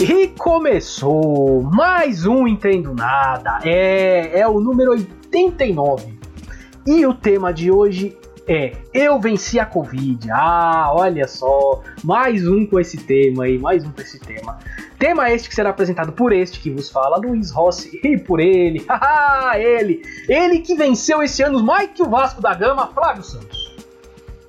E começou mais um Entendo Nada. É, é o número 89. E o tema de hoje é Eu venci a Covid. Ah, olha só, mais um com esse tema aí, mais um com esse tema. Tema este que será apresentado por este que vos fala, Luiz Rossi, e por ele, haha, ele, ele que venceu esse ano mais que o Vasco da Gama, Flávio Santos.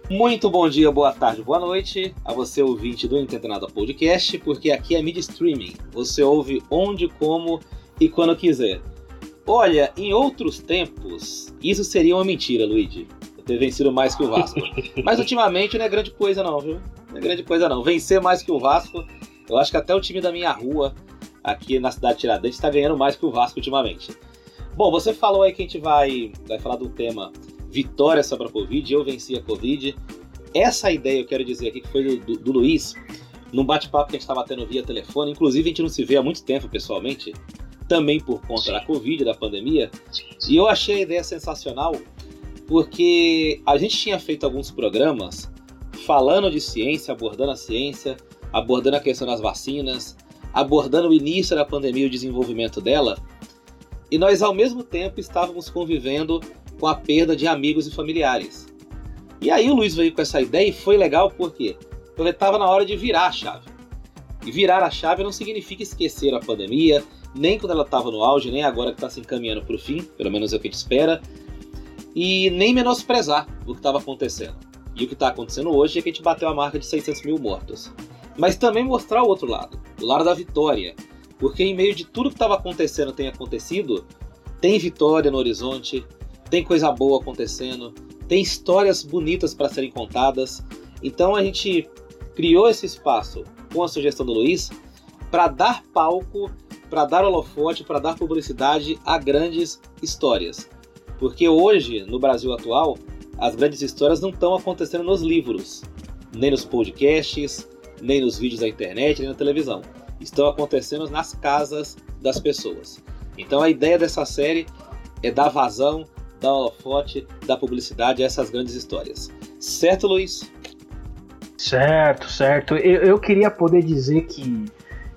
Muito bom dia, boa tarde, boa noite a você ouvinte do Nada Podcast, porque aqui é mídia streaming. Você ouve onde, como e quando quiser. Olha, em outros tempos, isso seria uma mentira, Luigi. Eu ter vencido mais que o Vasco. Mas ultimamente não é grande coisa não, viu? Não é grande coisa não. Vencer mais que o Vasco, eu acho que até o time da minha rua, aqui na cidade de Tiradentes, está ganhando mais que o Vasco ultimamente. Bom, você falou aí que a gente vai, vai falar do tema vitória sobre a Covid, eu venci a Covid. Essa ideia eu quero dizer aqui que foi do, do, Luiz, num bate-papo que a gente estava tendo via telefone, inclusive a gente não se vê há muito tempo pessoalmente, também por conta da Covid, da pandemia, e eu achei a ideia sensacional porque a gente tinha feito alguns programas falando de ciência, abordando a ciência, abordando a questão das vacinas, abordando o início da pandemia e o desenvolvimento dela, e nós ao mesmo tempo estávamos convivendo com a perda de amigos e familiares. E aí o Luiz veio com essa ideia e foi legal porque porque estava na hora de virar a chave. E virar a chave não significa esquecer a pandemia, nem quando ela estava no auge, nem agora que está se encaminhando para o fim, pelo menos é o que a gente espera, e nem menosprezar o que estava acontecendo. E o que está acontecendo hoje é que a gente bateu a marca de 600 mil mortos. Mas também mostrar o outro lado, o lado da vitória. Porque em meio de tudo que estava acontecendo tem acontecido, tem vitória no horizonte, tem coisa boa acontecendo, tem histórias bonitas para serem contadas. Então a gente criou esse espaço com a sugestão do Luiz para dar palco, para dar holofote, para dar publicidade a grandes histórias. Porque hoje, no Brasil atual, as grandes histórias não estão acontecendo nos livros, nem nos podcasts, nem nos vídeos da internet, nem na televisão. Estão acontecendo nas casas das pessoas. Então a ideia dessa série é dar vazão, dar holofote, dar publicidade a essas grandes histórias. Certo, Luiz? Certo, certo. Eu, eu queria poder dizer que,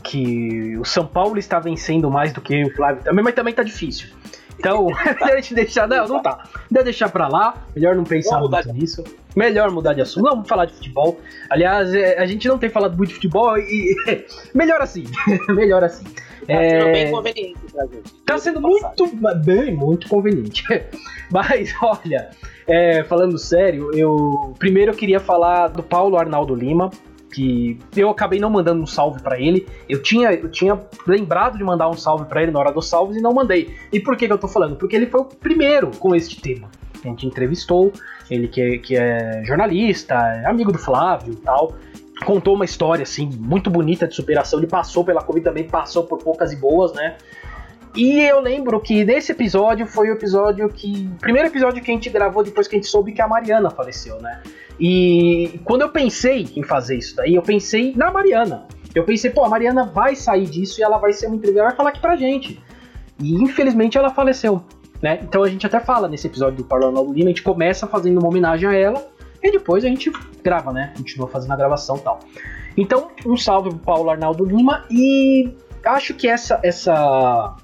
que o São Paulo está vencendo mais do que o Flávio também, mas também tá difícil. Então, melhor a gente deixar. Não, não tá. Melhor deixar pra lá. Melhor não pensar muito nisso. Melhor mudar de assunto. Não, vamos falar de futebol. Aliás, é, a gente não tem falado muito de futebol e. melhor assim. melhor assim. Tá é... sendo bem conveniente pra gente. Tá sendo muito, bem, muito conveniente. Mas, olha, é, falando sério, eu. Primeiro eu queria falar do Paulo Arnaldo Lima, que eu acabei não mandando um salve para ele. Eu tinha, eu tinha lembrado de mandar um salve para ele na hora dos salves e não mandei. E por que, que eu tô falando? Porque ele foi o primeiro com este tema. A gente entrevistou, ele que é, que é jornalista, é amigo do Flávio e tal contou uma história assim muito bonita de superação. Ele passou pela Covid também, passou por poucas e boas, né? E eu lembro que nesse episódio foi o episódio que. O primeiro episódio que a gente gravou depois que a gente soube que a Mariana faleceu, né? E quando eu pensei em fazer isso daí, eu pensei na Mariana. Eu pensei, pô, a Mariana vai sair disso e ela vai ser uma entrevista, vai falar aqui pra gente. E infelizmente ela faleceu, né? Então a gente até fala nesse episódio do Paulo Lima, a gente começa fazendo uma homenagem a ela e depois a gente grava, né? Continua fazendo a gravação e tal. Então, um salve pro Paulo Arnaldo Lima e acho que essa essa,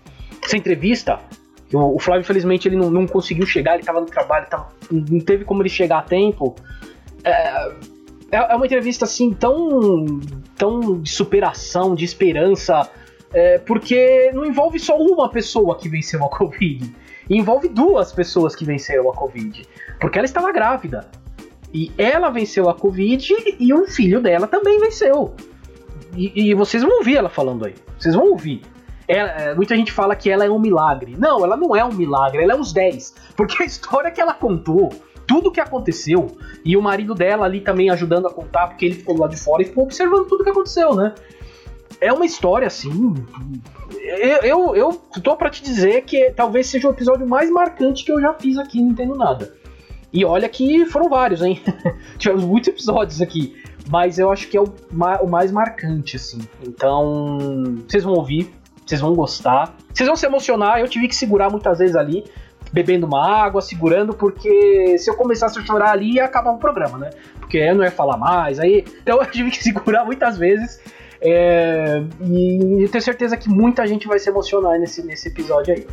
essa entrevista o, o Flávio, infelizmente, ele não, não, conseguiu chegar, ele estava no trabalho, tava, não teve como ele chegar a tempo. É, é, é uma entrevista assim tão, tão de superação, de esperança, é, porque não envolve só uma pessoa que venceu a Covid, envolve duas pessoas que venceram a Covid, porque ela estava grávida. E ela venceu a Covid e o filho dela também venceu. E, e vocês vão ouvir ela falando aí. Vocês vão ouvir. Ela, é, muita gente fala que ela é um milagre. Não, ela não é um milagre, ela é uns 10. Porque a história que ela contou, tudo que aconteceu, e o marido dela ali também ajudando a contar, porque ele ficou lá de fora e ficou observando tudo que aconteceu, né? É uma história assim. Eu, eu, eu tô pra te dizer que talvez seja o episódio mais marcante que eu já fiz aqui, não entendo nada. E olha que foram vários, hein? Tivemos muitos episódios aqui. Mas eu acho que é o, o mais marcante, assim. Então, vocês vão ouvir, vocês vão gostar. Vocês vão se emocionar. Eu tive que segurar muitas vezes ali, bebendo uma água, segurando, porque se eu começasse a chorar ali, ia acabar o programa, né? Porque eu não ia falar mais. Aí, então eu tive que segurar muitas vezes. É, e eu tenho certeza que muita gente vai se emocionar nesse, nesse episódio aí.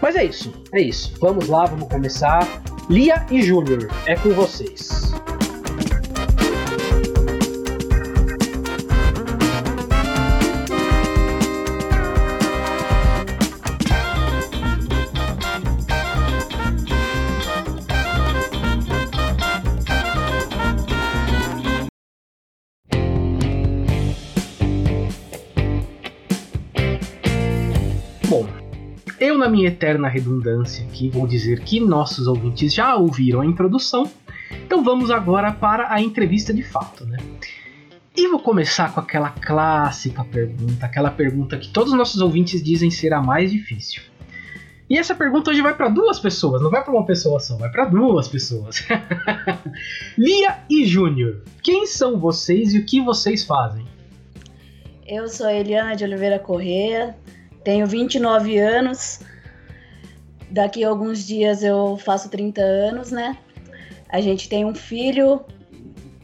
Mas é isso, é isso. Vamos lá, vamos começar. Lia e Júnior, é com vocês. Na minha eterna redundância aqui, vou dizer que nossos ouvintes já ouviram a introdução, então vamos agora para a entrevista de fato, né? E vou começar com aquela clássica pergunta, aquela pergunta que todos os nossos ouvintes dizem ser a mais difícil. E essa pergunta hoje vai para duas pessoas, não vai para uma pessoa só, vai para duas pessoas. Lia e Júnior, quem são vocês e o que vocês fazem? Eu sou Eliana de Oliveira Corrêa, tenho 29 anos. Daqui a alguns dias eu faço 30 anos, né? A gente tem um filho,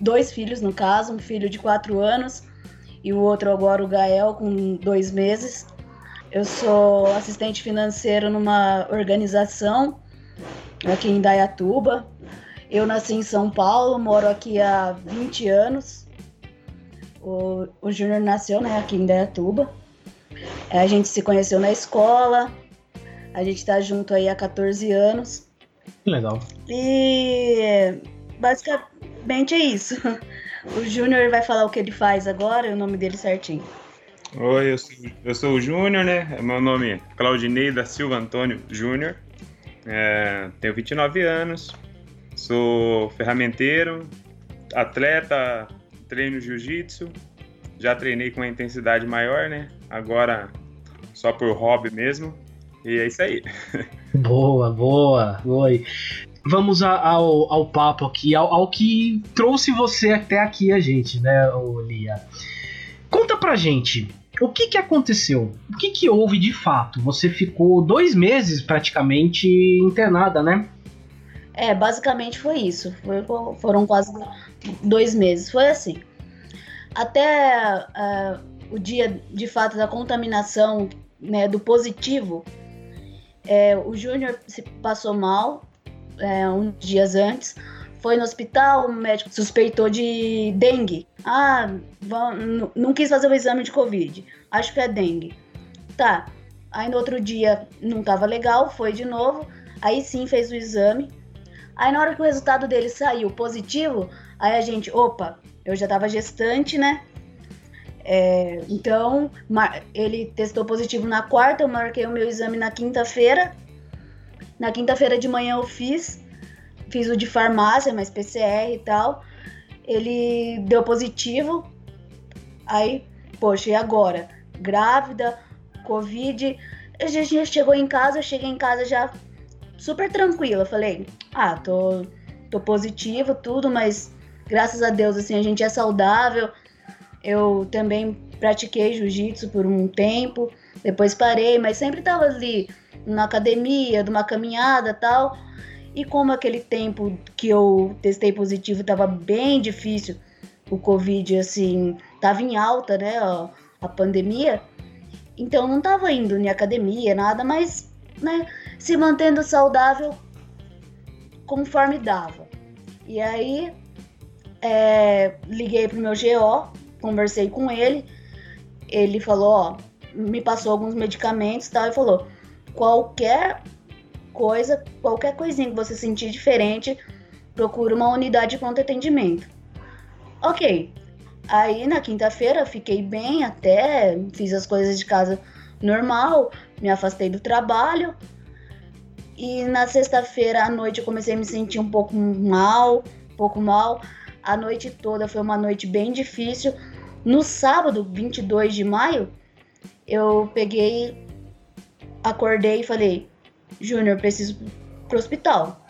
dois filhos no caso, um filho de 4 anos e o outro agora, o Gael, com dois meses. Eu sou assistente financeiro numa organização aqui em Dayatuba. Eu nasci em São Paulo, moro aqui há 20 anos. O, o Júnior nasceu né, aqui em Dayatuba. A gente se conheceu na escola, a gente tá junto aí há 14 anos. Legal. E basicamente é isso. O Júnior vai falar o que ele faz agora, o nome dele certinho. Oi, eu sou, eu sou o Júnior, né? Meu nome é Claudinei da Silva Antônio Júnior. É, tenho 29 anos, sou ferramenteiro, atleta, treino jiu-jitsu. Já treinei com uma intensidade maior, né? Agora só por hobby mesmo. E é isso aí. Boa, boa, boa. Vamos ao, ao papo aqui, ao, ao, que trouxe você até aqui a gente, né, Lia? Conta pra gente, o que que aconteceu? O que que houve de fato? Você ficou dois meses praticamente internada, né? É, basicamente foi isso. Foi, foram quase dois meses. Foi assim. Até uh, o dia de fato da contaminação, né, do positivo, é, o Júnior se passou mal é, uns dias antes, foi no hospital, o médico suspeitou de dengue. Ah, não quis fazer o exame de Covid, acho que é dengue. Tá, aí no outro dia não tava legal, foi de novo, aí sim fez o exame. Aí na hora que o resultado dele saiu positivo, aí a gente, opa, eu já tava gestante, né? É, então, ele testou positivo na quarta, eu marquei o meu exame na quinta-feira. Na quinta-feira de manhã eu fiz, fiz o de farmácia, mas PCR e tal. Ele deu positivo. Aí, poxa, e agora? Grávida, Covid. A gente chegou em casa, eu cheguei em casa já super tranquila. Falei, ah, tô, tô positivo, tudo, mas graças a Deus, assim, a gente é saudável eu também pratiquei jiu-jitsu por um tempo, depois parei, mas sempre estava ali na academia, de uma caminhada tal. E como aquele tempo que eu testei positivo estava bem difícil, o Covid assim, tava em alta, né, a, a pandemia, então não tava indo em academia, nada, mas, né, se mantendo saudável conforme dava. E aí, é, liguei pro meu GO, conversei com ele, ele falou, ó, me passou alguns medicamentos e tal, e falou, qualquer coisa, qualquer coisinha que você sentir diferente, procura uma unidade de pronto atendimento. Ok. Aí na quinta-feira fiquei bem até, fiz as coisas de casa normal, me afastei do trabalho. E na sexta-feira à noite eu comecei a me sentir um pouco mal, um pouco mal. A noite toda foi uma noite bem difícil. No sábado, 22 de maio, eu peguei, acordei e falei: Júnior, preciso pro hospital,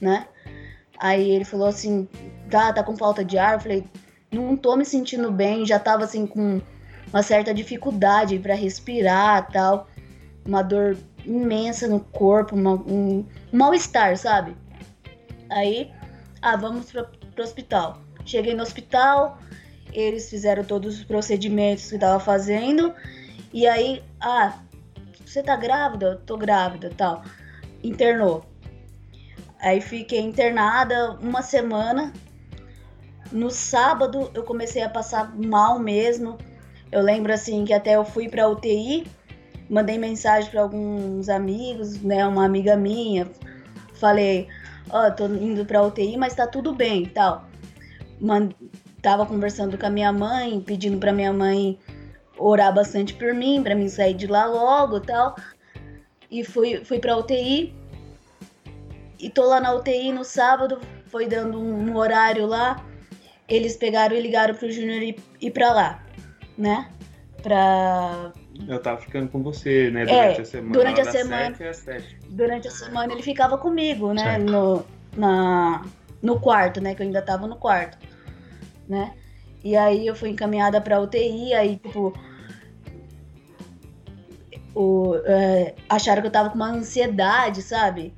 né? Aí ele falou assim: tá, tá com falta de ar. Eu falei: não tô me sentindo bem, já tava assim com uma certa dificuldade para respirar tal, uma dor imensa no corpo, uma, um, um mal-estar, sabe? Aí, ah, vamos pro, pro hospital. Cheguei no hospital, eles fizeram todos os procedimentos que tava fazendo. E aí, ah, você tá grávida? Eu tô grávida, tal. Internou. Aí fiquei internada uma semana. No sábado eu comecei a passar mal mesmo. Eu lembro assim que até eu fui pra UTI, mandei mensagem para alguns amigos, né, uma amiga minha, falei, ó, oh, tô indo pra UTI, mas tá tudo bem tal. Man tava conversando com a minha mãe, pedindo pra minha mãe orar bastante por mim, para mim sair de lá logo tal. E fui, fui pra UTI. E tô lá na UTI no sábado, foi dando um, um horário lá. Eles pegaram e ligaram pro Júnior ir, ir pra lá, né? Pra. Eu tava ficando com você, né? Durante é, a semana. Durante a semana. Durante a semana ele ficava comigo, né? No, na, no quarto, né? Que eu ainda tava no quarto, né? E aí eu fui encaminhada pra UTI, aí, tipo, o, é, acharam que eu tava com uma ansiedade, sabe?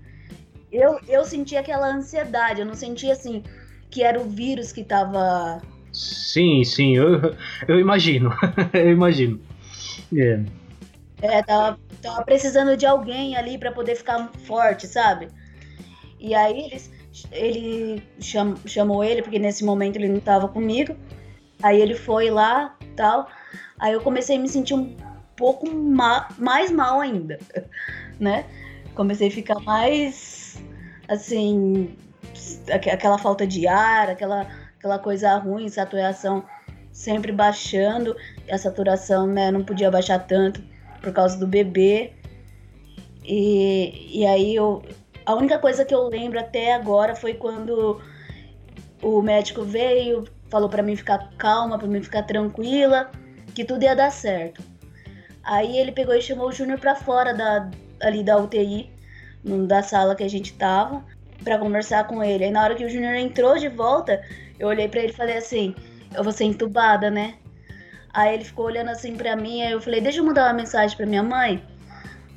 Eu, eu senti aquela ansiedade, eu não sentia assim que era o vírus que tava. Sim, sim, eu, eu imagino. eu imagino. É. É, tava, tava precisando de alguém ali para poder ficar forte, sabe? E aí eles, ele cham, chamou ele, porque nesse momento ele não tava comigo. Aí ele foi lá tal. Aí eu comecei a me sentir um pouco ma mais mal ainda, né? Comecei a ficar mais assim, aquela falta de ar, aquela, aquela coisa ruim, saturação sempre baixando, a saturação né, não podia baixar tanto por causa do bebê. E, e aí eu, a única coisa que eu lembro até agora foi quando o médico veio, falou para mim ficar calma, para mim ficar tranquila, que tudo ia dar certo. Aí ele pegou e chamou o Júnior para fora da, ali da UTI, da sala que a gente tava, para conversar com ele. Aí na hora que o Júnior entrou de volta, eu olhei para ele e falei assim: "Eu vou ser entubada, né?" Aí ele ficou olhando assim para mim, aí eu falei: "Deixa eu mandar uma mensagem para minha mãe".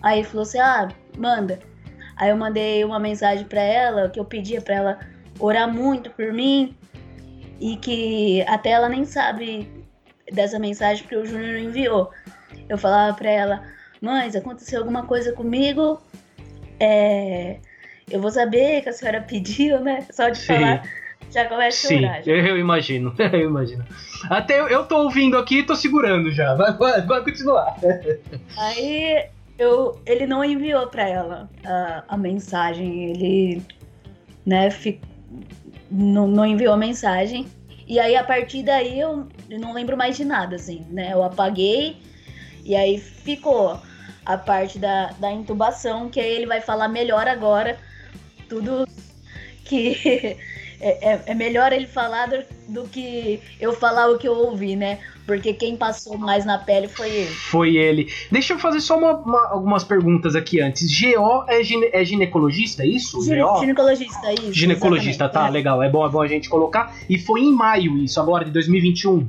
Aí ele falou assim: "Ah, manda". Aí eu mandei uma mensagem para ela que eu pedia para ela orar muito por mim e que até ela nem sabe dessa mensagem que o Júnior enviou eu falava para ela, mãe, se aconteceu alguma coisa comigo, é, eu vou saber que a senhora pediu, né? Só de Sim. falar, já começa Sim, a chorar. Sim, eu imagino, eu imagino. Até eu, eu tô ouvindo aqui e tô segurando já, vai, vai, vai continuar. Aí eu, ele não enviou para ela a, a, mensagem, ele né, fi, não, não enviou a mensagem. E aí, a partir daí, eu, eu não lembro mais de nada, assim, né? Eu apaguei e aí ficou a parte da, da intubação, que aí ele vai falar melhor agora tudo que é, é, é, melhor ele falar do, do, que eu falar o que eu ouvi, né? Porque quem passou mais na pele foi ele. Foi ele. Deixa eu fazer só uma, uma, algumas perguntas aqui antes. GO é, gine, é ginecologista, é isso? Gine, GO? Ginecologista, isso. Ginecologista, tá, é. legal. É bom, é bom a gente colocar. E foi em maio isso, agora de 2021.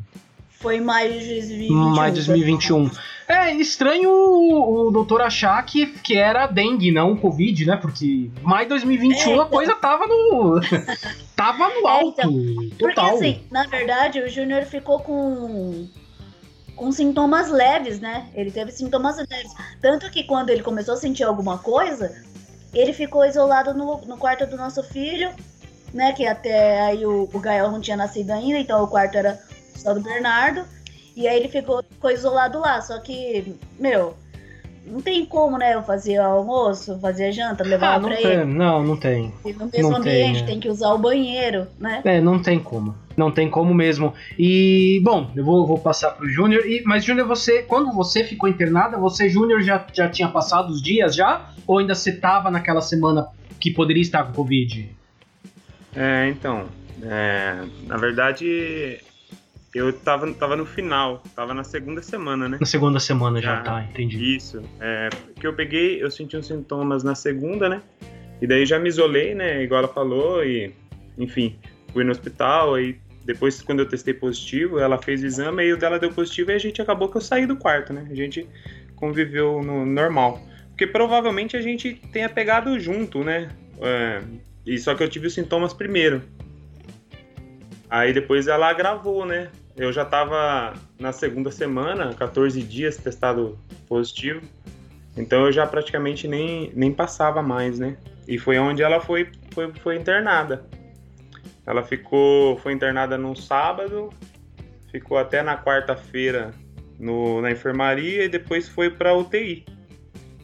Foi em maio de 2021. Maio de 2021. É estranho o, o doutor achar que, que era dengue, não Covid, né? Porque maio de 2021 é, então. a coisa tava no. tava no alto. É, então, total. Porque assim, na verdade, o Júnior ficou com. Com sintomas leves, né? Ele teve sintomas leves. Tanto que quando ele começou a sentir alguma coisa, ele ficou isolado no, no quarto do nosso filho, né? Que até aí o, o Gael não tinha nascido ainda, então o quarto era só do Bernardo. E aí ele ficou, ficou isolado lá. Só que, meu, não tem como, né? Eu fazer almoço, fazer janta, levar ah, não pra tem, ele. Não, não tem. E no mesmo não ambiente, tem, é. tem que usar o banheiro, né? É, não tem como. Não tem como mesmo. E, bom, eu vou, vou passar pro Júnior. Mas, Júnior, você, quando você ficou internada, você, Júnior, já, já tinha passado os dias já? Ou ainda você tava naquela semana que poderia estar com Covid? É, então. É, na verdade, eu tava, tava no final, tava na segunda semana, né? Na segunda semana já, já tá, entendi. Isso. É, que eu peguei, eu senti uns sintomas na segunda, né? E daí já me isolei, né? Igual ela falou, e enfim, fui no hospital, e depois, quando eu testei positivo, ela fez o exame, e o dela deu positivo, e a gente acabou que eu saí do quarto, né? A gente conviveu no normal. Porque provavelmente a gente tenha pegado junto, né? É, e só que eu tive os sintomas primeiro. Aí depois ela agravou, né? Eu já tava na segunda semana, 14 dias testado positivo. Então eu já praticamente nem, nem passava mais, né? E foi onde ela foi, foi, foi internada. Ela ficou, foi internada no sábado, ficou até na quarta-feira na enfermaria e depois foi para UTI.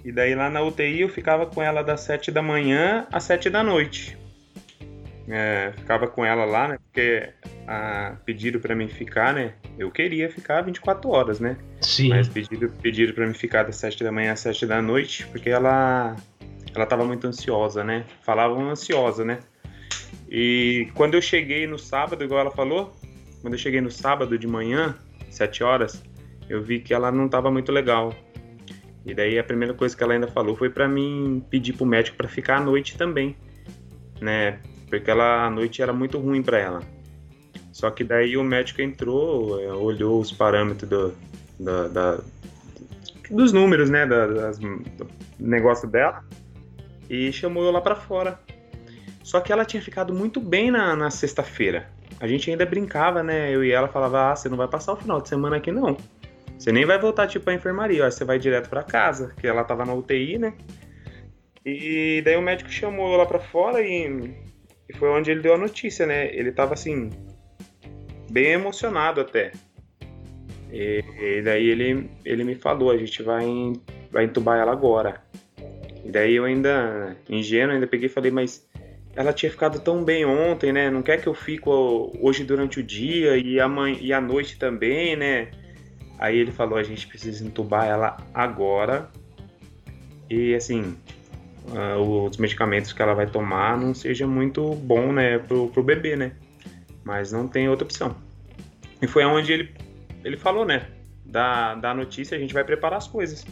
E daí lá na UTI eu ficava com ela das 7 da manhã às 7 da noite. É, ficava com ela lá, né? Porque a, pediram para mim ficar, né? Eu queria ficar 24 horas, né? Sim. Mas pediram, pediram para mim ficar das 7 da manhã às 7 da noite, porque ela ela tava muito ansiosa, né? Falavam ansiosa, né? E quando eu cheguei no sábado, igual ela falou, quando eu cheguei no sábado de manhã, 7 horas, eu vi que ela não tava muito legal. E daí a primeira coisa que ela ainda falou foi para mim pedir pro médico para ficar à noite também, né? Porque ela, a noite era muito ruim para ela. Só que daí o médico entrou, é, olhou os parâmetros do, da, da, dos números, né, da, das, do negócio dela e chamou eu lá para fora. Só que ela tinha ficado muito bem na, na sexta-feira. A gente ainda brincava, né? Eu e ela falava: "Ah, você não vai passar o final de semana aqui não. Você nem vai voltar tipo pra enfermaria, ó, você vai direto para casa, que ela tava na UTI, né?" E daí o médico chamou ela para fora e, e foi onde ele deu a notícia, né? Ele tava assim bem emocionado até. E, e, daí ele, ele me falou, a gente vai, vai entubar ela agora. E daí eu ainda, ingênuo, ainda peguei e falei, mas ela tinha ficado tão bem ontem, né? Não quer que eu fico hoje durante o dia e a, manhã, e a noite também, né? Aí ele falou, a gente precisa entubar ela agora. E assim, uh, os medicamentos que ela vai tomar não seja muito bom, né, pro, pro bebê, né? Mas não tem outra opção. E foi onde ele, ele falou, né? Da, da notícia, a gente vai preparar as coisas.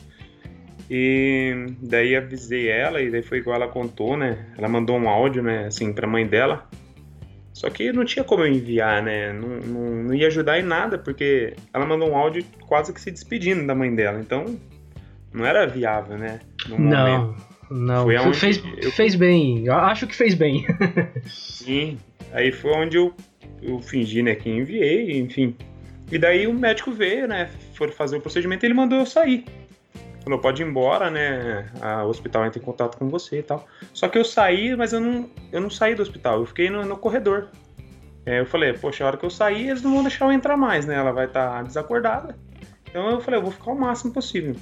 E daí avisei ela, e daí foi igual ela contou, né? Ela mandou um áudio, né, assim, pra mãe dela. Só que não tinha como eu enviar, né? Não, não, não ia ajudar em nada, porque ela mandou um áudio quase que se despedindo da mãe dela. Então, não era viável, né? Não, momento. Não. Foi fez, eu... fez bem. Acho que fez bem. Sim. Aí foi onde eu eu fingi, né, que enviei, enfim. E daí o médico veio, né, foi fazer o procedimento e ele mandou eu sair. Falou, pode ir embora, né, a, o hospital entra em contato com você e tal. Só que eu saí, mas eu não, eu não saí do hospital, eu fiquei no, no corredor. É, eu falei, poxa, a hora que eu sair, eles não vão deixar eu entrar mais, né, ela vai estar tá desacordada. Então eu falei, eu vou ficar o máximo possível.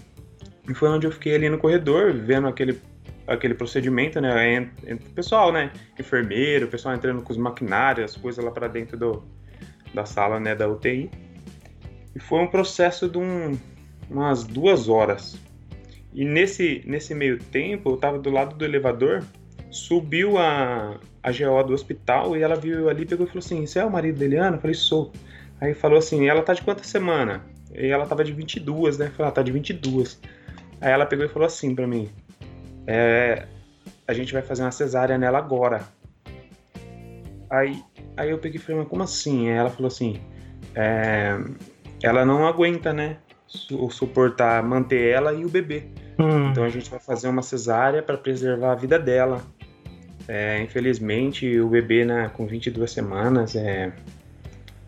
E foi onde eu fiquei ali no corredor, vendo aquele aquele procedimento, né? Entre o pessoal, né? Enfermeiro, pessoal entrando com os maquinários, as coisas lá para dentro do, da sala, né? Da UTI. E foi um processo de um, umas duas horas. E nesse, nesse meio tempo, eu tava do lado do elevador, subiu a, a GO do hospital e ela viu ali, pegou e falou assim: Você é o marido da Eliana? Eu falei: Sou. Aí falou assim: Ela tá de quanta semana? E ela tava de 22, né? Eu falei: Ela tá de 22. Aí ela pegou e falou assim para mim: é, a gente vai fazer uma cesárea nela agora. Aí, aí eu peguei e falei, mas como assim? Aí ela falou assim, é, ela não aguenta, né? suportar, manter ela e o bebê. Hum. Então a gente vai fazer uma cesárea para preservar a vida dela. É, infelizmente, o bebê né, com 22 semanas, é,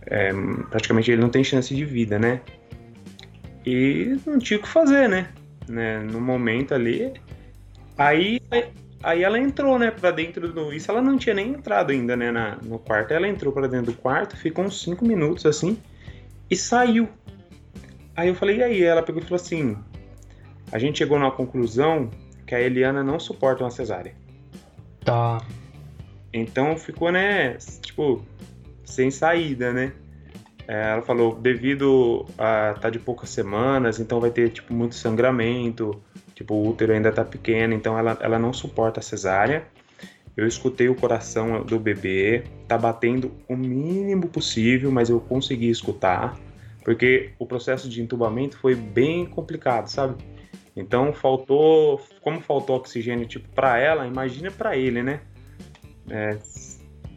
é, praticamente ele não tem chance de vida, né? E não tinha o que fazer, né? né? No momento ali, Aí, aí ela entrou, né, pra dentro do. Isso ela não tinha nem entrado ainda, né, na, no quarto. Ela entrou pra dentro do quarto, ficou uns 5 minutos assim e saiu. Aí eu falei, e aí? Ela pegou e falou assim: a gente chegou na conclusão que a Eliana não suporta uma cesárea. Tá. Então ficou, né, tipo, sem saída, né? É, ela falou, devido a tá de poucas semanas, então vai ter, tipo, muito sangramento, Tipo, o útero ainda tá pequeno, então ela, ela não suporta a cesárea. Eu escutei o coração do bebê, tá batendo o mínimo possível, mas eu consegui escutar, porque o processo de entubamento foi bem complicado, sabe? Então faltou, como faltou oxigênio tipo para ela, imagina para ele, né? É,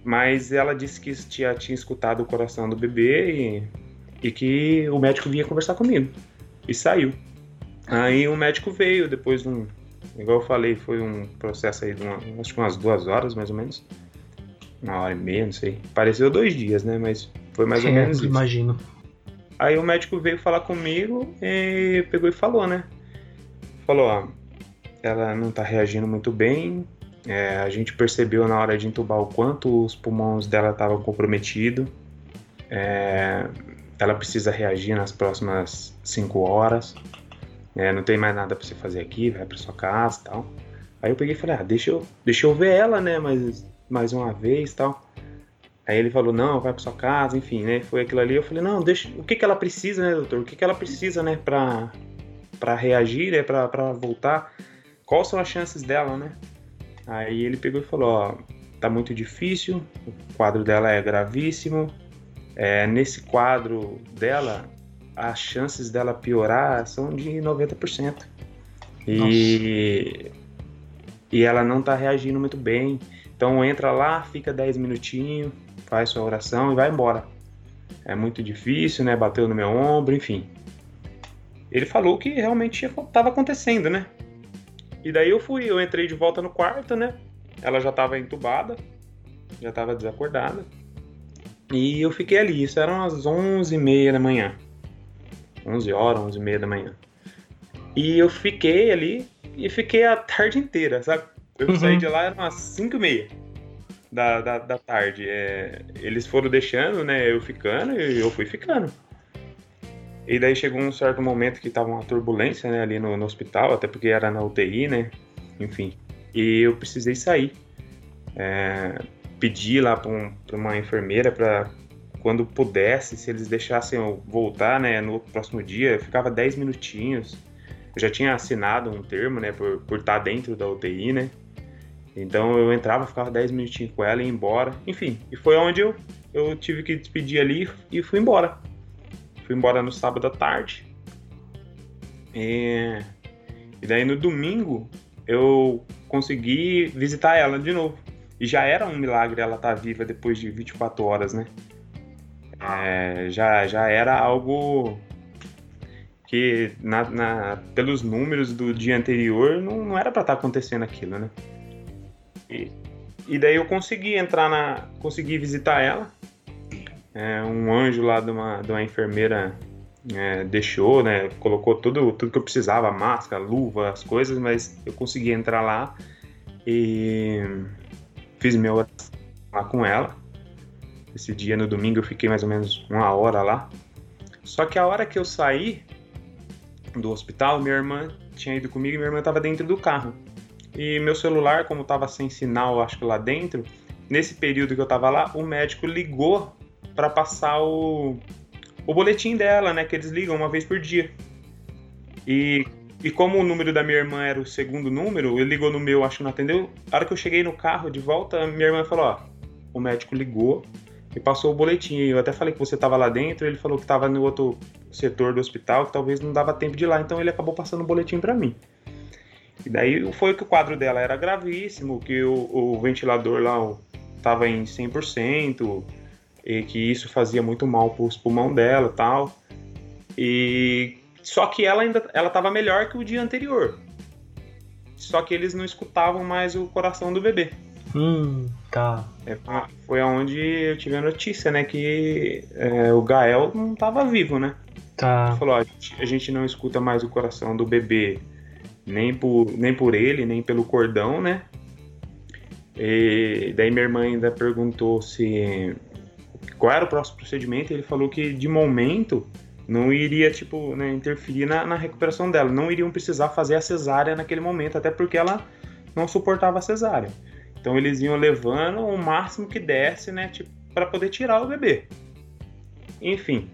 mas ela disse que tinha, tinha escutado o coração do bebê e, e que o médico vinha conversar comigo e saiu. Aí o médico veio depois de um. Igual eu falei, foi um processo aí de uma, acho que umas duas horas mais ou menos. Uma hora e meia, não sei. Pareceu dois dias, né? Mas foi mais ou é, menos isso. Imagino. Aí o médico veio falar comigo e pegou e falou, né? Falou, ó, ela não tá reagindo muito bem. É, a gente percebeu na hora de entubar o quanto os pulmões dela estavam comprometidos. É, ela precisa reagir nas próximas 5 horas. É, não tem mais nada para você fazer aqui, vai para sua casa tal. Aí eu peguei e falei, ah, deixa eu, deixa eu ver ela, né, mais, mais uma vez tal. Aí ele falou, não, vai para sua casa, enfim, né, foi aquilo ali. Eu falei, não, deixa, o que que ela precisa, né, doutor? O que que ela precisa, né, pra, pra reagir, né, pra voltar? Quais são as chances dela, né? Aí ele pegou e falou, ó, tá muito difícil, o quadro dela é gravíssimo, é, nesse quadro dela, as chances dela piorar são de 90%. E, e ela não tá reagindo muito bem. Então entra lá, fica 10 minutinhos, faz sua oração e vai embora. É muito difícil, né? Bateu no meu ombro, enfim. Ele falou que realmente estava acontecendo, né? E daí eu fui, eu entrei de volta no quarto, né? Ela já estava entubada, já estava desacordada. E eu fiquei ali, isso eram as 11h30 da manhã. 11 horas, 11 e meia da manhã. E eu fiquei ali e fiquei a tarde inteira, sabe? Eu uhum. saí de lá, eram umas 5 e meia da, da, da tarde. É, eles foram deixando, né, eu ficando e eu fui ficando. E daí chegou um certo momento que tava uma turbulência, né, ali no, no hospital, até porque era na UTI, né, enfim. E eu precisei sair. É, pedi lá para um, uma enfermeira para quando pudesse, se eles deixassem eu voltar, né, no próximo dia, eu ficava 10 minutinhos. Eu já tinha assinado um termo, né, por, por estar dentro da UTI, né. Então eu entrava, ficava 10 minutinhos com ela e ia embora. Enfim, e foi onde eu, eu tive que despedir ali e fui embora. Fui embora no sábado à tarde. E, e daí no domingo eu consegui visitar ela de novo. E já era um milagre ela estar tá viva depois de 24 horas, né? É, já, já era algo que, na, na, pelos números do dia anterior, não, não era para estar tá acontecendo aquilo, né? E, e daí eu consegui entrar na. consegui visitar ela. É, um anjo lá de uma, de uma enfermeira é, deixou, né? Colocou tudo, tudo que eu precisava, máscara, luva, as coisas, mas eu consegui entrar lá e fiz oração lá com ela. Esse dia no domingo eu fiquei mais ou menos uma hora lá. Só que a hora que eu saí do hospital, minha irmã tinha ido comigo e minha irmã estava dentro do carro. E meu celular, como estava sem sinal, acho que lá dentro, nesse período que eu estava lá, o médico ligou para passar o, o boletim dela, né? Que eles ligam uma vez por dia. E e como o número da minha irmã era o segundo número, ele ligou no meu, acho que não atendeu. A hora que eu cheguei no carro de volta, minha irmã falou: Ó, o médico ligou e passou o boletim. Eu até falei que você estava lá dentro, ele falou que estava no outro setor do hospital, que talvez não dava tempo de ir lá, então ele acabou passando o boletim para mim. E daí foi que o quadro dela era gravíssimo, que o, o ventilador lá estava em 100%, e que isso fazia muito mal para os pulmão dela tal. E só que ela ainda ela estava melhor que o dia anterior. Só que eles não escutavam mais o coração do bebê. Hum, tá. É, foi aonde eu tive a notícia, né? Que é, o Gael não estava vivo, né? Tá. Ele falou: ó, a, gente, a gente não escuta mais o coração do bebê, nem por, nem por ele, nem pelo cordão, né? E daí minha irmã ainda perguntou se qual era o próximo procedimento. E ele falou que de momento não iria, tipo, né, interferir na, na, recuperação dela. Não iriam precisar fazer a cesárea naquele momento, até porque ela não suportava a cesárea. Então eles iam levando o máximo que desse, né, tipo, para poder tirar o bebê. Enfim.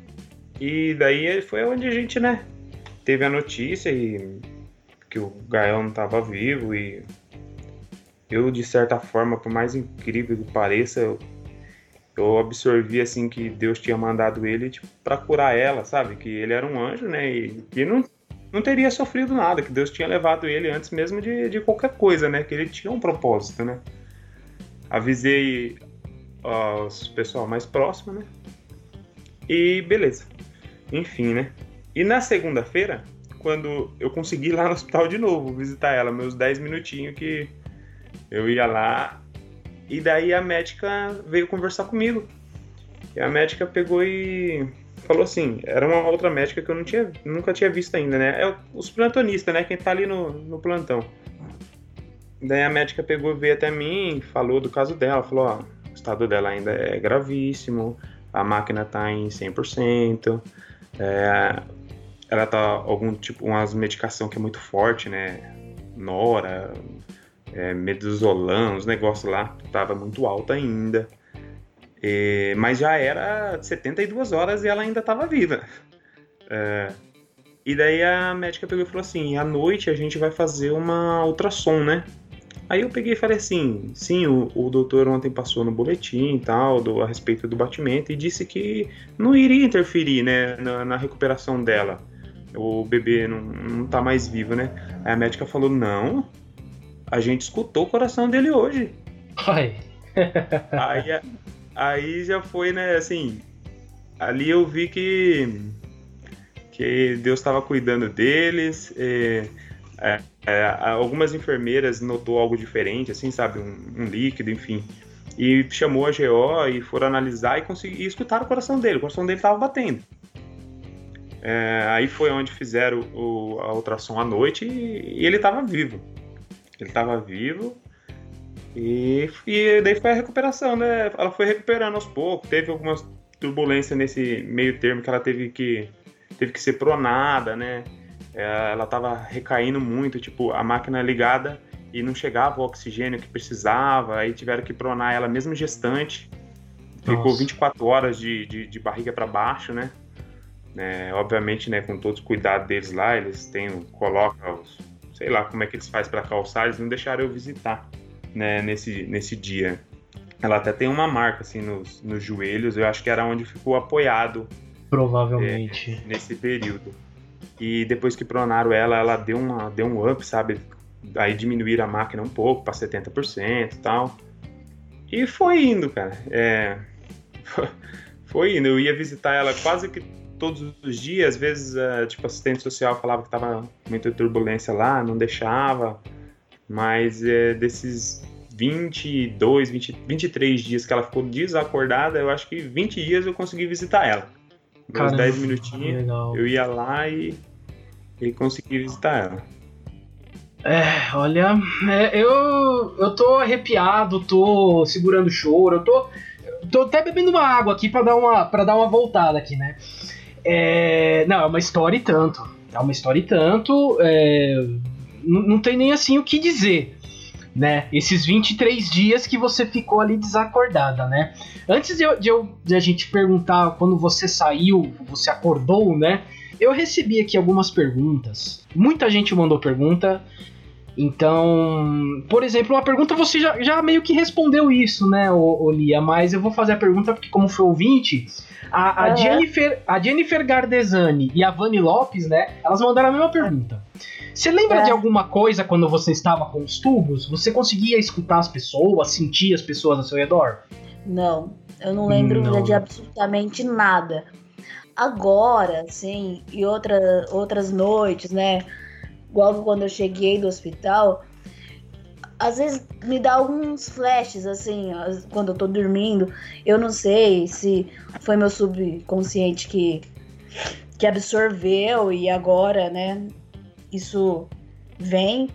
E daí foi onde a gente, né, teve a notícia e que o Gael não estava vivo e eu de certa forma, por mais incrível que pareça, eu eu absorvi assim que Deus tinha mandado ele tipo, para curar ela, sabe? Que ele era um anjo, né? E que não, não teria sofrido nada, que Deus tinha levado ele antes mesmo de, de qualquer coisa, né? Que ele tinha um propósito, né? Avisei os pessoal mais próximo, né? E beleza. Enfim, né? E na segunda-feira, quando eu consegui ir lá no hospital de novo, visitar ela, meus 10 minutinhos que eu ia lá e daí a médica veio conversar comigo. E a médica pegou e falou assim, era uma outra médica que eu não tinha, nunca tinha visto ainda, né? É os plantonistas, né? Quem tá ali no, no plantão. Daí a médica pegou, veio até mim, falou do caso dela, falou, ó, o estado dela ainda é gravíssimo, a máquina tá em 100%, é, ela tá algum tipo, umas medicação que é muito forte, né? Nora, é, Medusolã, os negócios lá, tava muito alto ainda. Mas já era 72 horas e ela ainda estava viva. É, e daí a médica pegou e falou assim: à noite a gente vai fazer uma ultrassom, né? Aí eu peguei e falei assim: sim, o, o doutor ontem passou no boletim e tal, do, a respeito do batimento, e disse que não iria interferir, né, na, na recuperação dela. O bebê não, não tá mais vivo, né? Aí a médica falou: não, a gente escutou o coração dele hoje. Ai. aí, Aí já foi, né, assim. Ali eu vi que. que Deus estava cuidando deles. E, é, é, algumas enfermeiras notou algo diferente, assim, sabe? Um, um, líquido, enfim. E chamou a GO e foram analisar e, consegui, e escutaram o coração dele. O coração dele estava batendo. É, aí foi onde fizeram o, a ultrassom à noite e, e ele estava vivo. Ele estava vivo e, e daí foi a recuperação, né? Ela foi recuperando aos poucos, teve algumas turbulências nesse meio termo que ela teve que, teve que ser pronada, né? É, ela tava recaindo muito, tipo, a máquina ligada e não chegava o oxigênio que precisava, aí tiveram que pronar ela mesmo gestante. Ficou Nossa. 24 horas de, de, de barriga para baixo, né? É, obviamente, né, com todos os cuidados deles lá, eles têm, colocam, sei lá como é que eles fazem para calçar, eles não deixaram eu visitar né, nesse, nesse dia. Ela até tem uma marca assim nos, nos joelhos, eu acho que era onde ficou apoiado. Provavelmente. É, nesse período. E depois que pronaram ela, ela deu, uma, deu um up, sabe? Aí diminuíram a máquina um pouco para 70% e tal. E foi indo, cara. É, foi indo. Eu ia visitar ela quase que todos os dias. Às vezes, uh, tipo, assistente social falava que tava muita turbulência lá, não deixava. Mas é, desses 22, 20, 23 dias que ela ficou desacordada, eu acho que 20 dias eu consegui visitar ela. Uns 10 minutinhos, legal. eu ia lá e, e consegui visitar ela. É, olha, é, eu, eu tô arrepiado, tô segurando choro, eu tô, tô até bebendo uma água aqui para dar uma para dar uma voltada aqui, né? É, não, é uma história e tanto. É uma história e tanto. É, não tem nem assim o que dizer, né? Esses 23 dias que você ficou ali desacordada, né? Antes de, eu, de, eu, de a gente perguntar quando você saiu, você acordou, né? Eu recebi aqui algumas perguntas. Muita gente mandou pergunta. Então, por exemplo, uma pergunta você já, já meio que respondeu isso, né, Olia? Mas eu vou fazer a pergunta porque, como foi ouvinte, a, a, uhum. Jennifer, a Jennifer Gardesani e a Vani Lopes, né? Elas mandaram a mesma pergunta. Você lembra é. de alguma coisa quando você estava com os tubos? Você conseguia escutar as pessoas, sentir as pessoas ao seu redor? Não, eu não lembro não. de absolutamente nada. Agora, sim, e outra, outras noites, né? Igual quando eu cheguei do hospital, às vezes me dá alguns flashes, assim, quando eu tô dormindo. Eu não sei se foi meu subconsciente que, que absorveu e agora, né? isso vem,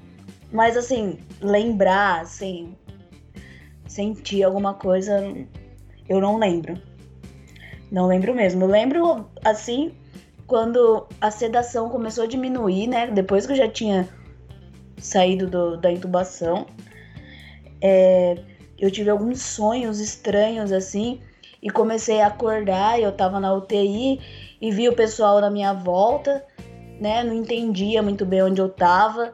mas assim, lembrar, assim, sentir alguma coisa, eu não lembro. Não lembro mesmo. Eu lembro, assim, quando a sedação começou a diminuir, né? Depois que eu já tinha saído do, da intubação, é, eu tive alguns sonhos estranhos, assim, e comecei a acordar. Eu tava na UTI e vi o pessoal na minha volta né? Não entendia muito bem onde eu tava.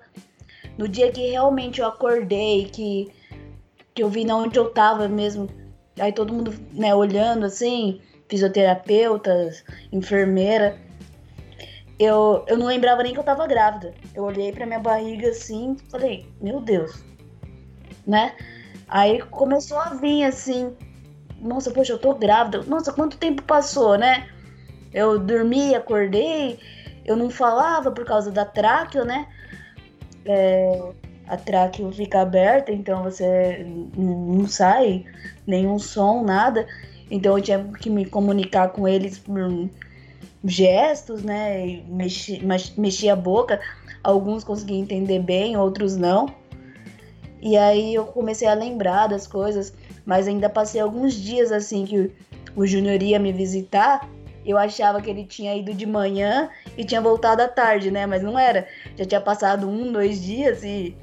No dia que realmente eu acordei, que, que eu vi na onde eu tava mesmo, aí todo mundo, né, olhando assim, fisioterapeutas, enfermeira. Eu, eu não lembrava nem que eu tava grávida. Eu olhei pra minha barriga assim, falei, meu Deus, né? Aí começou a vir assim, nossa, poxa, eu tô grávida. Nossa, quanto tempo passou, né? Eu dormi, acordei, eu não falava por causa da tráqueo, né? É, a tráqueo fica aberta, então você não sai nenhum som, nada. Então eu tinha que me comunicar com eles por, gestos, né? E mexi, mexia a boca. Alguns conseguiam entender bem, outros não. E aí eu comecei a lembrar das coisas, mas ainda passei alguns dias assim que o Júnior ia me visitar. Eu achava que ele tinha ido de manhã e tinha voltado à tarde, né? Mas não era. Já tinha passado um, dois dias e,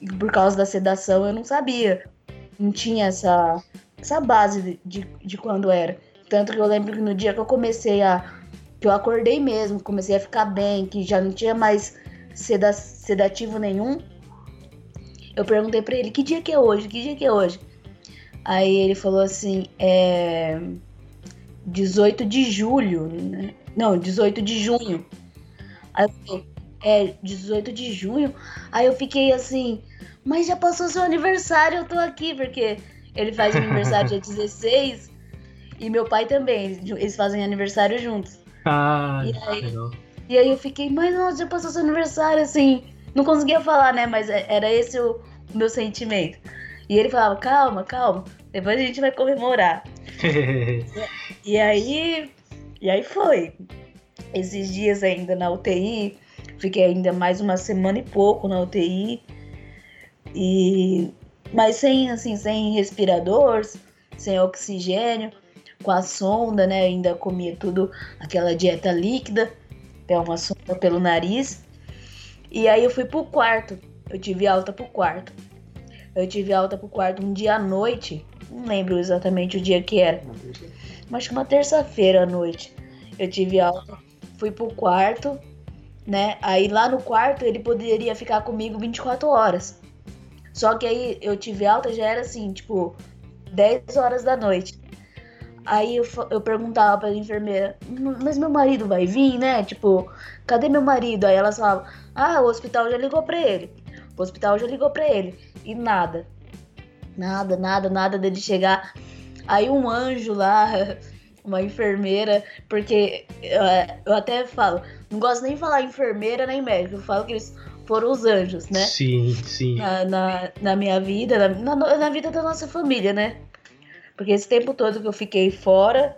e por causa da sedação eu não sabia. Não tinha essa, essa base de, de quando era. Tanto que eu lembro que no dia que eu comecei a. que eu acordei mesmo, comecei a ficar bem, que já não tinha mais seda, sedativo nenhum. Eu perguntei para ele: que dia que é hoje? Que dia que é hoje? Aí ele falou assim: é. 18 de julho, né? Não, 18 de junho. Aí eu falei, é, 18 de junho. Aí eu fiquei assim, mas já passou seu aniversário, eu tô aqui, porque ele faz aniversário dia 16 e meu pai também, eles fazem aniversário juntos. Ah, e aí, e aí eu fiquei, mas nossa, já passou seu aniversário, assim. Não conseguia falar, né? Mas é, era esse o, o meu sentimento. E ele falava, calma, calma, depois a gente vai comemorar. e aí. E aí foi. Esses dias ainda na UTI, fiquei ainda mais uma semana e pouco na UTI. E mas sem assim, sem respirador, sem oxigênio, com a sonda, né? Ainda comia tudo aquela dieta líquida, até uma sonda pelo nariz. E aí eu fui pro quarto. Eu tive alta pro quarto. Eu tive alta pro quarto um dia à noite. Não lembro exatamente o dia que era. Mas que uma terça-feira à noite. Eu tive alta. Fui pro quarto, né? Aí lá no quarto ele poderia ficar comigo 24 horas. Só que aí eu tive alta, já era assim, tipo, 10 horas da noite. Aí eu, eu perguntava pra enfermeira, mas meu marido vai vir, né? Tipo, cadê meu marido? Aí ela falava, ah, o hospital já ligou pra ele. O hospital já ligou pra ele. E nada. Nada, nada, nada dele chegar. Aí um anjo lá, uma enfermeira, porque eu, eu até falo, não gosto nem de falar enfermeira nem médico, eu falo que eles foram os anjos, né? Sim, sim. Na, na, na minha vida, na, na, na, vida da nossa família, né? Porque esse tempo todo que eu fiquei fora,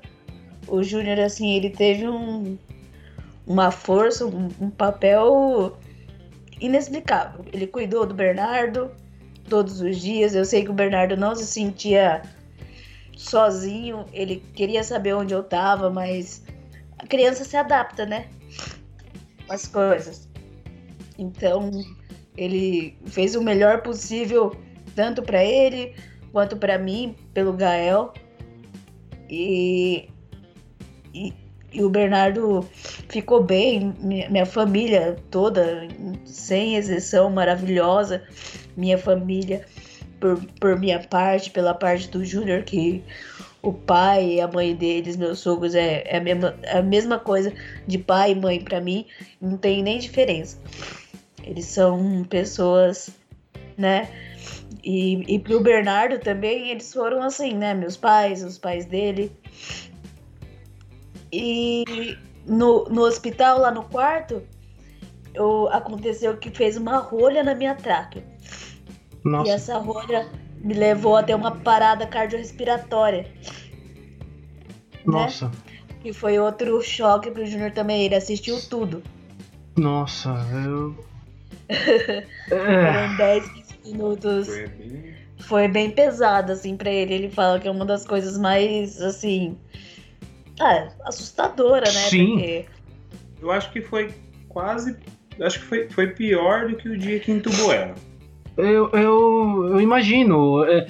o Júnior, assim, ele teve um, uma força, um, um papel inexplicável. Ele cuidou do Bernardo todos os dias. Eu sei que o Bernardo não se sentia sozinho, ele queria saber onde eu tava, mas a criança se adapta, né? As coisas. Então, ele fez o melhor possível, tanto para ele quanto para mim, pelo Gael. E, e, e, o Bernardo ficou bem, minha, família toda, sem exceção, maravilhosa. Minha família, por, por minha parte, pela parte do Júnior, que o pai e a mãe deles, meus sogros, é, é a, mesma, a mesma coisa de pai e mãe para mim, não tem nem diferença. Eles são pessoas, né? E, e pro Bernardo também, eles foram assim, né? Meus pais, os pais dele. E no, no hospital, lá no quarto, eu, aconteceu que fez uma rolha na minha tráquea. Nossa. E essa rolha me levou até uma parada cardiorrespiratória. Né? Nossa. Né? E foi outro choque pro Júnior também. Ele assistiu tudo. Nossa, eu Foram 10, 15 minutos. Foi bem... Foi bem pesado, assim, pra ele. Ele fala que é uma das coisas mais, assim. Ah, assustadora, né? Sim. Porque... Eu acho que foi quase. Acho que foi, foi pior do que o dia que entubou ela. Eu, eu, eu imagino. É,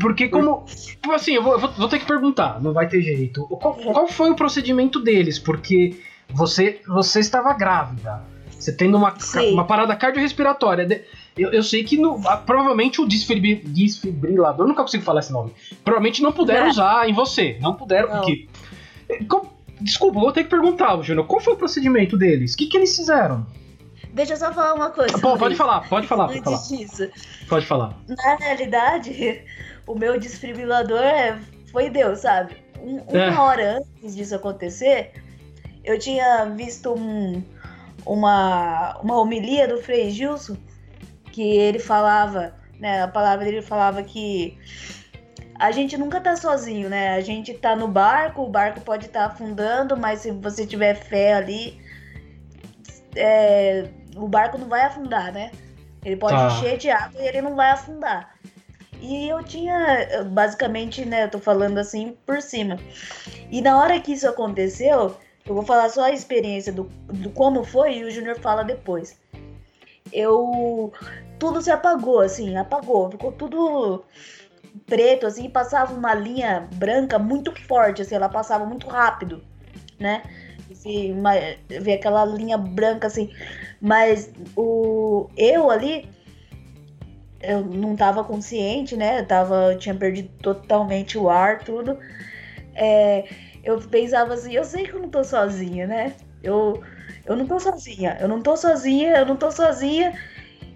porque como. Assim, eu vou, vou, ter que perguntar, não vai ter jeito. Qual, qual foi o procedimento deles? Porque você, você estava grávida. Você tendo uma, uma parada cardiorrespiratória. Eu, eu sei que no, provavelmente o desfibrilador, nunca consigo falar esse nome. Provavelmente não puderam usar em você. Não puderam. Não. Porque, desculpa, vou ter que perguntar, Júnior. Qual foi o procedimento deles? O que, que eles fizeram? Deixa eu só falar uma coisa. Pô, pode falar, pode falar, pode falar. Disso. Pode falar. Na realidade, o meu desfibrilador é, foi Deus, sabe? Um, uma é. hora antes disso acontecer, eu tinha visto um, uma, uma homilia do Frei Gilson, que ele falava, né, a palavra dele falava que a gente nunca tá sozinho, né? A gente tá no barco, o barco pode estar tá afundando, mas se você tiver fé ali, é, o barco não vai afundar, né? Ele pode tá. encher de água e ele não vai afundar. E eu tinha, basicamente, né, eu tô falando assim por cima. E na hora que isso aconteceu, eu vou falar só a experiência do, do como foi e o Júnior fala depois. Eu. Tudo se apagou, assim, apagou. Ficou tudo preto, assim, passava uma linha branca muito forte, assim, ela passava muito rápido, né? Assim, ver aquela linha branca, assim. Mas o eu ali, eu não tava consciente, né? Eu, tava, eu tinha perdido totalmente o ar, tudo. É, eu pensava assim, eu sei que eu não tô sozinha, né? Eu, eu não tô sozinha, eu não tô sozinha, eu não tô sozinha.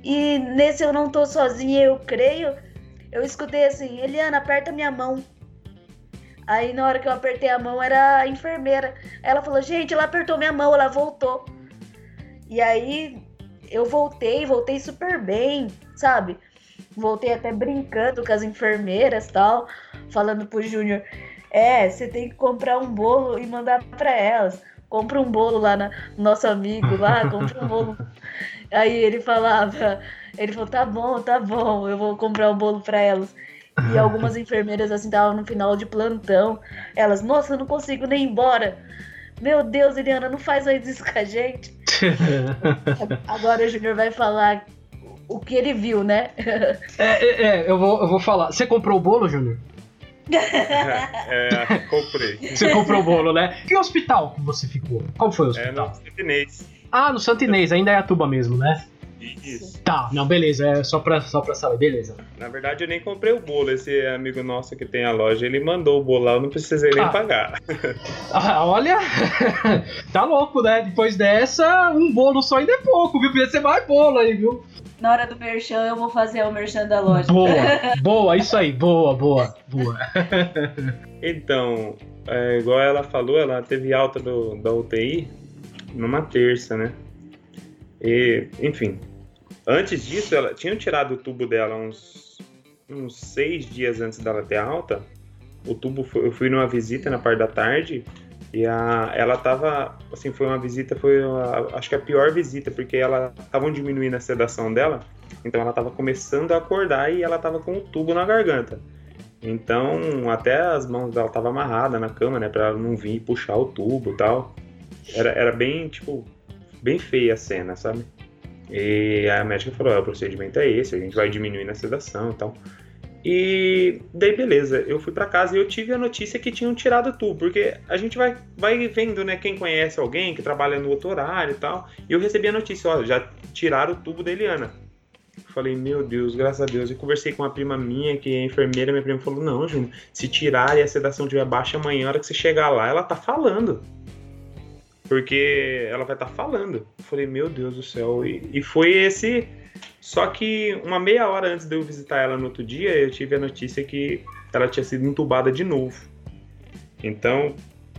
E nesse eu não tô sozinha, eu creio eu escutei assim, Eliana, aperta minha mão. Aí na hora que eu apertei a mão era a enfermeira. Ela falou, gente, ela apertou minha mão, ela voltou. E aí eu voltei, voltei super bem, sabe? Voltei até brincando com as enfermeiras tal, falando pro Júnior, é, você tem que comprar um bolo e mandar para elas. Compra um bolo lá na nosso amigo lá, compra um bolo. Aí ele falava, ele falou: tá bom, tá bom, eu vou comprar um bolo para elas. E algumas enfermeiras assim estavam no final de plantão. Elas, nossa, eu não consigo nem ir embora. Meu Deus, Eliana, não faz mais isso com a gente. Agora o Júnior vai falar o que ele viu, né? é, é, é, eu, vou, eu vou falar. Você comprou o bolo, Júnior? É, comprei. Você comprou o bolo, né? Que hospital que você ficou? Qual foi o hospital? É, no Santinês. Ah, no Santinês, ainda é a tuba mesmo, né? Isso. Tá, não, beleza, é só pra, só pra saber, beleza. Na verdade, eu nem comprei o bolo. Esse amigo nosso que tem a loja, ele mandou o bolo lá, eu não precisei nem ah. pagar. Ah, olha, tá louco, né? Depois dessa, um bolo só ainda é pouco, viu? Podia ser mais bolo aí, viu? Na hora do merchan, eu vou fazer o merchan da loja. Boa, boa, isso aí, boa, boa, boa. então, é, igual ela falou, ela teve alta do, da UTI numa terça, né? E, enfim, Antes disso, ela tinha tirado o tubo dela uns, uns seis dias antes dela ter alta. O tubo, foi, eu fui numa visita na parte da tarde e a, ela tava, assim, foi uma visita, foi acho que a pior visita, porque ela estavam diminuindo a sedação dela, então ela tava começando a acordar e ela tava com o tubo na garganta. Então, até as mãos dela tava amarrada na cama, né, para ela não vir puxar o tubo, tal. Era, era bem, tipo, bem feia a cena, sabe? E a médica falou: o procedimento é esse, a gente vai diminuir a sedação e tal. E daí, beleza, eu fui para casa e eu tive a notícia que tinham tirado tudo, porque a gente vai, vai vendo, né, quem conhece alguém que trabalha no outro horário e tal. E eu recebi a notícia: ó, já tiraram o tubo da Eliana. Falei, meu Deus, graças a Deus. E conversei com uma prima minha, que é enfermeira. Minha prima falou: Não, Júnior, se tirar e a sedação estiver baixa amanhã, a hora que você chegar lá, ela tá falando. Porque ela vai estar tá falando. Eu falei, meu Deus do céu. E, e, foi esse. Só que uma meia hora antes de eu visitar ela no outro dia, eu tive a notícia que ela tinha sido entubada de novo. Então,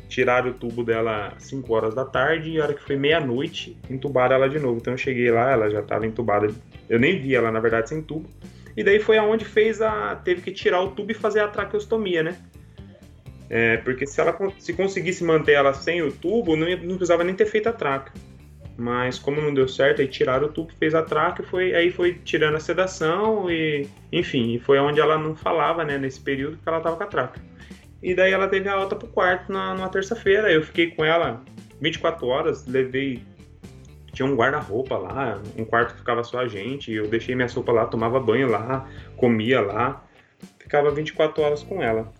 tiraram o tubo dela às 5 horas da tarde e a hora que foi meia-noite, entubaram ela de novo. Então eu cheguei lá, ela já estava entubada. Eu nem vi ela, na verdade, sem tubo. E daí foi aonde fez a. teve que tirar o tubo e fazer a traqueostomia, né? É, porque se ela se conseguisse manter ela sem o tubo, não, não precisava nem ter feito a traca. Mas como não deu certo, aí tiraram o tubo, fez a traca, e foi, aí foi tirando a sedação e, enfim, foi onde ela não falava, né, nesse período que ela estava com a traca. E daí ela teve a alta pro quarto na, numa terça-feira. Eu fiquei com ela 24 horas, levei tinha um guarda-roupa lá, um quarto que ficava só a gente. Eu deixei minha sopa lá, tomava banho lá, comia lá, ficava 24 horas com ela.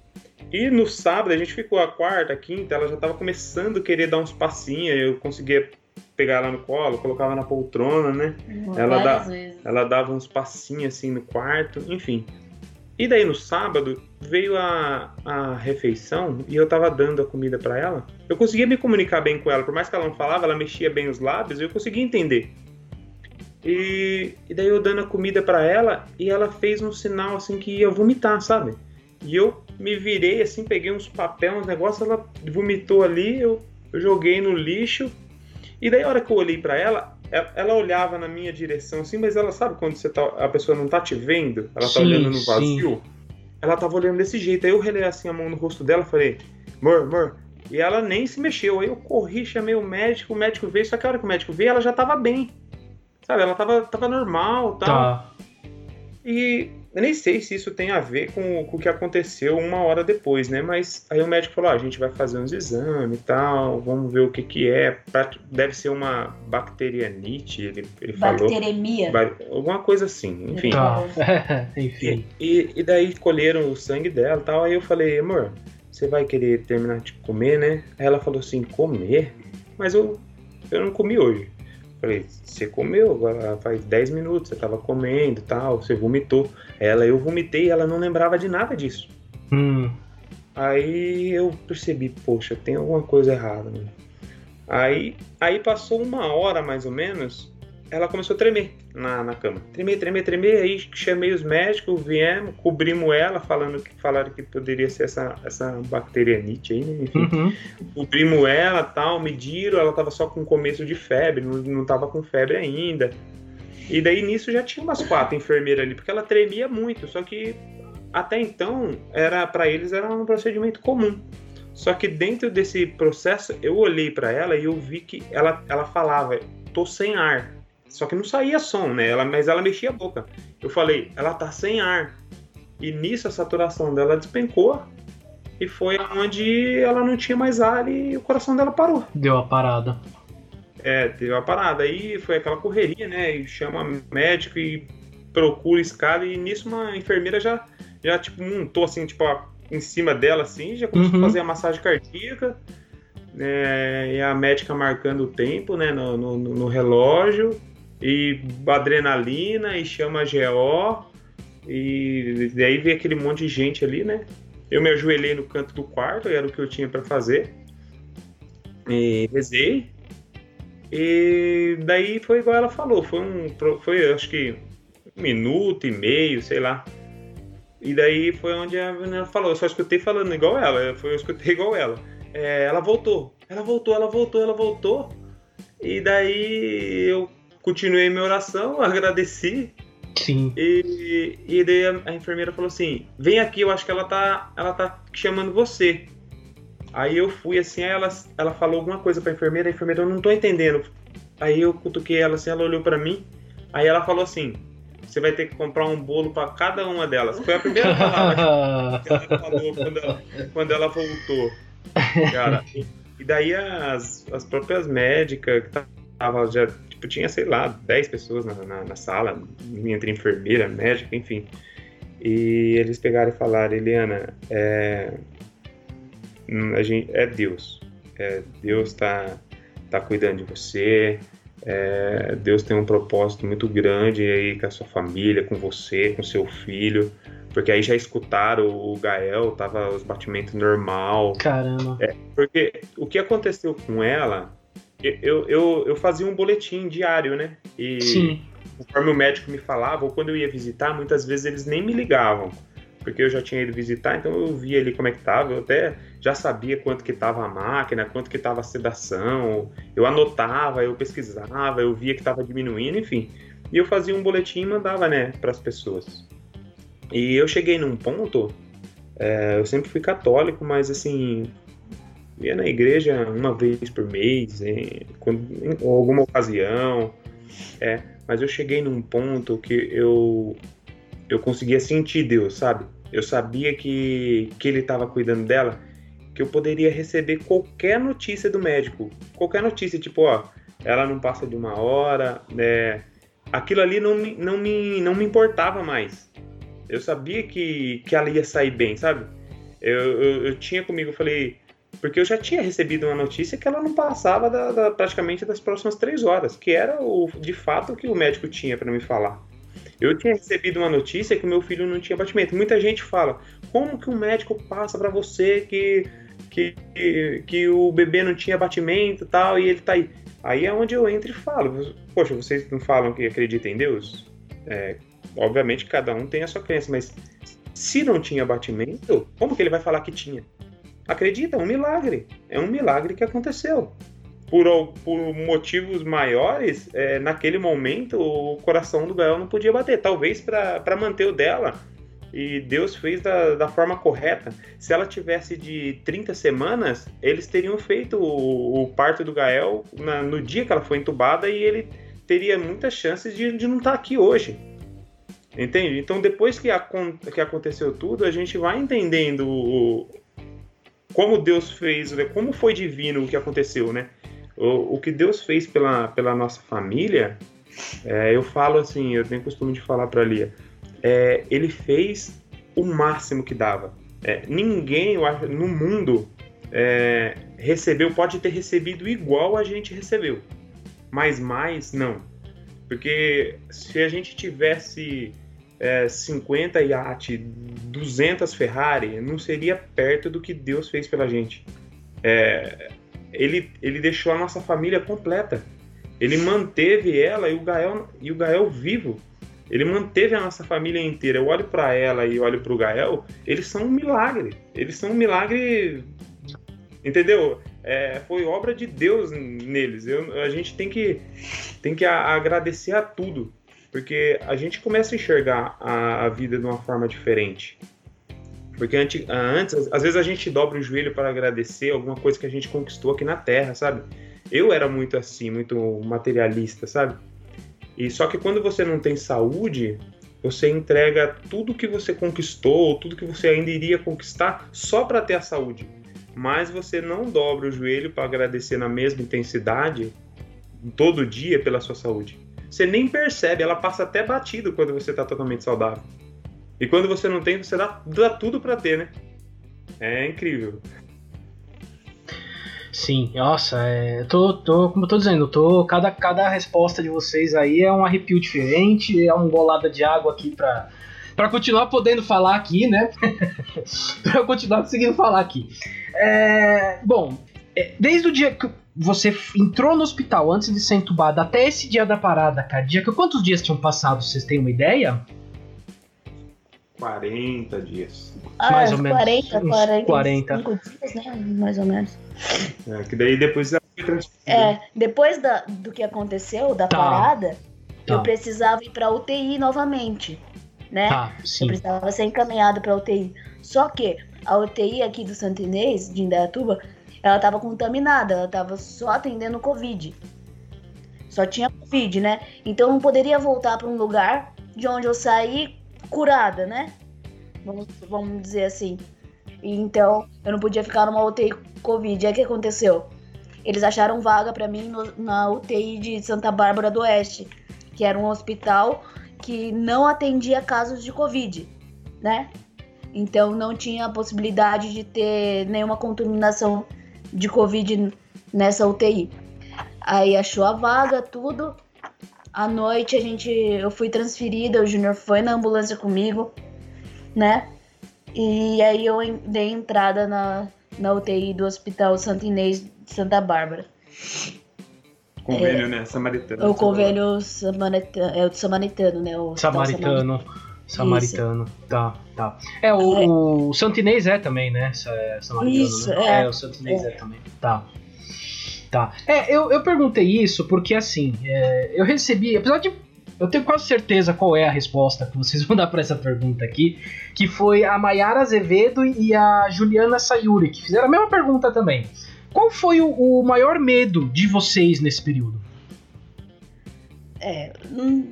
E no sábado a gente ficou a quarta, a quinta, ela já tava começando a querer dar uns passinhos, eu conseguia pegar ela no colo, colocava na poltrona, né? ela, dá, ela dava uns passinhos assim no quarto, enfim. E daí no sábado veio a, a refeição e eu tava dando a comida para ela. Eu conseguia me comunicar bem com ela, por mais que ela não falava, ela mexia bem os lábios, eu conseguia entender. E, e daí eu dando a comida para ela e ela fez um sinal assim que ia vomitar, sabe? E eu me virei assim, peguei uns papéis, uns negócios, ela vomitou ali, eu, eu joguei no lixo. E daí a hora que eu olhei para ela, ela, ela, olhava na minha direção assim, mas ela sabe quando você tá, a pessoa não tá te vendo, ela tá sim, tá olhando no vazio. Sim. ela tava olhando desse jeito. Aí eu relei assim a mão no rosto dela, falei, amor, amor. E ela nem se mexeu. Aí eu corri, chamei o médico, o médico veio, só que a hora que o médico veio, ela já tava bem. Sabe, ela tava, tava normal tal. Tá. E eu nem sei se isso tem a ver com, com o que aconteceu uma hora depois, né? Mas aí o médico falou: ah, a gente vai fazer uns exames e tal, vamos ver o que que é. Deve ser uma bacterianite, ele, ele falou. Bacteremia. Ba- Alguma coisa assim, enfim. Tá. Enfim. E, e daí colheram o sangue dela e tal. Aí eu falei, amor, você vai querer terminar de comer, né? Aí ela falou assim, comer? Mas eu, eu não comi hoje. Falei, você comeu, agora faz 10 minutos, você tava comendo e tal, você vomitou. Ela, eu vomitei e ela não lembrava de nada disso. Hum. Aí eu percebi, poxa, tem alguma coisa errada. Né? Aí, aí passou uma hora mais ou menos, ela começou a tremer na, na cama. Tremer, tremer, tremer. Aí chamei os médicos, viemos, cobrimos ela, falando que falaram que poderia ser essa, essa bacterianite aí, né? Enfim, Uhum. cobrimos ela tal, mediram, ela tava só com começo de febre, não, não tava com febre ainda. E daí nisso já tinha umas quatro enfermeiras ali, porque ela tremia muito, só que até então era para eles era um procedimento comum. Só que dentro desse processo eu olhei para ela e eu vi que ela, ela falava, tô sem ar. Só que não saía som, né? Ela, mas ela mexia a boca. Eu falei, ela tá sem ar. E nisso a saturação dela despencou e foi onde ela não tinha mais ar e o coração dela parou. Deu a parada. É, teve uma parada. Aí foi aquela correria, né? E chama médico e procura escada. E nisso uma enfermeira já, já tipo, montou assim, tipo, a- em cima dela, assim, já começou Uhum. a fazer a massagem cardíaca. né, e a médica marcando o tempo, né? No, no, no relógio. E adrenalina, e chama GO. E daí veio aquele monte de gente ali, né? Eu me ajoelhei no canto do quarto, era o que eu tinha pra fazer. E rezei. E daí foi igual ela falou, foi um. Foi acho que um minuto e meio, sei lá. E daí foi onde a menina falou, eu só escutei falando igual ela, foi, eu escutei igual ela. É, ela voltou, ela voltou, ela voltou, ela voltou. E daí eu continuei minha oração, agradeci. Sim. E, e daí a, a enfermeira falou assim: vem aqui, eu acho que ela tá, ela tá chamando você. Aí eu fui assim, ela, ela falou alguma coisa pra enfermeira, a enfermeira, eu não tô entendendo. Aí eu cutuquei ela assim, ela olhou pra mim, aí ela falou assim: você vai ter que comprar um bolo pra cada uma delas. Foi a primeira palavra que ela falou quando ela, quando ela voltou. Cara, e, daí as, as próprias médicas que tava já, tipo, tinha, sei lá, 10 pessoas na, na, na sala, entre enfermeira, médica, enfim. E eles pegaram e falaram, Eliana, é, a gente, é Deus. É, Deus tá, tá cuidando de você. é, Deus tem um propósito muito grande aí com a sua família, com você, com seu filho. Porque aí já escutaram o Gael, tava os batimentos normal. Caramba. Porque o que aconteceu com ela, eu, eu, eu fazia um boletim diário, né? E Sim. conforme o médico me falava, ou quando eu ia visitar, muitas vezes eles nem me ligavam. Porque eu já tinha ido visitar, então eu via ali como é que tava, eu até já sabia quanto que tava a máquina, quanto que tava a sedação, eu anotava, eu pesquisava, eu via que tava diminuindo, enfim. E eu fazia um boletim e mandava, né, para as pessoas. E eu cheguei num ponto, é, eu sempre fui católico, mas assim, ia na igreja uma vez por mês, em, quando- em alguma ocasião, é, mas eu cheguei num ponto que eu eu conseguia sentir Deus, sabe? Eu sabia que, que ele estava cuidando dela, que eu poderia receber qualquer notícia do médico, qualquer notícia, tipo, ó, ela não passa de uma hora, né? Aquilo ali não me, não me, não me importava mais. Eu sabia que, que ela ia sair bem, sabe? Eu, eu, eu tinha comigo, eu falei, porque eu já tinha recebido uma notícia que ela não passava da, da- praticamente das próximas três horas, que era o, de fato o que o médico tinha para me falar. Eu tinha recebido uma notícia que o meu filho não tinha batimento. Muita gente fala: como que um médico passa para você que, que, que, o bebê não tinha batimento e tal, e ele tá aí? Aí é onde eu entro e falo: poxa, vocês não falam que acreditam em Deus? É, obviamente cada um tem a sua crença, mas se não tinha batimento, como que ele vai falar que tinha? Acredita, é um milagre. É um milagre que aconteceu. Por, por motivos maiores, é, naquele momento o coração do Gael não podia bater. Talvez para manter o dela, e Deus fez da, da forma correta. Se ela tivesse de 30 semanas, eles teriam feito o, o parto do Gael na, no dia que ela foi entubada e ele teria muitas chances de, de não estar tá aqui hoje. Entende? Então, depois que, a, que aconteceu tudo, a gente vai entendendo o, como Deus fez, né? como foi divino o que aconteceu, né? O, o que Deus fez pela, pela nossa família, é, eu falo assim, eu tenho costume de falar para Lia, é, ele fez o máximo que dava. É, ninguém no mundo é, recebeu, pode ter recebido igual a gente recebeu, mas mais não. Porque se a gente tivesse é, 50 Yacht, 200 Ferrari, não seria perto do que Deus fez pela gente. É, ele, ele deixou a nossa família completa. Ele manteve ela e o Gael, e o Gael vivo. Ele manteve a nossa família inteira. Eu olho para ela e olho para o Gael, eles são um milagre. Eles são um milagre. Entendeu? É, foi obra de Deus neles. Eu, a gente tem que, tem que agradecer a tudo, porque a gente começa a enxergar a, a vida de uma forma diferente. Porque antes, antes, às vezes a gente dobra o joelho para agradecer alguma coisa que a gente conquistou aqui na Terra, sabe? Eu era muito assim, muito materialista, sabe? E só que quando você não tem saúde, você entrega tudo que você conquistou, tudo que você ainda iria conquistar só para ter a saúde. Mas você não dobra o joelho para agradecer na mesma intensidade todo dia pela sua saúde. Você nem percebe, ela passa até batido quando você está totalmente saudável. E quando você não tem, você dá, dá tudo para ter, né? É incrível. Sim, nossa, é, tô, tô, como eu tô dizendo, tô, cada, cada resposta de vocês aí é um arrepio diferente, é uma bolada de água aqui pra, pra continuar podendo falar aqui, né? pra eu continuar conseguindo falar aqui. É, bom, é, desde o dia que você entrou no hospital antes de ser entubado até esse dia da parada cardíaca, quantos dias tinham passado? Vocês têm uma ideia? 40 dias. Ah, mais ou menos. 40, 40, 40. dias, né? Mais ou menos. É, que daí depois É, depois da, do que aconteceu, da tá. parada, tá. eu precisava ir pra UTI novamente, né? Tá, sim. Eu precisava ser encaminhado pra UTI. Só que a UTI aqui do Santinês, de Indaiatuba, ela tava contaminada, ela tava só atendendo Covid. Só tinha Covid, né? Então eu não poderia voltar para um lugar de onde eu saí curada, né? Vamos, vamos dizer assim. Então, eu não podia ficar numa UTI Covid. Aí o que aconteceu? Eles acharam vaga para mim no, na UTI de Santa Bárbara do Oeste, que era um hospital que não atendia casos de Covid, né? Então não tinha a possibilidade de ter nenhuma contaminação de Covid nessa UTI. Aí achou a vaga, tudo. À noite a gente, eu fui transferida, o Júnior foi na ambulância comigo, né? E aí eu dei entrada na, na UTI do Hospital Santo Inês de Santa Bárbara. Convênio, é, né? Samaritano. O convênio samaritano, é o samaritano, né? O samaritano. Samaritano. Isso. Tá, tá. É, o, é. o Santo Inês é também, né? É samaritano, Isso, né? é. é. o Santo Inês é. é também. Tá. Tá. É, eu, eu perguntei isso porque, assim, é, eu recebi, apesar de. Eu tenho quase certeza qual é a resposta que vocês vão dar para essa pergunta aqui, que foi a Mayara Azevedo e a Juliana Sayuri, que fizeram a mesma pergunta também. Qual foi o, o maior medo de vocês nesse período? É, hum,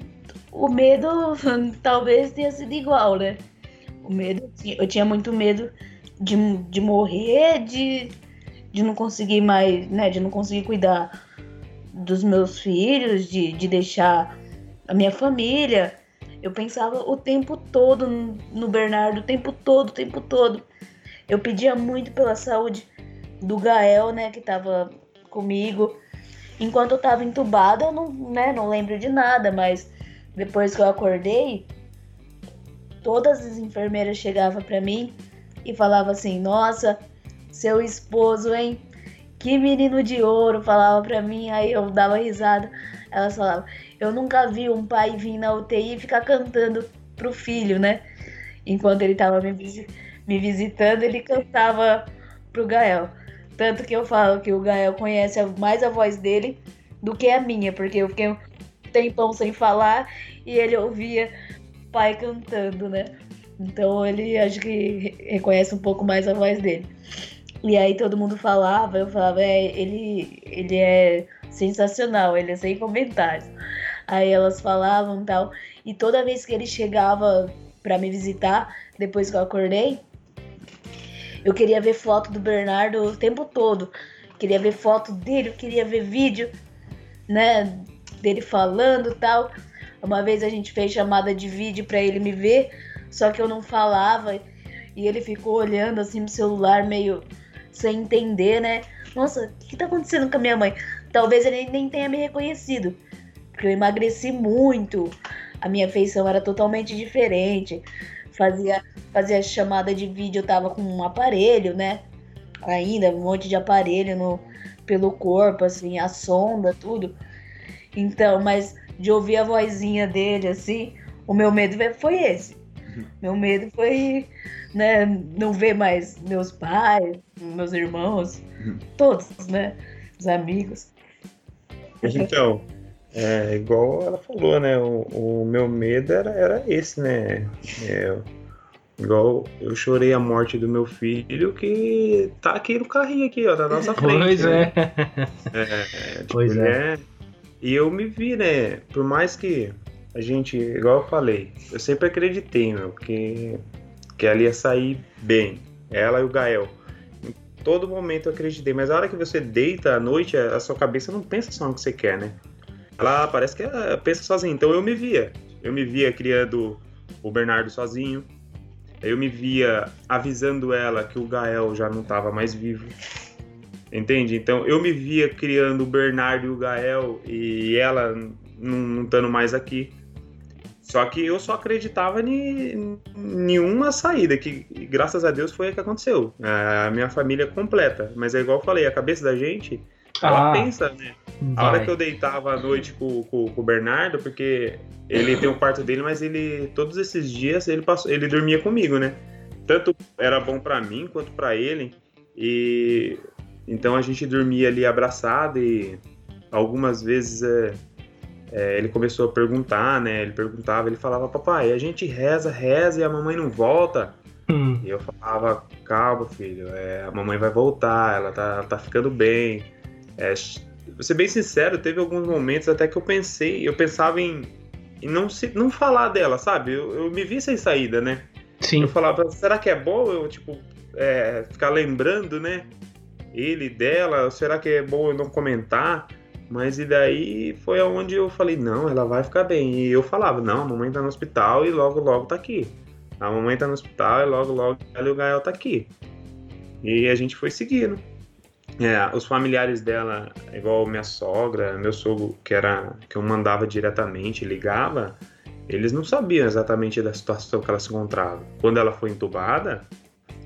o medo talvez tenha sido igual, né? O medo, eu tinha muito medo de, de morrer, de de não conseguir mais, né, de não conseguir cuidar dos meus filhos, de, de deixar a minha família. Eu pensava o tempo todo no Bernardo, o tempo todo, o tempo todo. Eu pedia muito pela saúde do Gael, né, que tava comigo. Enquanto eu tava entubada, eu não, né, não lembro de nada, mas depois que eu acordei, todas as enfermeiras chegavam para mim e falavam assim: "Nossa, seu esposo, hein? Que menino de ouro, falava pra mim, aí eu dava risada. Elas falavam, eu nunca vi um pai vir na UTI e ficar cantando pro filho, né? Enquanto ele tava me, me visitando, ele cantava pro Gael. Tanto que eu falo que o Gael conhece mais a voz dele do que a minha, porque eu fiquei um tempão sem falar e ele ouvia pai cantando, né? Então ele acho que reconhece um pouco mais a voz dele. E aí todo mundo falava, eu falava, é, ele, ele é sensacional, ele é sem comentários. Aí elas falavam tal. E toda vez que ele chegava para me visitar, depois que eu acordei, eu queria ver foto do Bernardo o tempo todo. Queria ver foto dele, queria ver vídeo, né, dele falando tal. Uma vez a gente fez chamada de vídeo para ele me ver, só que eu não falava e ele ficou olhando assim no celular meio sem entender, né? Nossa, o que, tá acontecendo com a minha mãe? Talvez ele nem tenha me reconhecido, porque eu emagreci muito, a minha feição era totalmente diferente. Fazia, fazia chamada de vídeo, eu tava com um aparelho, né? Ainda, um monte de aparelho no, pelo corpo, assim, a sonda, tudo. Então, mas de ouvir a vozinha dele, assim, o meu medo foi esse. Meu medo foi né, não ver mais meus pais, meus irmãos, todos, né? Os amigos. Então, é, igual ela falou, né? O, o meu medo era, era esse, né? É, igual eu chorei a morte do meu filho que tá aqui no carrinho aqui, ó, na nossa frente. Pois né? é. é tipo, pois é. é. E eu me vi, né? Por mais que a gente, igual eu falei, eu sempre acreditei, meu, que, que ela ia sair bem. Ela e o Gael. Em todo momento eu acreditei, mas a hora que você deita à noite, a sua cabeça não pensa só no que você quer, né? Ela parece que ela pensa sozinha. Então eu me via. Eu me via criando o Bernardo sozinho. Eu me via avisando ela que o Gael já não estava mais vivo. Entende? Então eu me via criando o Bernardo e o Gael e ela não estando mais aqui. Só que eu só acreditava em nenhuma saída, que graças a Deus foi o que aconteceu. A minha família completa. Mas é igual eu falei, a cabeça da gente, ela ah, pensa, né? Vai. A hora que eu deitava à noite com, com, com, o Bernardo, porque ele tem o quarto dele, mas ele todos esses dias ele passou, ele dormia comigo, né? Tanto era bom para mim quanto para ele. E então a gente dormia ali abraçado e algumas vezes é, é, ele começou a perguntar, né? Ele perguntava, ele falava, papai, a gente reza, reza e a mamãe não volta. Hum. E eu falava, calma, filho, é, a mamãe vai voltar, ela tá, tá ficando bem. É, vou ser bem sincero, teve alguns momentos até que eu pensei, eu pensava em, em não, se, não falar dela, sabe? Eu, eu me vi sem saída, né? Sim. Eu falava, será que é bom eu, tipo, é, ficar lembrando, né? Ele, dela, será que é bom eu não comentar? Mas e daí foi aonde eu falei, não, ela vai ficar bem. E eu falava, não, a mamãe tá no hospital e logo, logo tá aqui. A mamãe tá no hospital e logo, logo ela e o Gael tá aqui. E a gente foi seguindo. É, os familiares dela, igual minha sogra, meu sogro, que era que eu mandava diretamente, ligava, eles não sabiam exatamente da situação que ela se encontrava. Quando ela foi entubada,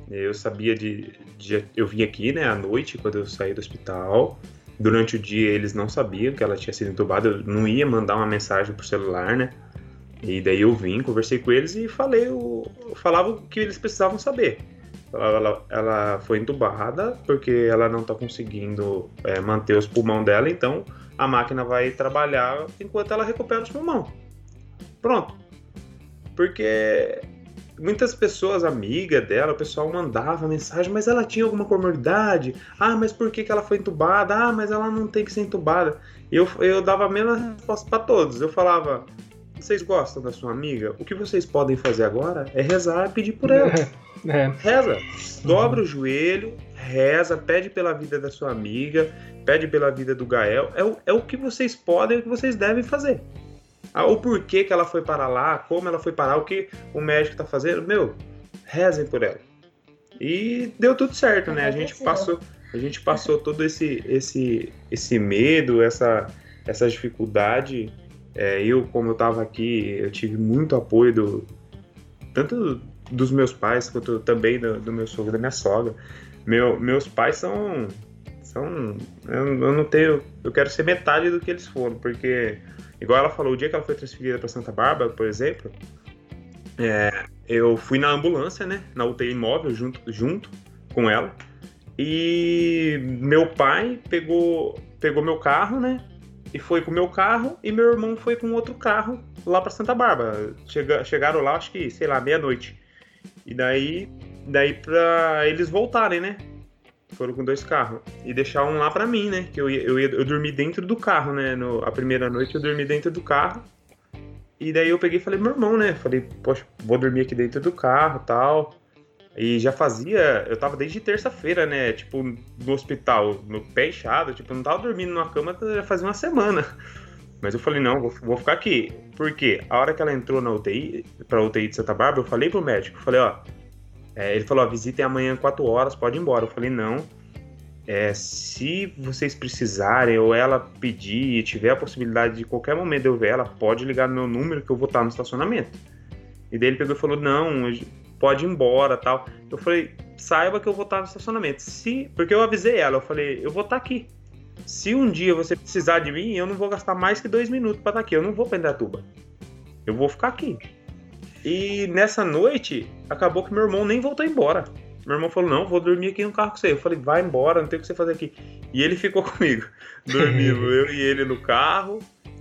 eu sabia de, de eu vim aqui, né, à noite, quando eu saí do hospital, Durante o dia eles não sabiam que ela tinha sido entubada, eu não ia mandar uma mensagem por celular, né? E daí eu vim, conversei com eles e falei, eu, falava o que eles precisavam saber. Ela, ela, ela, foi entubada porque ela não está conseguindo é, manter os pulmões dela, então a máquina vai trabalhar enquanto ela recupera os pulmões. Pronto. Porque muitas pessoas, amiga dela, o pessoal mandava mensagem, mas ela tinha alguma comorbidade? Ah, mas por que, que ela foi entubada? Ah, mas ela não tem que ser entubada. Eu, eu dava a mesma resposta para todos. Eu falava, vocês gostam da sua amiga? O que vocês podem fazer agora é rezar e pedir por ela. É. Reza. Dobra uhum. o joelho, reza, pede pela vida da sua amiga, pede pela vida do Gael. É o, é o que vocês podem, é o que vocês devem fazer. Ah, o porquê que ela foi para lá, como ela foi parar, o que o médico tá fazendo, meu, rezem por ela. E deu tudo certo, né? A gente passou, a gente passou todo esse esse esse medo, essa essa dificuldade. É, eu, como eu tava aqui, eu tive muito apoio do tanto dos meus pais quanto também do, do meu sogro, da minha sogra. Meu, meus pais são são eu, eu não tenho, eu quero ser metade do que eles foram, porque Igual ela falou, o dia que ela foi transferida para Santa Bárbara, por exemplo, é, eu fui na ambulância, né? Na UTI móvel junto, junto com ela. E meu pai pegou, pegou meu carro, né? E foi com meu carro e meu irmão foi com outro carro lá para Santa Bárbara. Chega, chegaram lá, acho que, sei lá, meia-noite. E daí, daí pra eles voltarem, né? Foram com dois carros. E deixar um lá pra mim, né? Que eu, ia, eu, ia, eu dormi dentro do carro, né? No, a primeira noite eu dormi dentro do carro. E daí eu peguei e falei, meu irmão, né? Falei, poxa, vou dormir aqui dentro do carro tal. E já fazia. Eu tava desde terça-feira, né? Tipo, no hospital, no pé inchado. Tipo, não tava dormindo numa cama já fazia uma semana. Mas eu falei, não, vou, vou ficar aqui. Por quê? A hora que ela entrou na UTI, pra UTI de Santa Bárbara, eu falei pro médico, falei, ó. É, ele falou, ó, visitem amanhã 4 horas, pode ir embora. Eu falei, não. É, se vocês precisarem ou ela pedir e tiver a possibilidade de qualquer momento eu ver ela, pode ligar no meu número que eu vou estar no estacionamento. E daí ele pegou e falou, não, pode ir embora tal. Eu falei, saiba que eu vou estar no estacionamento. Se, porque eu avisei ela, eu falei, eu vou estar aqui. Se um dia você precisar de mim, eu não vou gastar mais que dois minutos para estar aqui. Eu não vou prender a tuba. Eu vou ficar aqui. E nessa noite, acabou que meu irmão nem voltou embora. Meu irmão falou: Não, vou dormir aqui no carro com você. Eu falei: Vai embora, não tem o que você fazer aqui. E ele ficou comigo, dormindo, eu e ele no carro.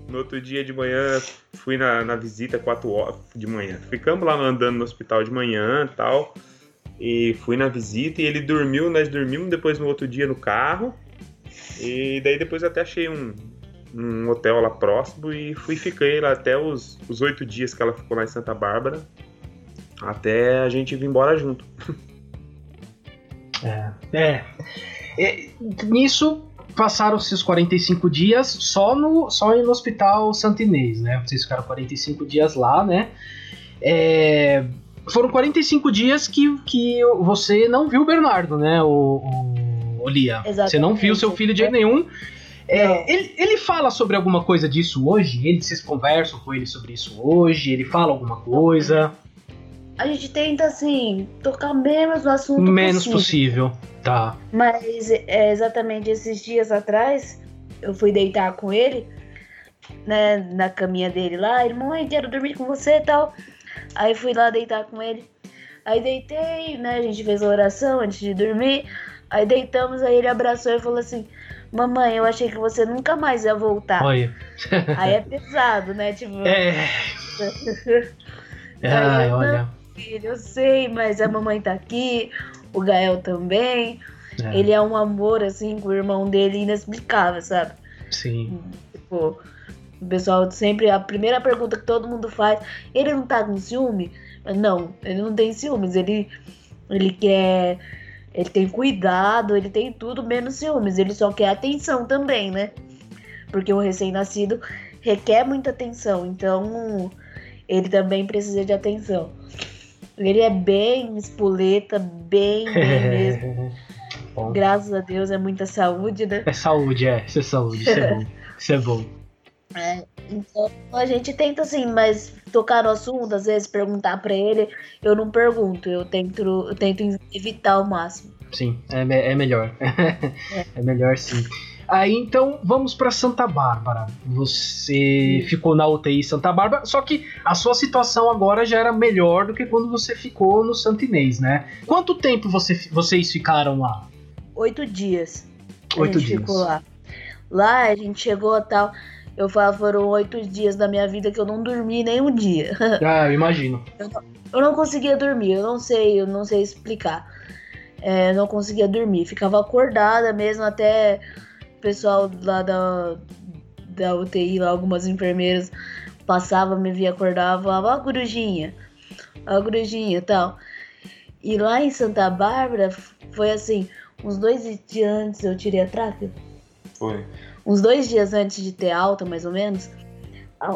No outro dia de manhã, fui na, na visita, 4 horas de manhã. Ficamos lá andando no hospital de manhã tal. E fui na visita e ele dormiu, nós dormimos depois no outro dia no carro. E daí depois até achei um, um hotel lá próximo e fui fiquei lá até os oito dias que ela ficou lá em Santa Bárbara. Até a gente vir embora junto. É. é. é nisso passaram-se os 45 dias só no, só no Hospital Santinês, né? Vocês ficaram 45 dias lá, né? É, foram 45 dias que, que você não viu o Bernardo, né, o, o, o Lia? Exatamente. Você não viu seu filho de jeito nenhum. É, ele, ele fala sobre alguma coisa disso hoje? Eles vocês conversam com ele sobre isso hoje? Ele fala alguma coisa? A gente tenta, assim, tocar menos no assunto Menos possível, possível. tá. Mas é, exatamente esses dias atrás, eu fui deitar com ele, né, na caminha dele lá. Ele, mãe, quero dormir com você e tal. Aí fui lá deitar com ele. Aí deitei, né? A gente fez a oração antes de dormir. Aí deitamos, aí ele abraçou e falou assim: Mamãe, eu achei que você nunca mais ia voltar. Olha. Aí é pesado, né? Tipo. É. Ai, olha. Filho, eu sei, mas a mamãe tá aqui, o Gael também. É. Ele é um amor, assim, com o irmão dele inexplicável, sabe? Sim. Tipo, o pessoal sempre, a primeira pergunta que todo mundo faz, ele não tá com ciúme? Não, ele não tem ciúmes, ele, ele quer. Ele tem cuidado, ele tem tudo menos ciúmes, ele só quer atenção também, né? Porque o recém-nascido requer muita atenção, então ele também precisa de atenção. Ele é bem espoleta, bem, bem mesmo. Graças a Deus é muita saúde, né? É saúde, é. Isso é saúde, isso é bom. Isso é bom. É, então a gente tenta assim, mas tocar no assunto, às vezes perguntar para ele, eu não pergunto, eu tento, eu tento evitar ao máximo. Sim, é, é melhor. É. é melhor sim. Aí então vamos para Santa Bárbara. Você ficou na UTI Santa Bárbara, só que a sua situação agora já era melhor do que quando você ficou no Santinês, né? Quanto tempo você, vocês ficaram lá? Oito dias. Oito dias. ficou lá. Lá a gente chegou a tal. Eu falo, foram oito dias da minha vida que eu não dormi nem um dia. Ah, eu imagino. Eu não, eu não conseguia dormir, eu não sei, eu não sei explicar. É, não conseguia dormir, ficava acordada mesmo até o pessoal lá da, da UTI, lá, algumas enfermeiras passava, me via acordar, falava, ó, a corujinha, ó, a corujinha e tal. E lá em Santa Bárbara foi assim, uns dois dias antes eu tirei a tráquea. Foi uns dois dias antes de ter alta, mais ou menos,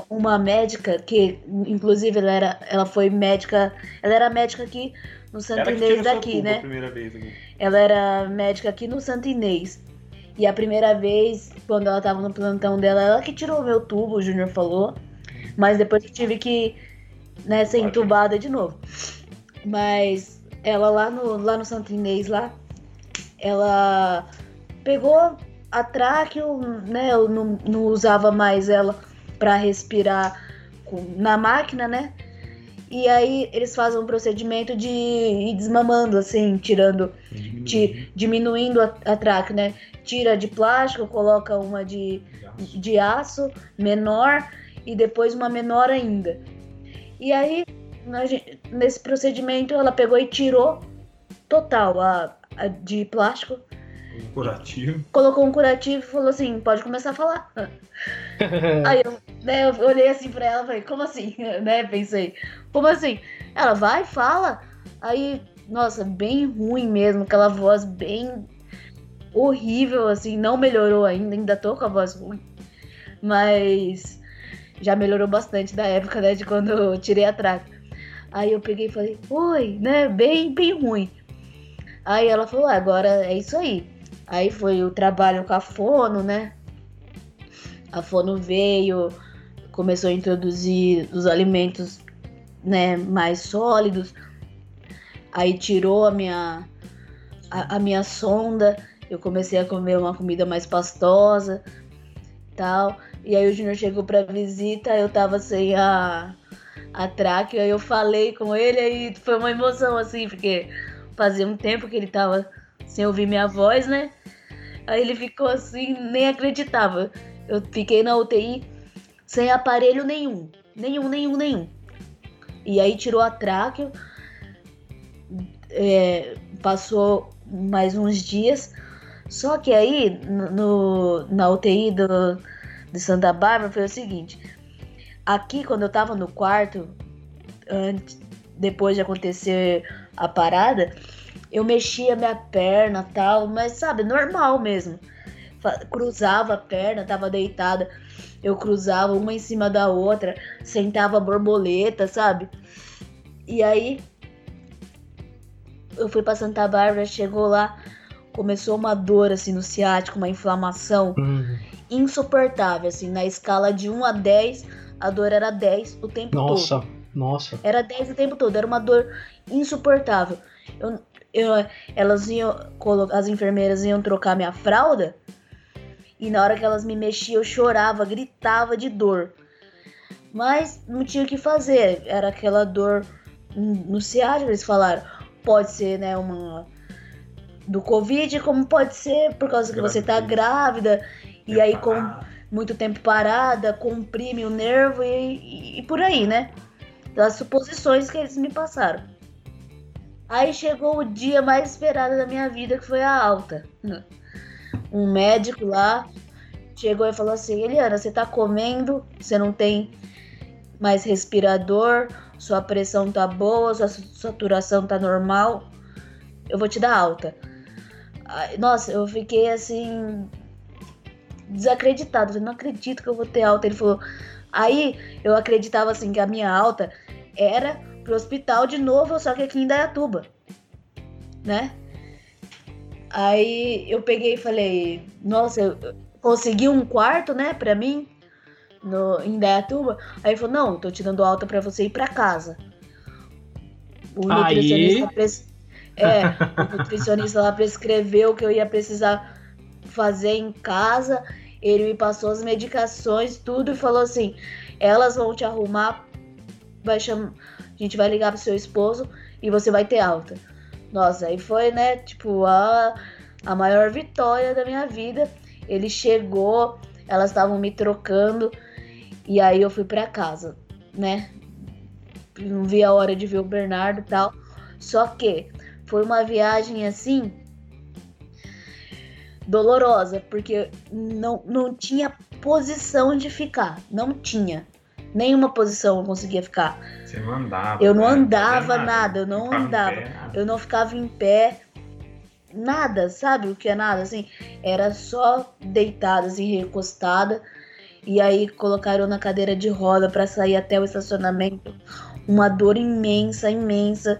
uma médica que, inclusive, ela era, ela foi médica, ela era médica aqui no Santo Inês daqui, né? Ela era médica aqui no Santo Inês. E a primeira vez, quando ela tava no plantão dela, ela que tirou o meu tubo, o Júnior falou. Mas depois eu tive que né, ser entubada de novo. Mas ela lá no, lá no Santo Inês, lá, ela pegou a tráqueo, né, eu não, não usava mais ela para respirar com, na máquina, né? E aí eles fazem um procedimento de ir desmamando, assim, tirando, diminuindo, ti, diminuindo a, a tráqueo, né? Tira de plástico, coloca uma de, de, aço menor e depois uma menor ainda. E aí nesse procedimento ela pegou e tirou total a, a de plástico. Um curativo. Colocou um curativo e falou assim, pode começar a falar. Aí eu, né, eu olhei assim pra ela e falei, como assim? né, pensei, como assim? Ela vai, fala. Aí, nossa, bem ruim mesmo, aquela voz bem horrível, assim, não melhorou ainda, ainda tô com a voz ruim. Mas já melhorou bastante da época, né, de quando eu tirei a traca. Aí eu peguei e falei, oi, né, bem, bem ruim. Aí ela falou, ah, agora é isso aí. Aí foi o trabalho com a Fono, né? A Fono veio, começou a introduzir os alimentos, né, mais sólidos. Aí tirou a minha a, a minha sonda, eu comecei a comer uma comida mais pastosa, tal. E aí o Júnior chegou pra visita, eu tava sem a, a tráquea, eu falei com ele, aí foi uma emoção, assim, porque fazia um tempo que ele tava sem ouvir minha voz, né? Aí ele ficou assim, nem acreditava. Eu fiquei na UTI sem aparelho nenhum. Nenhum, nenhum, nenhum. E aí tirou a tráquea. É, passou mais uns dias. Só que aí, no, na UTI do, de Santa Bárbara, foi o seguinte. Aqui, quando eu tava no quarto, antes, depois de acontecer a parada, eu mexia minha perna tal, mas sabe, normal mesmo. Cruzava a perna, tava deitada, eu cruzava uma em cima da outra, sentava borboleta, sabe? E aí eu fui pra Santa Bárbara, chegou lá, começou uma dor assim no ciático, uma inflamação uhum. insuportável, assim, na escala de 1 a 10, a dor era 10 o tempo nossa, todo. Nossa, nossa. Era 10 o tempo todo, era uma dor insuportável. Eu, eu, elas iam, as enfermeiras iam trocar minha fralda e na hora que elas me mexiam eu chorava, gritava de dor. Mas não tinha o que fazer, era aquela dor no ciático, eles falaram, pode ser, né, uma do Covid, como pode ser por causa que você tá grávida e aí com muito tempo parada, comprime o nervo e, e, e por aí, né? Das suposições que eles me passaram. Aí chegou o dia mais esperado da minha vida, que foi a alta. Um médico lá chegou e falou assim: Eliana, você tá comendo, você não tem mais respirador, sua pressão tá boa, sua saturação tá normal, eu vou te dar alta. Nossa, eu fiquei assim desacreditado, eu não acredito que eu vou ter alta. Ele falou. Aí eu acreditava assim que a minha alta era pro hospital de novo, só que aqui em Dayatuba, né? Aí eu peguei e falei, nossa, eu consegui um quarto, né, pra mim, no, em Dayatuba. Aí ele falou, não, tô te dando alta pra você ir pra casa. O nutricionista, pres... é, o nutricionista lá prescreveu que eu ia precisar fazer em casa. Ele me passou as medicações, tudo, e falou assim: elas vão te arrumar, vai chamar a gente vai ligar pro seu esposo e você vai ter alta. Nossa, aí foi, né, tipo, a, a maior vitória da minha vida. Ele chegou, elas estavam me trocando e aí eu fui para casa, né? Não vi a hora de ver o Bernardo e tal. Só que foi uma viagem assim dolorosa, porque não, não tinha posição de ficar, não tinha. Nenhuma posição eu conseguia ficar. Você não andava. Eu não né? andava nada. nada, eu não andava. Pé, eu não ficava em pé. Nada, sabe o que é nada? Assim, era só deitada, assim, recostada. E aí colocaram na cadeira de roda para sair até o estacionamento. Uma dor imensa, imensa.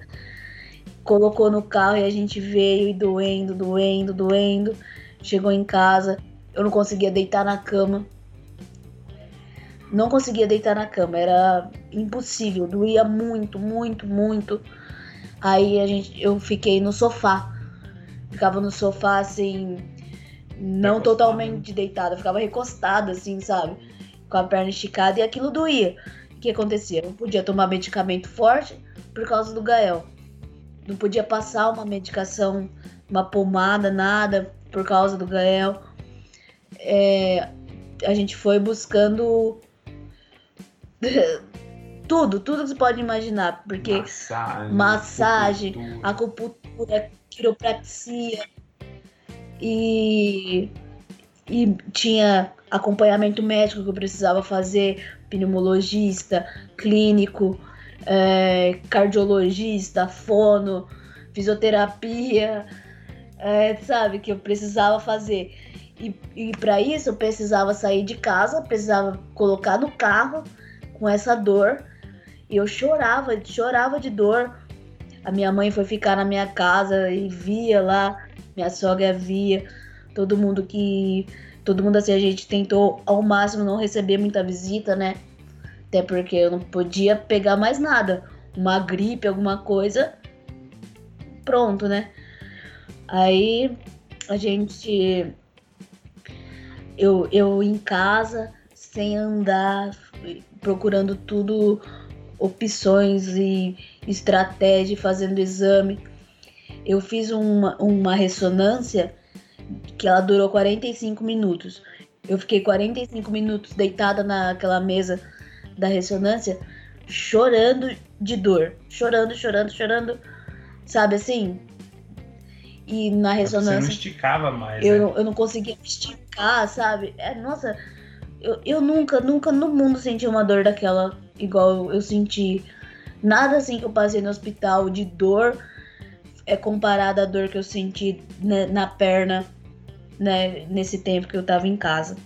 Colocou no carro e a gente veio e doendo, doendo, doendo. Chegou em casa, eu não conseguia deitar na cama não conseguia deitar na cama, era impossível, doía muito, muito, muito. Aí a gente, eu fiquei no sofá, ficava no sofá assim, não totalmente deitada, ficava recostada assim, sabe, com a perna esticada e aquilo doía. O que acontecia? Eu não podia tomar medicamento forte por causa do Gael, não podia passar uma medicação, uma pomada, nada por causa do Gael. É, a gente foi buscando tudo, tudo que você pode imaginar. Porque Massagem, massagem, acupuntura. quiropraxia e, e tinha acompanhamento médico que eu precisava fazer, pneumologista, clínico, é, cardiologista, fono, fisioterapia, é, sabe, que eu precisava fazer. E, e para isso eu precisava sair de casa, precisava colocar no carro com essa dor. E eu chorava, chorava de dor. A minha mãe foi ficar na minha casa e via lá, minha sogra via, todo mundo que. Todo mundo assim, a gente tentou ao máximo não receber muita visita, né? Até porque eu não podia pegar mais nada. Uma gripe, alguma coisa. Pronto, né? Aí a gente. Eu, eu em casa, sem andar, procurando tudo, opções e estratégia, fazendo exame. Eu fiz uma, uma ressonância que ela durou 45 minutos. Eu fiquei 45 minutos deitada naquela mesa da ressonância, chorando de dor. Chorando, chorando, chorando. Sabe assim? E na Você não ressonância esticava mais, eu, né? não, eu não conseguia me esticar, sabe? É, nossa, eu, eu nunca, nunca no mundo senti uma dor daquela igual eu senti. Nada assim que eu passei no hospital de dor é comparada à dor que eu senti né, na perna, né, nesse tempo que eu tava em casa.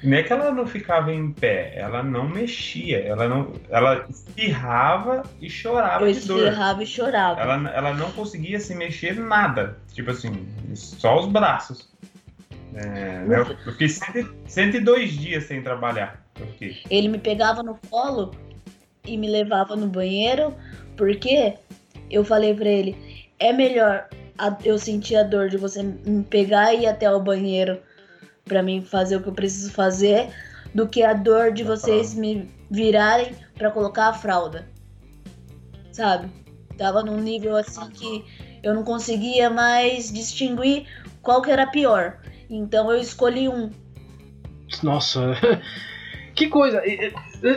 Não é que ela não ficava em pé, ela não mexia, ela não, ela espirrava e chorava Eu de dor. espirrava e chorava. Ela, ela não conseguia se mexer nada, tipo assim, só os braços. É, eu, eu fiquei 100 102 dias sem trabalhar. Ele me pegava no colo e me levava no banheiro, porque eu falei pra ele: é melhor eu sentir a dor de você me pegar e ir até o banheiro pra mim fazer o que eu preciso fazer, do que a dor de Da vocês me virarem pra colocar a fralda. Sabe? Tava num nível assim que eu não conseguia mais distinguir qual que era pior. Então eu escolhi um. Nossa, que coisa.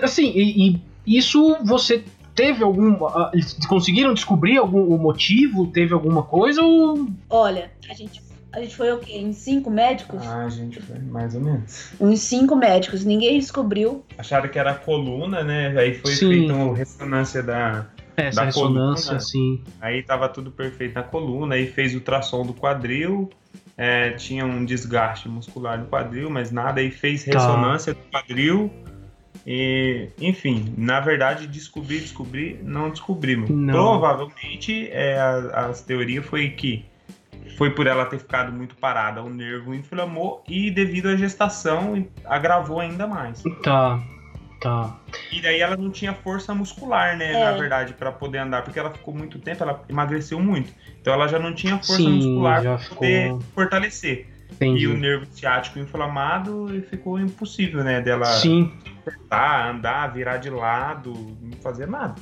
Assim, e, e isso você teve algum. Eles conseguiram descobrir algum o motivo? Teve alguma coisa ou. Olha, a gente, a gente foi o quê? Em cinco médicos? Ah, gente, foi mais ou menos. Uns cinco médicos, ninguém descobriu. Acharam que era a coluna, né? Aí foi Sim. feita uma ressonância da. Essa Da ressonância, coluna. assim. Aí tava tudo perfeito na coluna, aí fez ultrassom do quadril, é, tinha um desgaste muscular no quadril, mas nada, aí fez Tá. ressonância do quadril. E, enfim, na verdade, descobrir, descobrir, não descobrimos. Não. Provavelmente é, a, as teorias foi que foi por ela ter ficado muito parada, o nervo inflamou e devido à gestação agravou ainda mais. Tá. Tá. E daí ela não tinha força muscular, né, É. na verdade, pra poder andar, porque ela ficou muito tempo, ela emagreceu muito. Então ela já não tinha força Sim, muscular pra poder ficou- fortalecer. Entendi. E o nervo ciático inflamado e ficou impossível, né, dela Sim. apertar, andar, virar de lado, não fazer nada.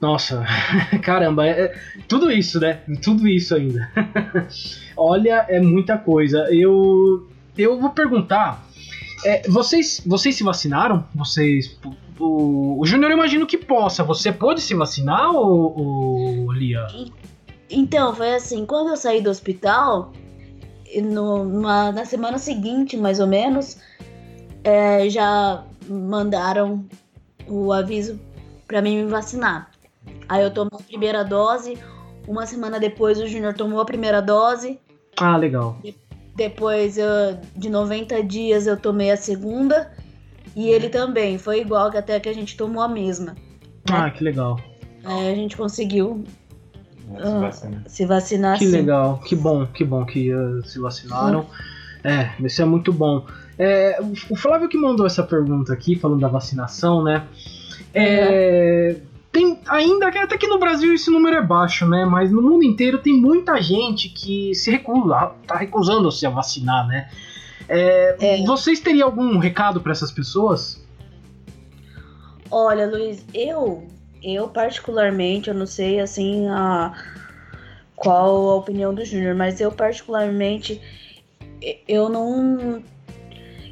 Nossa, caramba, é, é tudo isso, né? Tudo isso ainda. Olha, é muita coisa. Eu eu vou perguntar, é, vocês vocês se vacinaram? Vocês o, o Júnior eu imagino que possa. Você pôde se vacinar ou, Lia? Então, foi assim, quando eu saí do hospital, no- numa- na semana seguinte, mais ou menos, é, já mandaram o aviso pra mim me vacinar. Aí eu tomei a primeira dose, uma semana depois o Júnior tomou a primeira dose, Ah, legal. depois eu- de 90 dias eu tomei a segunda, e ele também, foi igual que até que a gente tomou a mesma. Ah, que legal. Aí a gente conseguiu né, Ah. se vacinar. se vacinar Que assim. legal, que bom, que bom que uh, se vacinaram. É, isso é muito bom. É, o- o Flávio que mandou essa pergunta aqui, falando da vacinação, né? É, tem ainda, até que no Brasil esse número é baixo, né? Mas no mundo inteiro tem muita gente que se recusa, tá recusando-se a vacinar, né? É, É. Vocês teriam algum recado para essas pessoas? Olha, Luiz, eu, eu particularmente, eu não sei assim a qual a opinião do Júnior, mas eu particularmente eu não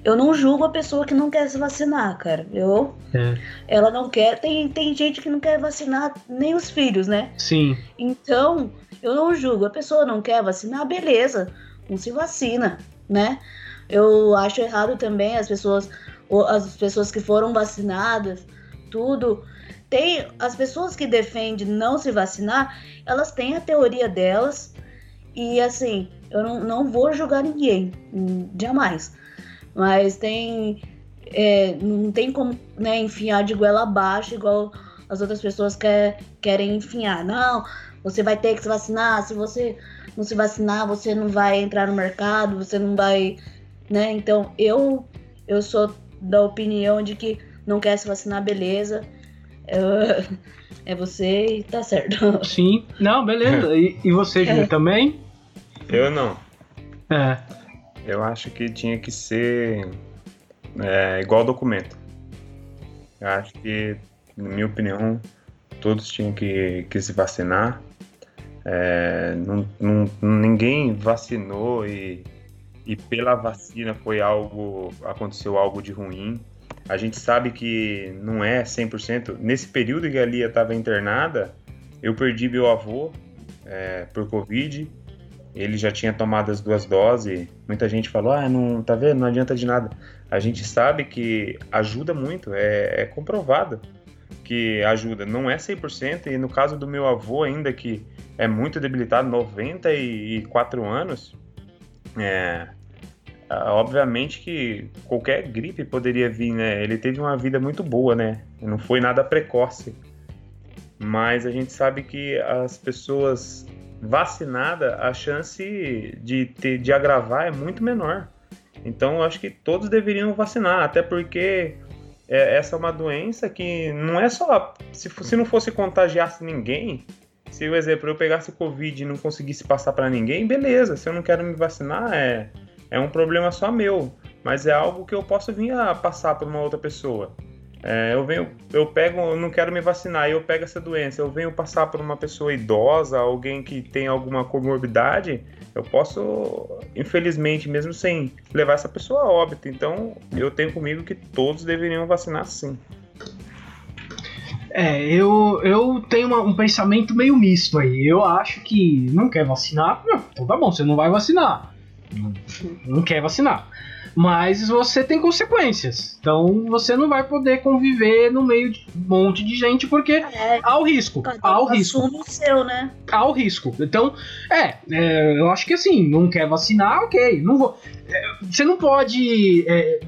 eu não julgo a pessoa que não quer se vacinar, cara. Eu, É. ela não quer. Tem, tem gente que não quer vacinar nem os filhos, né? Sim. Então, eu não julgo. A pessoa não quer vacinar, beleza, não se vacina, né? Eu acho errado também as pessoas, as pessoas que foram vacinadas, tudo. Tem as pessoas que defendem não se vacinar, elas têm a teoria delas e assim, eu não, não vou julgar ninguém, hum, jamais. Mas tem, é, não tem como né, enfiar de goela abaixo igual as outras pessoas quer, querem enfiar. Não, você vai ter que se vacinar. Se você não se vacinar, você não vai entrar no mercado, você não vai, né? Então eu eu sou da opinião de que não quer se vacinar, beleza. É, é você e tá certo. Sim. Não, beleza. E, e você, Júnior, também? Eu não. É. Eu acho que tinha que ser é, igual documento. Eu acho que, na minha opinião, todos tinham que, que se vacinar. É, não, não- ninguém vacinou e, e pela vacina foi algo. aconteceu algo de ruim. A gente sabe que não é 100%. Nesse período que a Lia estava internada, eu perdi meu avô é, por Covid. Ele já tinha tomado as duas doses. Muita gente falou: ah, não, tá vendo? Não adianta de nada. A gente sabe que ajuda muito, é, é comprovado que ajuda. Não é 100%, e no caso do meu avô, ainda que é muito debilitado, 94 anos, é, obviamente que qualquer gripe poderia vir, né? Ele teve uma vida muito boa, né? Não foi nada precoce. Mas a gente sabe que as pessoas vacinadas, a chance de, ter, de agravar é muito menor. Então eu acho que todos deveriam vacinar, até porque é, essa é uma doença que não é só. Se, se não fosse contagiasse ninguém, se, por exemplo, eu pegasse Covid e não conseguisse passar para ninguém, beleza. Se eu não quero me vacinar, é, é um problema só meu. Mas é algo que eu posso vir a passar para uma outra pessoa. É, eu venho, eu pego, eu não quero me vacinar, eu pego essa doença, eu venho passar por uma pessoa idosa, alguém que tem alguma comorbidade, eu posso, infelizmente, mesmo sem levar essa pessoa a óbito. Então, eu tenho comigo que todos deveriam vacinar sim. É, eu, eu tenho uma- um pensamento meio misto aí. Eu acho que não quer vacinar, então tá bom, você não vai vacinar. Não quer vacinar. Mas você tem consequências. Então você não vai poder conviver no meio de um monte de gente porque É, há o risco. Há o risco. o seu, né? há o risco. Então, é, é, eu acho que assim, não quer vacinar, ok. Não vou, é, você não pode é,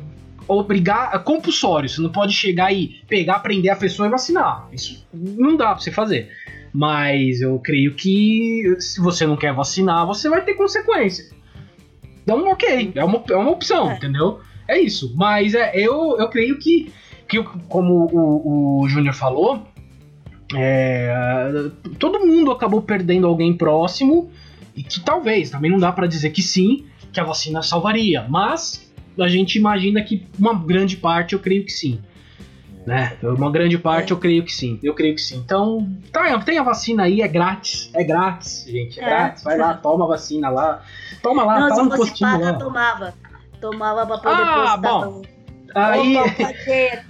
obrigar, é compulsório, você não pode chegar e pegar, prender a pessoa e vacinar. Isso não dá pra você fazer. Mas eu creio que se você não quer vacinar, você vai ter consequência. Então, ok, é uma, é uma opção, É. entendeu? É isso. Mas é, eu, eu creio que, que como o, o Júnior falou, é, todo mundo acabou perdendo alguém próximo e que talvez, também não dá pra dizer que sim, que a vacina salvaria, mas a gente imagina que uma grande parte eu creio que sim. Né? Uma grande parte É. eu creio que sim. Eu creio que sim. Então, tá, tem a vacina aí, é grátis. É grátis, gente. É, É. grátis. Vai lá, toma a vacina lá. Toma lá, não, tá no postinho paga, lá. tomava. Tomava pra poder Ah, bom. Aí, Opa,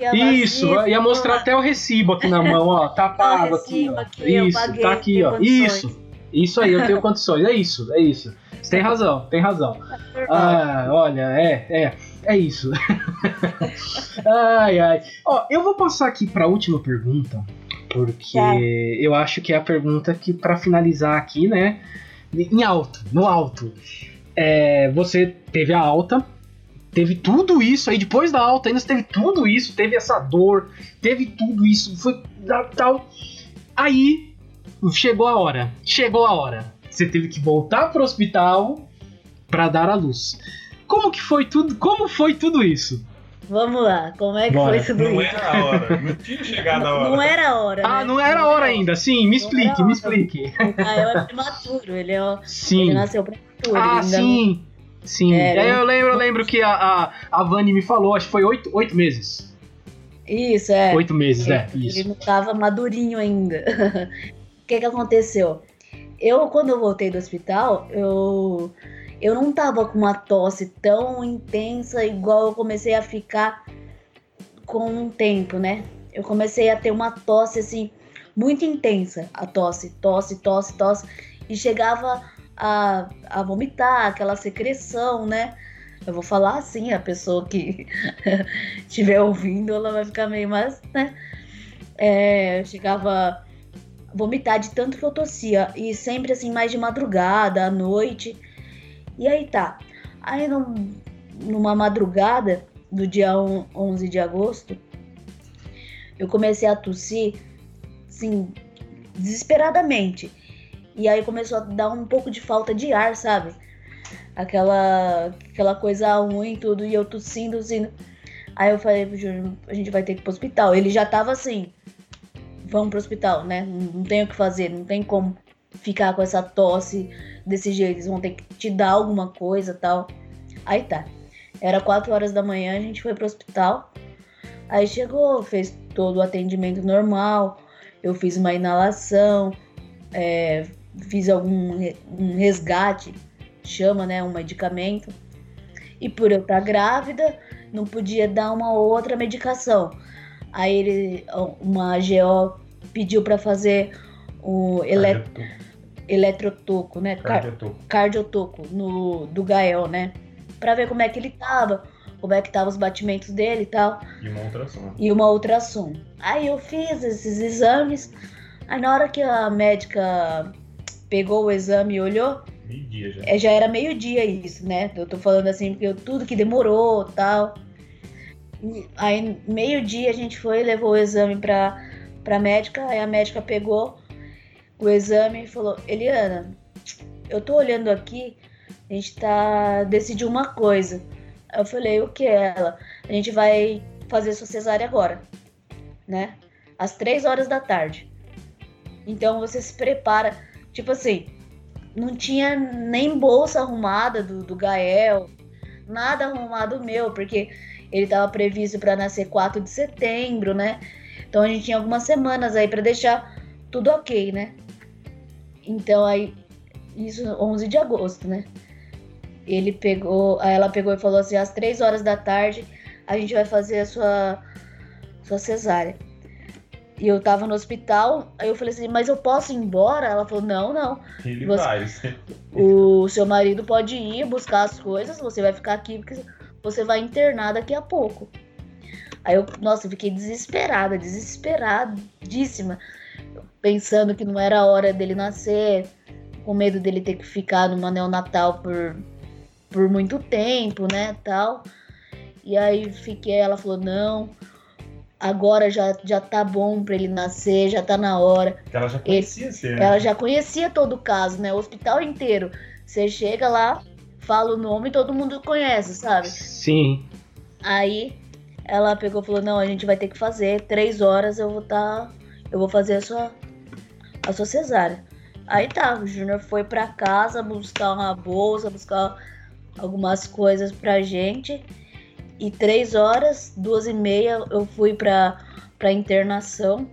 paguei isso, vacina, ia mostrar até o recibo aqui na mão, ó. Tá pago aqui, ó. aqui, Isso, paguei, tá aqui, ó. condições. Isso. Isso aí, eu tenho condições. É isso, é isso. Você tem razão, tem razão. Ah, olha, é, é, é isso. ai, ai. Ó, eu vou passar aqui pra última pergunta, porque Tá. eu acho que é a pergunta que, pra finalizar aqui, né, em alto, no alto. É, você teve a alta, teve tudo isso aí, depois da alta ainda teve tudo isso, teve essa dor, teve tudo isso, foi tal. Aí chegou a hora, chegou a hora. Você teve que voltar pro hospital pra dar a luz. Como que foi tudo? Como foi tudo isso? Vamos lá, como é que Bora. foi tudo Não isso? era a hora, não tinha chegado a hora. Não era a hora. Ah, né? não era a hora ainda. Sim, me Não explique, me explique. O Caio é prematuro, ele, é, o- Sim. ele nasceu prematuro. Ah, ele ainda sim. Sim. É, É, eu lembro, eu lembro que a, a, a Vani me falou, acho que foi oito, oito meses. não- Isso, é. Oito meses, é. Ele Isso. não tava madurinho ainda. O que que aconteceu? Eu, quando eu voltei do hospital, eu, eu não tava com uma tosse tão intensa igual eu comecei a ficar com o tempo, né? Eu comecei a ter uma tosse assim muito intensa, a tosse, tosse, tosse, tosse, e chegava a, a vomitar, aquela secreção, né? Eu vou falar assim, a pessoa que estiver ouvindo, ela vai ficar meio mais, né? É, chegava a vomitar de tanto que eu tossia. E sempre assim, mais de madrugada, à noite. E aí tá. Aí num, numa madrugada do dia 11 de agosto, eu comecei a tossir, assim, desesperadamente. E aí começou a dar um pouco de falta de ar, sabe? Aquela, aquela coisa ruim e tudo, e eu tossindo, tossindo. Aí eu falei pro Júnior, a gente vai ter que ir pro hospital. Ele já tava assim, vamos pro hospital, né? Não, não tem o que fazer, não tem como ficar com essa tosse desse jeito. Eles vão ter que te dar alguma coisa tal. Aí tá. Era 4 horas da manhã, a gente foi pro hospital. Aí chegou, fez todo o atendimento normal. Eu fiz uma inalação, é, fiz algum um resgate, chama, né, um medicamento. E por eu estar grávida, não podia dar uma outra medicação. Aí ele, uma GO pediu para fazer o elet eletrotoco, né? Cardiotoco. Cardiotoco no do Gael, né? Para ver como é que ele tava, como é que tava os batimentos dele e tal. E uma ultrassom. E uma ultrassom. Aí eu fiz esses exames. Aí na hora que a médica pegou o exame e olhou. Meio-dia já. É, já era meio-dia isso, né? Eu tô falando assim, porque eu, tudo que demorou tal. E aí, meio-dia, a gente foi levou o exame pra, pra médica. Aí a médica pegou o exame e falou: Eliana, eu tô olhando aqui, a gente tá. decidiu uma coisa. Eu falei: o que é ela? A gente vai fazer sua cesárea agora, né? Às três horas da tarde. Então você se prepara Tipo assim, não tinha nem bolsa arrumada do, do Gael, nada arrumado meu, porque ele tava previsto para nascer 4 de setembro, né? Então a gente tinha algumas semanas aí para deixar tudo ok, né? Então aí, isso 11 de agosto, né? Ele pegou, aí ela pegou e falou assim: às 3 horas da tarde a gente vai fazer a sua, sua cesárea. E eu tava no hospital, aí eu falei assim, mas eu posso ir embora? Ela falou, não, não. Ele Você- vai. O seu marido pode ir buscar as coisas, você vai ficar aqui porque você vai internar daqui a pouco. Aí eu, nossa, eu fiquei desesperada, desesperadíssima, pensando que não era a hora dele nascer, com medo dele ter que ficar numa neonatal por, por muito tempo, né, tal. E aí fiquei, ela falou, não, agora já, já tá bom pra ele nascer, já tá na hora. Ela já conhecia você, né? Ela já conhecia todo o caso, né? O hospital inteiro. Você chega lá, fala o nome e todo mundo conhece, sabe? Sim. Aí ela pegou e falou: Não, a gente vai ter que fazer. Três horas eu vou tá. Eu vou fazer a sua, a sua cesárea. Aí tá, o Júnior foi pra casa buscar uma bolsa, buscar algumas coisas pra gente. E três horas, duas e meia, eu fui pra, pra internação.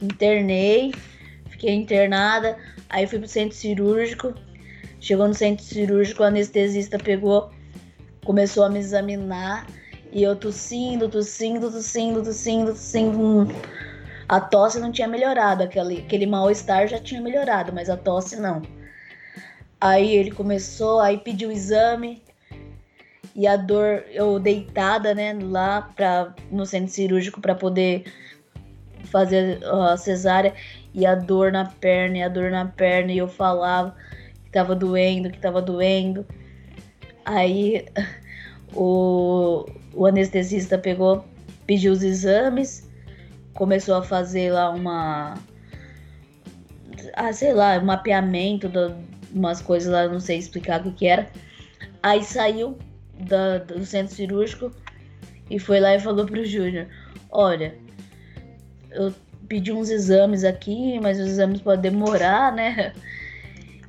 Internei, fiquei internada. Aí fui pro centro cirúrgico. Chegou no centro cirúrgico, o anestesista pegou, começou a me examinar. E eu tossindo, tossindo, tossindo, tossindo, tossindo. Hum. A tosse não tinha melhorado, aquele, aquele mal-estar já tinha melhorado, mas a tosse não. Aí ele começou, aí pediu o exame. E a dor, eu deitada, né, lá pra, no centro cirúrgico para poder fazer a cesárea. E a dor na perna, e a dor na perna, e eu falava que tava doendo, que tava doendo. Aí o, o anestesista pegou, pediu os exames, começou a fazer lá uma. Ah, sei lá, um mapeamento de umas coisas lá, não sei explicar o que, que era. Aí saiu da- do centro cirúrgico e foi lá e falou pro Júnior: Olha, eu pedi uns exames aqui, mas os exames podem demorar, né?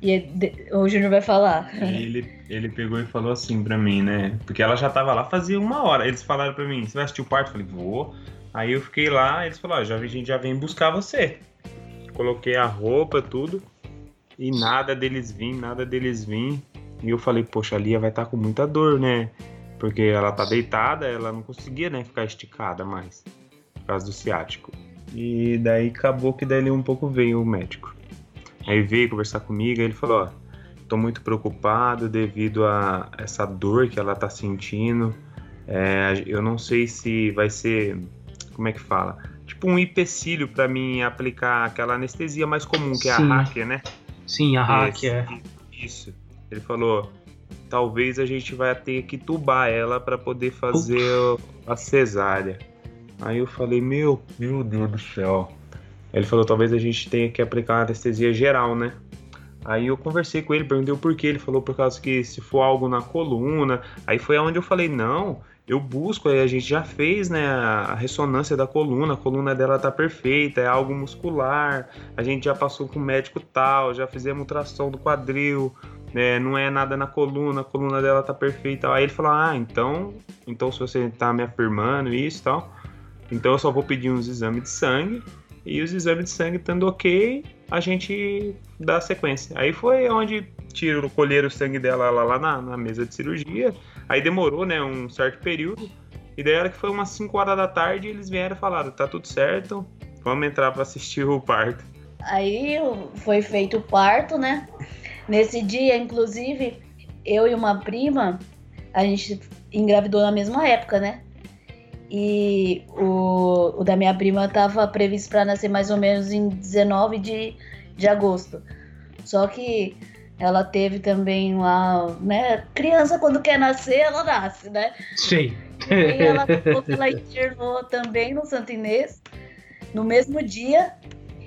E o Júnior vai falar. Ele, ele pegou e falou assim pra mim, né? Porque ela já tava lá fazia uma hora. Eles falaram pra mim, você vai assistir o parto? Eu falei, vou. Aí eu fiquei lá, eles falaram, já, a gente já vem buscar você. Coloquei a roupa, tudo. E nada deles vir, nada deles vir. E eu falei, poxa, a Lia vai estar tá com muita dor, né? Porque ela tá deitada, ela não conseguia, né, ficar esticada mais. Por causa do ciático. E daí acabou que daí um pouco veio o médico. Aí veio conversar comigo, ele falou, ó, tô muito preocupado devido a essa dor que ela tá sentindo. É, eu não sei se vai ser, como é que fala? Tipo um empecilho para mim aplicar aquela anestesia mais comum, que é Sim. a hacker, né? Sim, a hack, é. Isso. Ele falou, talvez a gente vai ter que tubar ela para poder fazer a cesárea. Aí eu falei, meu, meu Deus do céu. Ele falou, talvez a gente tenha que aplicar anestesia geral, né? Aí eu conversei com ele, perguntei o porquê. Ele falou por causa que se for algo na coluna. Aí foi onde eu falei, não, eu busco, aí a gente já fez, né, a ressonância da coluna, a coluna dela tá perfeita, é algo muscular. A gente já passou com o médico tal, já fizemos ultrassom do quadril, né, não é nada na coluna, a coluna dela tá perfeita. Aí ele falou: "Ah, então, então se você tá me afirmando isso, tal, então eu só vou pedir uns exames de sangue e os exames de sangue estando ok, a gente dá sequência. Aí foi onde tiro, colheram o sangue dela lá, lá na, na, mesa de cirurgia. Aí demorou, né, um certo período. E daí, era que foi umas 5 horas da tarde, eles vieram e falaram: tá tudo certo, vamos entrar para assistir o parto. Aí foi feito o parto, né? Nesse dia, inclusive, eu e uma prima, a gente engravidou na mesma época, né? E o, o da minha prima estava previsto para nascer mais ou menos em 19 de, de agosto. Só que ela teve também uma, né? Criança quando quer nascer, ela nasce, né? Sim. E ela, ela internou também no Santo Inês, no mesmo dia.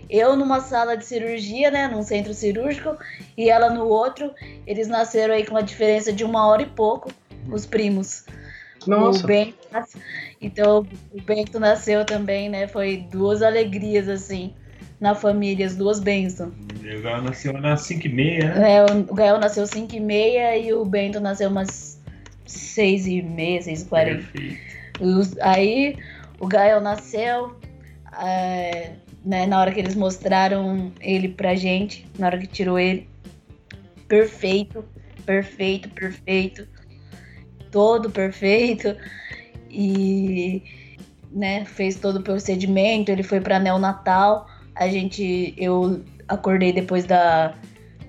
Eu numa sala de cirurgia, né? Num centro cirúrgico, e ela no outro. Eles nasceram aí com uma diferença de uma hora e pouco, os primos. Nossa. O Bento, então, o Bento nasceu também, né? Foi duas alegrias, assim, na família, as duas bênçãos. O Gael nasceu nas 5 e meia, né? É, o Gael nasceu 5 e meia e o Bento nasceu umas 6 e meia, 6 e 40. Aí, o Gael nasceu, é, né, na hora que eles mostraram ele pra gente, na hora que tirou ele, perfeito, perfeito, perfeito todo perfeito e né, fez todo o procedimento, ele foi para neonatal, a gente eu acordei depois da,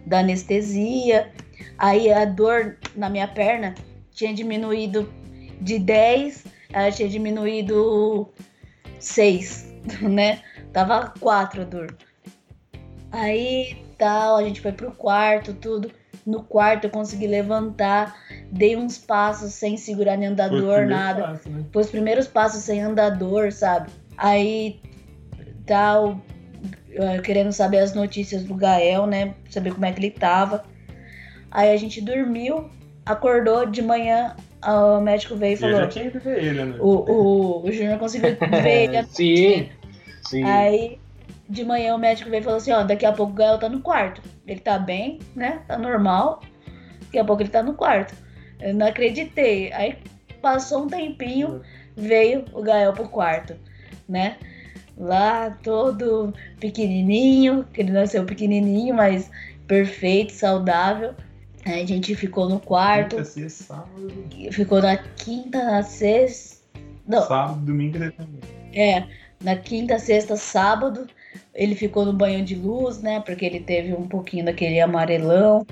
da anestesia. Aí a dor na minha perna tinha diminuído de 10, ela tinha diminuído 6, né? Tava 4 a dor. Aí tal, a gente foi pro quarto, tudo. No quarto eu consegui levantar, dei uns passos sem segurar nem andador, nada. Passo, né? Foi os primeiros passos sem andador, sabe? Aí tal, querendo saber as notícias do Gael, né? Saber como é que ele tava. Aí a gente dormiu, acordou de manhã, o médico veio e falou. Eu já tinha ido ver ele, né? O, o, o Júnior conseguiu ver ele. sim, sim. Aí de manhã o médico veio e falou assim, ó, daqui a pouco o Gael tá no quarto. Ele tá bem, né? Tá normal. Daqui a pouco ele tá no quarto. Eu não acreditei. Aí passou um tempinho, veio o Gael pro quarto, né? Lá todo pequenininho, que ele nasceu pequenininho, mas perfeito, saudável. Aí a gente ficou no quarto. Quinta, sexta, sábado. Ficou na quinta, na sexta. Não. Sábado, domingo e também. É, na quinta, sexta, sábado. Ele ficou no banho de luz, né? Porque ele teve um pouquinho daquele amarelão.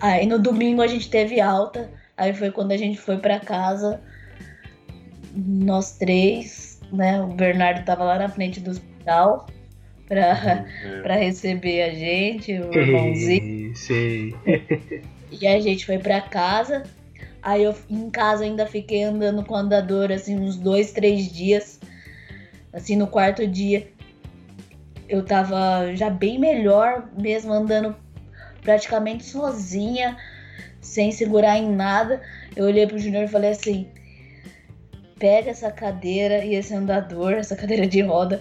Aí no domingo a gente teve alta. Aí foi quando a gente foi para casa, nós três, né? O Bernardo tava lá na frente do hospital para é. Pra receber a gente, o irmãozinho. Sim. e a gente foi para casa. Aí eu em casa ainda fiquei andando com o andador assim uns dois, três dias. Assim no quarto dia eu tava já bem melhor, mesmo andando praticamente sozinha, sem segurar em nada. Eu olhei pro Junior e falei assim: pega essa cadeira e esse andador, essa cadeira de roda,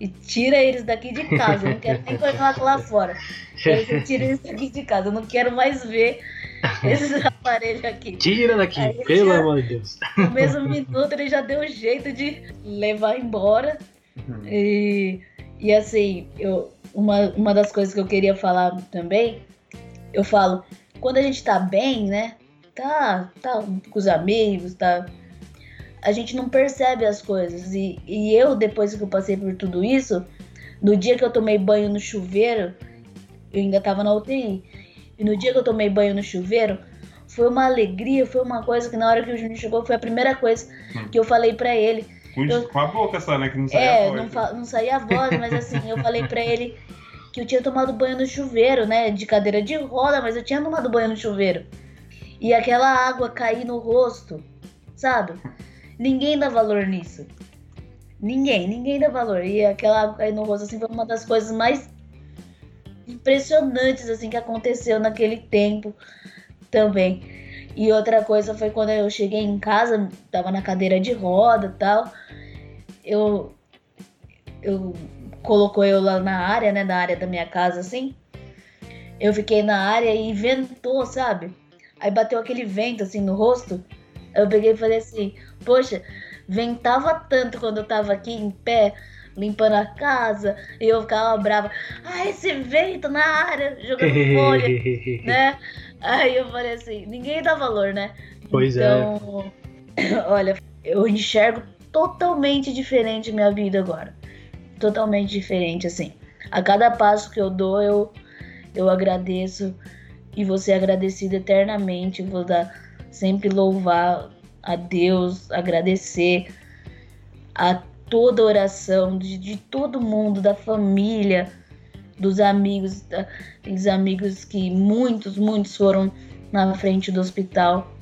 e tira eles daqui de casa. Eu não quero nem colocar lá fora. Tira eles daqui de casa. Eu não quero mais ver esses aparelhos aqui. Tira daqui, Aí, pelo amor de Deus. No mesmo minuto ele já deu jeito de levar embora. Uhum. E e assim, eu, uma, uma das coisas que eu queria falar também, eu falo, quando a gente tá bem, né? Tá, tá com os amigos, tá. A gente não percebe as coisas. E, e eu, depois que eu passei por tudo isso, no dia que eu tomei banho no chuveiro, eu ainda tava na UTI. E no dia que eu tomei banho no chuveiro, foi uma alegria, foi uma coisa que na hora que o Júnior chegou, foi a primeira coisa que eu falei para ele. Com, Eu- com a boca só, né? Que não sai É, a voz. não, saía a voz, mas assim, eu falei pra ele que eu tinha tomado banho no chuveiro, né? De cadeira de roda, mas eu tinha tomado banho no chuveiro. E aquela água cair no rosto, sabe? Ninguém dá valor nisso. Ninguém, ninguém dá valor. E aquela cair no rosto, assim, foi uma das coisas mais impressionantes, assim, que aconteceu naquele tempo também. E outra coisa foi quando eu cheguei em casa, tava na cadeira de roda tal. Eu. Eu colocou eu lá na área, né? Na área da minha casa, assim. Eu fiquei na área e ventou, sabe? Aí bateu aquele vento assim no rosto. Eu peguei e falei assim, poxa, ventava tanto quando eu tava aqui em pé, limpando a casa, e eu ficava brava. Ah, esse vento na área, jogando folha, né? Aí eu falei assim, ninguém dá valor, né? Pois é. então, olha, eu enxergo totalmente diferente minha vida agora. Totalmente diferente, assim. A cada passo que eu dou, eu, eu agradeço e vou ser agradecida eternamente. Vou dar, sempre louvar a Deus, agradecer a toda oração de, de todo mundo, da família, dos amigos, aqueles amigos que muitos, muitos foram na frente do hospital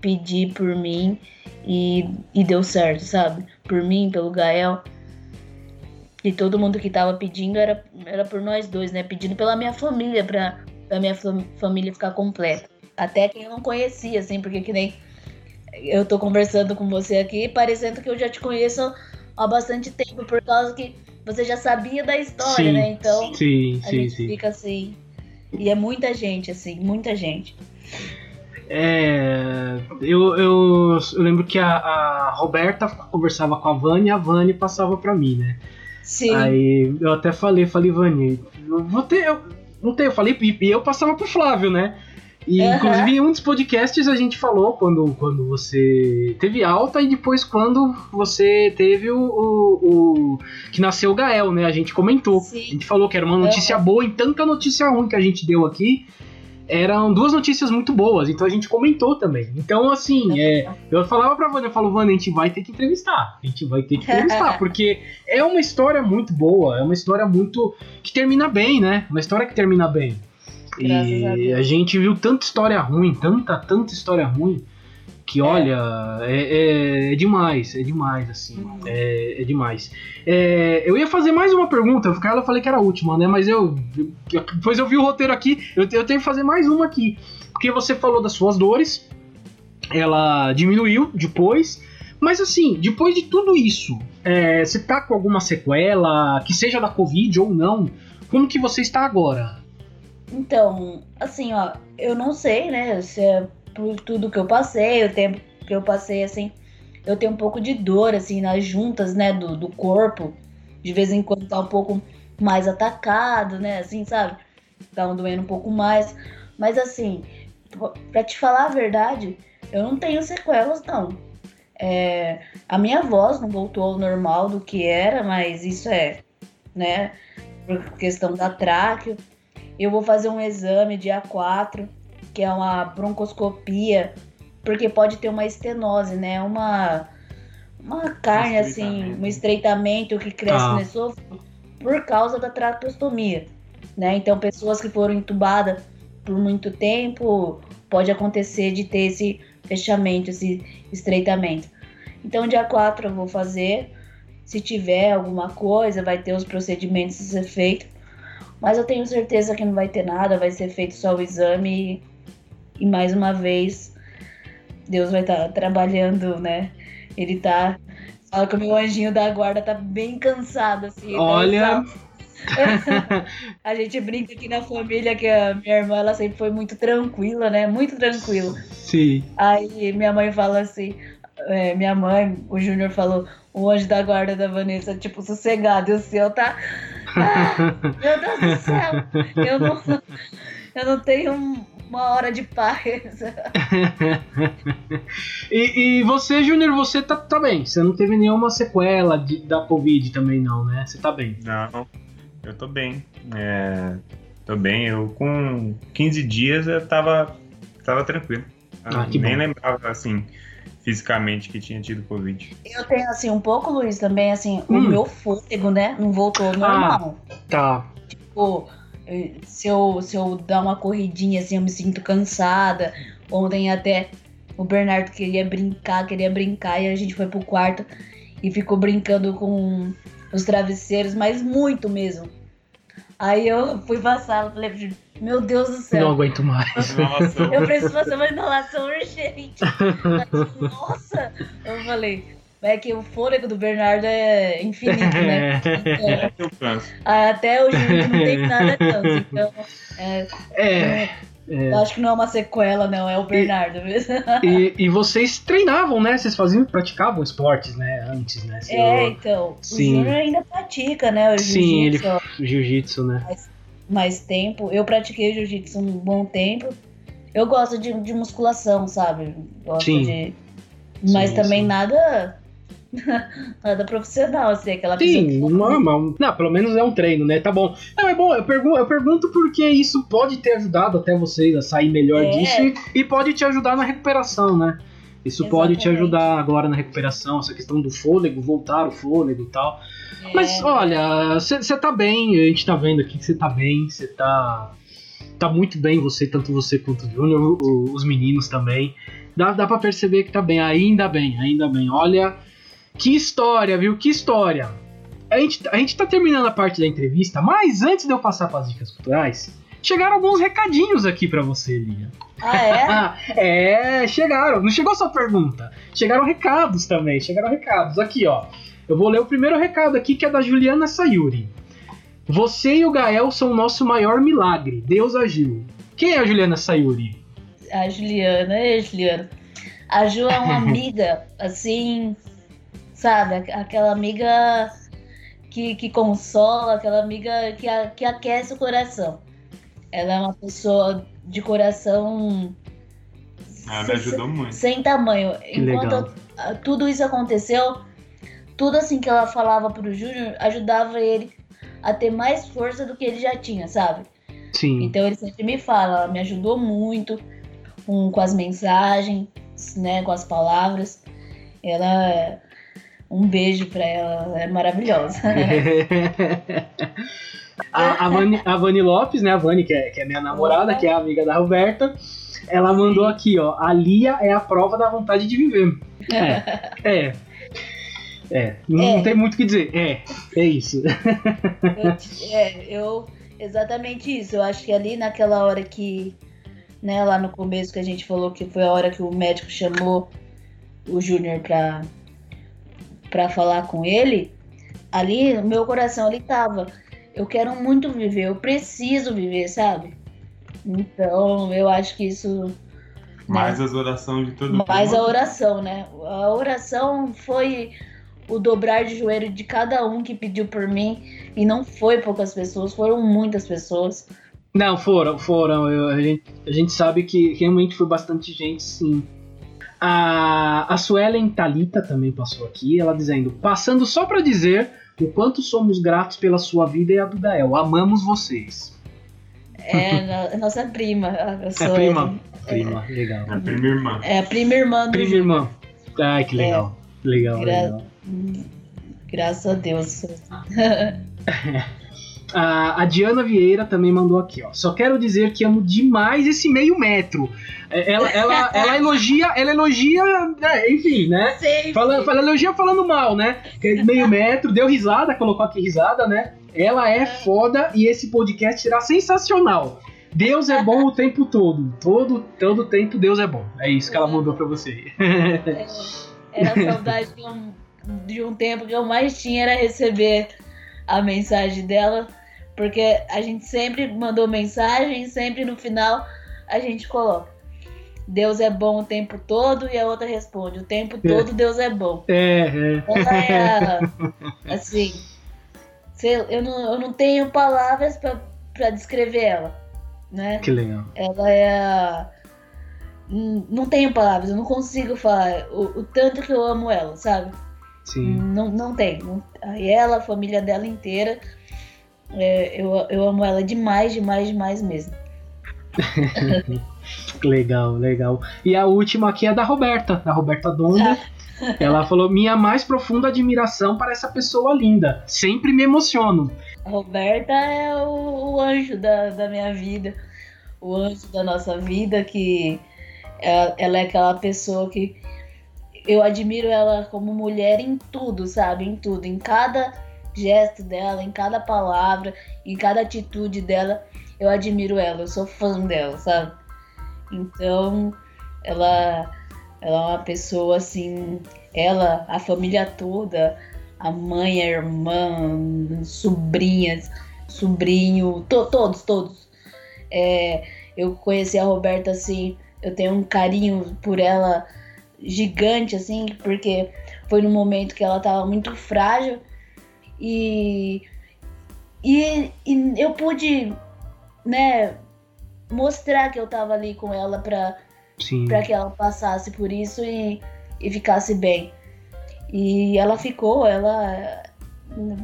pedir por mim e, e deu certo, sabe? Por mim, pelo Gael. E todo mundo que tava pedindo era, era por nós dois, né? Pedindo pela minha família, pra, pra minha fam- família ficar completa. Até quem eu não conhecia, assim, porque que nem eu tô conversando com você aqui, parecendo que eu já te conheço há bastante tempo, por causa que você já sabia da história, Sim, né? Então Sim, a sim, gente sim. fica assim. E é muita gente, assim, muita gente. É, eu, eu, eu lembro que a, a Roberta conversava com a Vânia e a Vânia passava pra mim, né? Sim. Aí eu até falei, falei, Vânia, eu vou ter. Eu, não tem, eu falei, e e eu passava pro Flávio, né? E Aham. inclusive em um dos podcasts a gente falou quando, quando você teve alta e depois quando você teve o, o, o- que nasceu o Gael, né? A gente comentou. A Sim. gente falou que era uma notícia boa e tanta notícia ruim que a gente deu aqui. Eram duas notícias muito boas, então a gente comentou também. Então, assim, é, eu falava pra Vânia, eu falo, Vânia, a gente vai ter que entrevistar. A gente vai ter que entrevistar, porque é uma história muito boa, é uma história muito. que termina bem, né? Uma história que termina bem. Graças e a a gente viu tanta história ruim, tanta, tanta história ruim, que olha, é, é- é demais, é demais, assim. Uhum. É, é demais. É, eu ia fazer mais uma pergunta, porque ela falei que era a última, né? Mas eu. eu- Depois eu vi o roteiro aqui, eu, eu tenho que fazer mais uma aqui. Porque você falou das suas dores, ela diminuiu depois. Mas assim, depois de tudo isso, é, você tá com alguma sequela, que seja da Covid ou não? Como que você está agora? Então, assim, ó, eu não sei, né, se é por tudo que eu passei, o tempo que eu passei, assim, eu tenho um pouco de dor, assim, nas juntas, né, do, do corpo. De vez em quando tá um pouco mais atacado, né, assim, sabe? Tá um doendo um pouco mais. Mas, assim, pra te falar a verdade, eu não tenho sequelas, não. É, a minha voz não voltou ao normal do que era, mas isso é, né, por questão da tráqueo. Eu vou fazer um exame dia 4, que é uma broncoscopia, porque pode ter uma estenose, né? Uma, uma carne, assim, estreitamento. um estreitamento que cresce Tá. no esôfago por causa da traqueostomia, né? Então, pessoas que foram entubadas por muito tempo, pode acontecer de ter esse fechamento, esse estreitamento. Então, dia 4 eu vou fazer. Se tiver alguma coisa, vai ter os procedimentos a ser feito. Mas eu tenho certeza que não vai ter nada, vai ser feito só o exame e, e mais uma vez Deus vai estar trabalhando, né? Ele tá. Fala que o meu anjinho da guarda tá bem cansado, assim. então, Olha. A gente brinca aqui na família que a minha irmã ela sempre foi muito tranquila, né? Muito tranquila. Sim. Aí minha mãe fala assim, é, minha mãe, o Júnior falou, o anjo da guarda da Vanessa, tipo, sossegado, e o seu tá. Ah, meu Deus do céu! Eu não, eu não tenho uma hora de paz. e, e você, Júnior, você tá, tá bem. Você não teve nenhuma sequela de, da Covid também, não, né? Você tá bem. Não, eu tô bem. É, tô bem. Eu com 15 dias eu tava, tava tranquilo. Ah, que Nem bom. lembrava, assim, fisicamente que tinha tido Covid. Eu tenho, assim, um pouco, Luiz, também, assim, o Hum. meu fôlego, né? Não voltou ao normal. Tá. Tipo, eh, se eu, se eu dar uma corridinha, assim, eu me sinto cansada. Ontem até o Bernardo queria brincar, queria brincar, e a gente foi pro quarto e ficou brincando com os travesseiros, mas muito mesmo. Aí eu fui pra sala falei, meu Deus do céu. Não aguento mais. Nossa, Eu preciso fazer uma inalação urgente. Nossa! Eu falei, é que o fôlego do Bernardo é infinito, né? Então, eu canso. até o Júnior não tem nada tanto. Então, é, É. eu acho que não é uma sequela, não, é o Bernardo mesmo. E, e vocês treinavam, né? Vocês faziam, praticavam esportes, né? Antes, né? Você- É, então, Sim. o Júnior ainda pratica, né? O Sim, ele- há Jiu-jitsu, né? Mais tempo. Eu pratiquei jiu-jitsu um bom tempo. Eu gosto de, de musculação, sabe? Gosto Sim. de. Mas Sim, também sim. nada. nada profissional, assim, aquela Sim, pessoa normal. Não, pelo menos é um treino, né? Tá bom. Não, é bom, eu pergunto, eu pergunto porque isso pode ter ajudado até vocês a sair melhor É. disso e, e pode te ajudar na recuperação, né? Isso pode te Exatamente. ajudar agora na recuperação, essa questão do fôlego, voltar o fôlego e tal. É, Mas olha, você tá bem, a gente tá vendo aqui que você tá bem, você tá. Tá muito bem, você, tanto você quanto o Júnior, os meninos também. Dá, dá pra perceber que tá bem, ainda bem, ainda bem. Olha, que história, viu? Que história. A gente, a gente tá terminando a parte da entrevista, mas antes de eu passar para as dicas culturais, chegaram alguns recadinhos aqui pra você, Lia. Ah, é? Ah, é, chegaram. Não chegou só pergunta. Chegaram recados também. Chegaram recados. Aqui, ó. Eu vou ler o primeiro recado aqui, que é da Juliana Sayuri. Você e o Gael são o nosso maior milagre. Deus agiu. Quem é a Juliana Sayuri? A Juliana, é, Juliana. A Ju é uma amiga, assim, sabe? Aqu- Aquela amiga que, que consola, aquela amiga que, a- que aquece o coração. Ela é uma pessoa de coração Ah, me sem- ajudou muito. sem tamanho. Que Enquanto legal. tudo isso aconteceu, tudo assim que ela falava pro Júnior ajudava ele a ter mais força do que ele já tinha, sabe? Sim. Então ele sempre me fala, ela me ajudou muito com, com as mensagens, né, com as palavras. Ela é- um beijo pra ela, ela é maravilhosa. a, a, Vani, a Vani Lopes, né? A Vani, que é, que é minha namorada, que é amiga da Roberta. Ela mandou aqui, ó. A Lia é a prova da vontade de viver. É. É. É. Não, É. não tem muito o que dizer. É. É isso. Eu, é, eu exatamente isso. Eu acho que ali naquela hora que, né, lá no começo que a gente falou que foi a hora que o médico chamou o Júnior pra, pra falar com ele, ali meu coração ali tava. Eu quero muito viver, eu preciso viver, sabe? Então eu acho que isso. né, Mais as orações de todo mundo. mais a oração, né? A oração foi o dobrar de joelho de cada um que pediu por mim. E não foi poucas pessoas, foram muitas pessoas. Não, foram, foram. Eu- a, gente, a gente sabe que realmente foi bastante gente, sim. A, a Suelen Talita também passou aqui, ela dizendo: passando só pra dizer o quanto somos gratos pela sua vida e a do Gael. Amamos vocês. É a nossa prima. A É Suelen. prima. Prima, legal. A prima irmã. É a prima irmã do Prima irmã. Ai, que legal. Legal, Gra- legal. Hum, Graças a Deus. A, a Diana Vieira também mandou aqui, ó. Só quero dizer que amo demais esse meio metro. É, Ela, ela, ela elogia, ela elogia, né, enfim, né? Sempre. Fala, fala, elogia falando mal, né? Que Meio metro, deu risada, colocou aqui risada, né? Ela é foda e esse podcast será sensacional. Deus é bom o tempo todo. Todo, todo tempo Deus é bom. É isso que ela mandou pra você. Era a saudade de um, de um tempo que eu mais tinha era receber a mensagem dela. Porque a gente sempre mandou mensagem, sempre no final a gente coloca. Deus é bom o tempo todo e a outra responde, o tempo todo Deus é bom. É, é. Ela é assim, eu não, eu não tenho palavras pra pra descrever ela. né? Que legal. Ela é Não tenho palavras, eu não consigo falar o, o tanto que eu amo ela, sabe? Sim. Não, não tem. E ela, a família dela inteira, é, eu, eu amo ela demais, demais, demais mesmo. Legal, legal. E a última aqui é da Roberta, da Roberta Donda. Ela falou: Minha mais profunda admiração para essa pessoa linda. Sempre me emociono. A Roberta é o, o anjo da, da minha vida, o anjo da nossa vida, que ela, ela é aquela pessoa que eu admiro ela como mulher em tudo, sabe? Em tudo, em cada gesto dela, em cada palavra, em cada atitude dela, eu admiro ela, eu sou fã dela, sabe? Então, ela, ela é uma pessoa assim, ela, a família toda, a mãe, a irmã, sobrinhas, sobrinho, to- todos, todos. É, eu conheci a Roberta assim, eu tenho um carinho por ela gigante, assim, porque foi no momento que ela tava muito frágil e, e, e eu pude, né, mostrar que eu tava ali com ela pra, Sim. que ela passasse por isso e, e ficasse bem. E ela ficou, ela.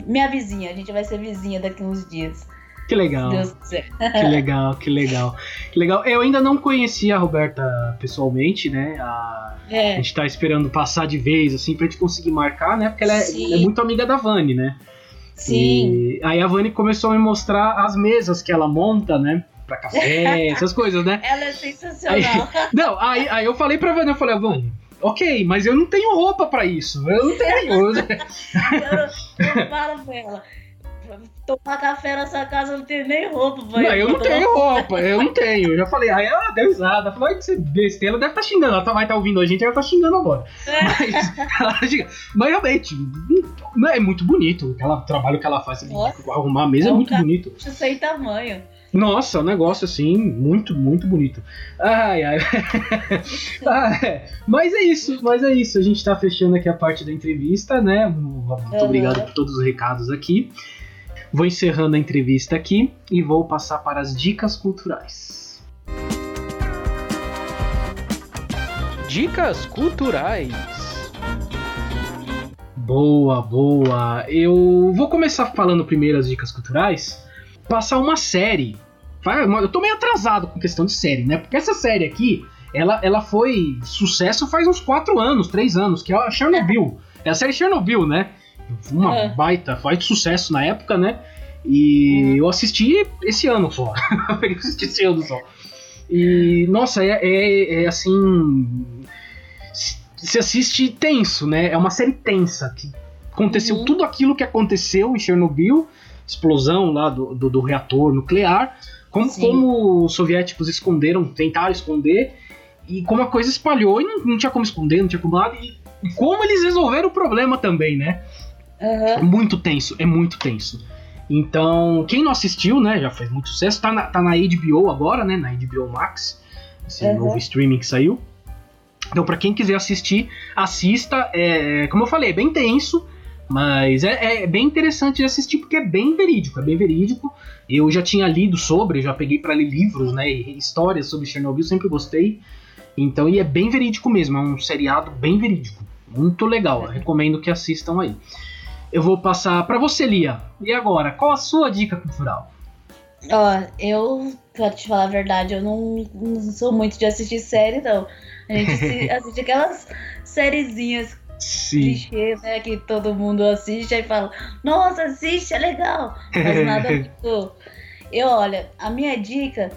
Minha vizinha, a gente vai ser vizinha daqui uns dias, Que legal. Que legal, que legal. Que legal. Eu ainda não conhecia a Roberta pessoalmente, né? A, a É, gente tá esperando passar de vez, assim, pra gente conseguir marcar, né? Porque ela é, é muito amiga da Vani, né? sim. E aí a Vani começou a me mostrar as mesas que ela monta, né? Pra café, essas coisas, né? Ela é sensacional. Não, aí, aí eu falei pra Vani, eu falei, Vani, ok, mas eu não tenho roupa pra isso. Eu não tenho. eu, eu falo pra ela. Tomar café nessa casa não tenho nem roupa pra Não, eu não tenho roupa, eu não tenho. Eu já falei, aí ela deu risada. Falou, ai, que você besteira, ela deve estar xingando. Ela tá- vai estar ouvindo a gente, ela tá xingando agora. Mas, ela xinga. Mas realmente, não, é muito bonito. Aquela, o trabalho que ela faz, Nossa. arrumar a mesa é É muito bonito. Sem tamanho. Nossa, um negócio assim, muito, muito bonito. Ai, ai. Ah, é. Mas é isso, mas é isso. A gente tá fechando aqui a parte da entrevista, né? Muito Uhum. obrigado por todos os recados aqui. Vou encerrando a entrevista aqui e vou passar para as dicas culturais. Dicas culturais. Boa, boa. Eu vou começar falando primeiro as dicas culturais. Passar uma série. Eu tô meio atrasado com questão de série, né? Porque essa série aqui, ela, ela foi sucesso faz uns 4 anos, 3 anos, que é a Chernobyl. É a série Chernobyl, né? Uma É. baita, faz sucesso na época, né? E eu assisti esse ano só. eu assisti esse ano só. E, nossa, é, é, é assim. Se assiste tenso, né? É uma série tensa. Que aconteceu Uhum. tudo aquilo que aconteceu em Chernobyl explosão lá do, do, do reator nuclear. Como, Sim. como os soviéticos esconderam, tentaram esconder. E como a coisa espalhou e não, não tinha como esconder, não tinha como nada. E como eles resolveram o problema também, né? É Aham. muito tenso, é muito tenso. Então, quem não assistiu, né, já fez muito sucesso, tá na, tá na HBO agora, né, na HBO Max, esse Uhum. novo streaming que saiu. Então, pra quem quiser assistir, assista. É, como eu falei, é bem tenso, mas é, é bem interessante de assistir porque é bem verídico, é bem verídico. Eu já tinha lido sobre, já peguei pra ler livros, né, e histórias sobre Chernobyl, sempre gostei. Então, e é bem verídico mesmo, é um seriado bem verídico, muito legal. recomendo que assistam aí. Eu vou passar pra você, Lia. E agora, qual a sua dica cultural? Ó, eu, pra te falar a verdade, eu não, não sou muito de assistir série, não. A gente assi- assiste aquelas sériezinhas né? Que todo mundo assiste e fala, nossa, assiste, é legal. Mas nada muito. Eu, olha, a minha dica,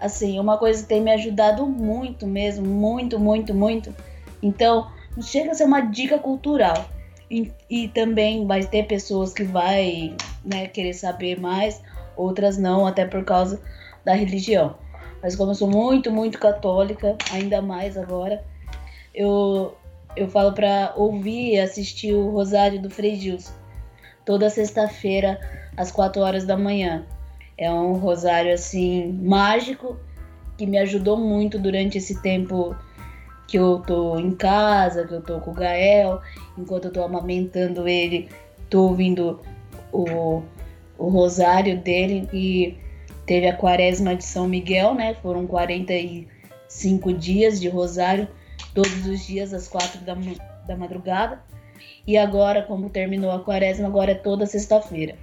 assim, uma coisa que tem me ajudado muito mesmo, muito, muito, muito. Então, não chega a ser uma dica cultural. E, e também vai ter pessoas que vai né, querer saber mais, outras não, até por causa da religião. Mas como eu sou muito, muito católica, ainda mais agora, eu, eu falo pra ouvir e assistir o Rosário do Frei Gilson. Toda sexta-feira, às 4 horas da manhã. É um rosário, assim, mágico, que me ajudou muito durante esse tempo que eu tô em casa, que eu tô com o Gael, enquanto eu tô amamentando ele, tô ouvindo o, o rosário dele e teve a quaresma de São Miguel, né? Foram 45 dias de rosário, todos os dias às quatro da, da madrugada. E agora, como terminou a quaresma, agora é toda sexta-feira.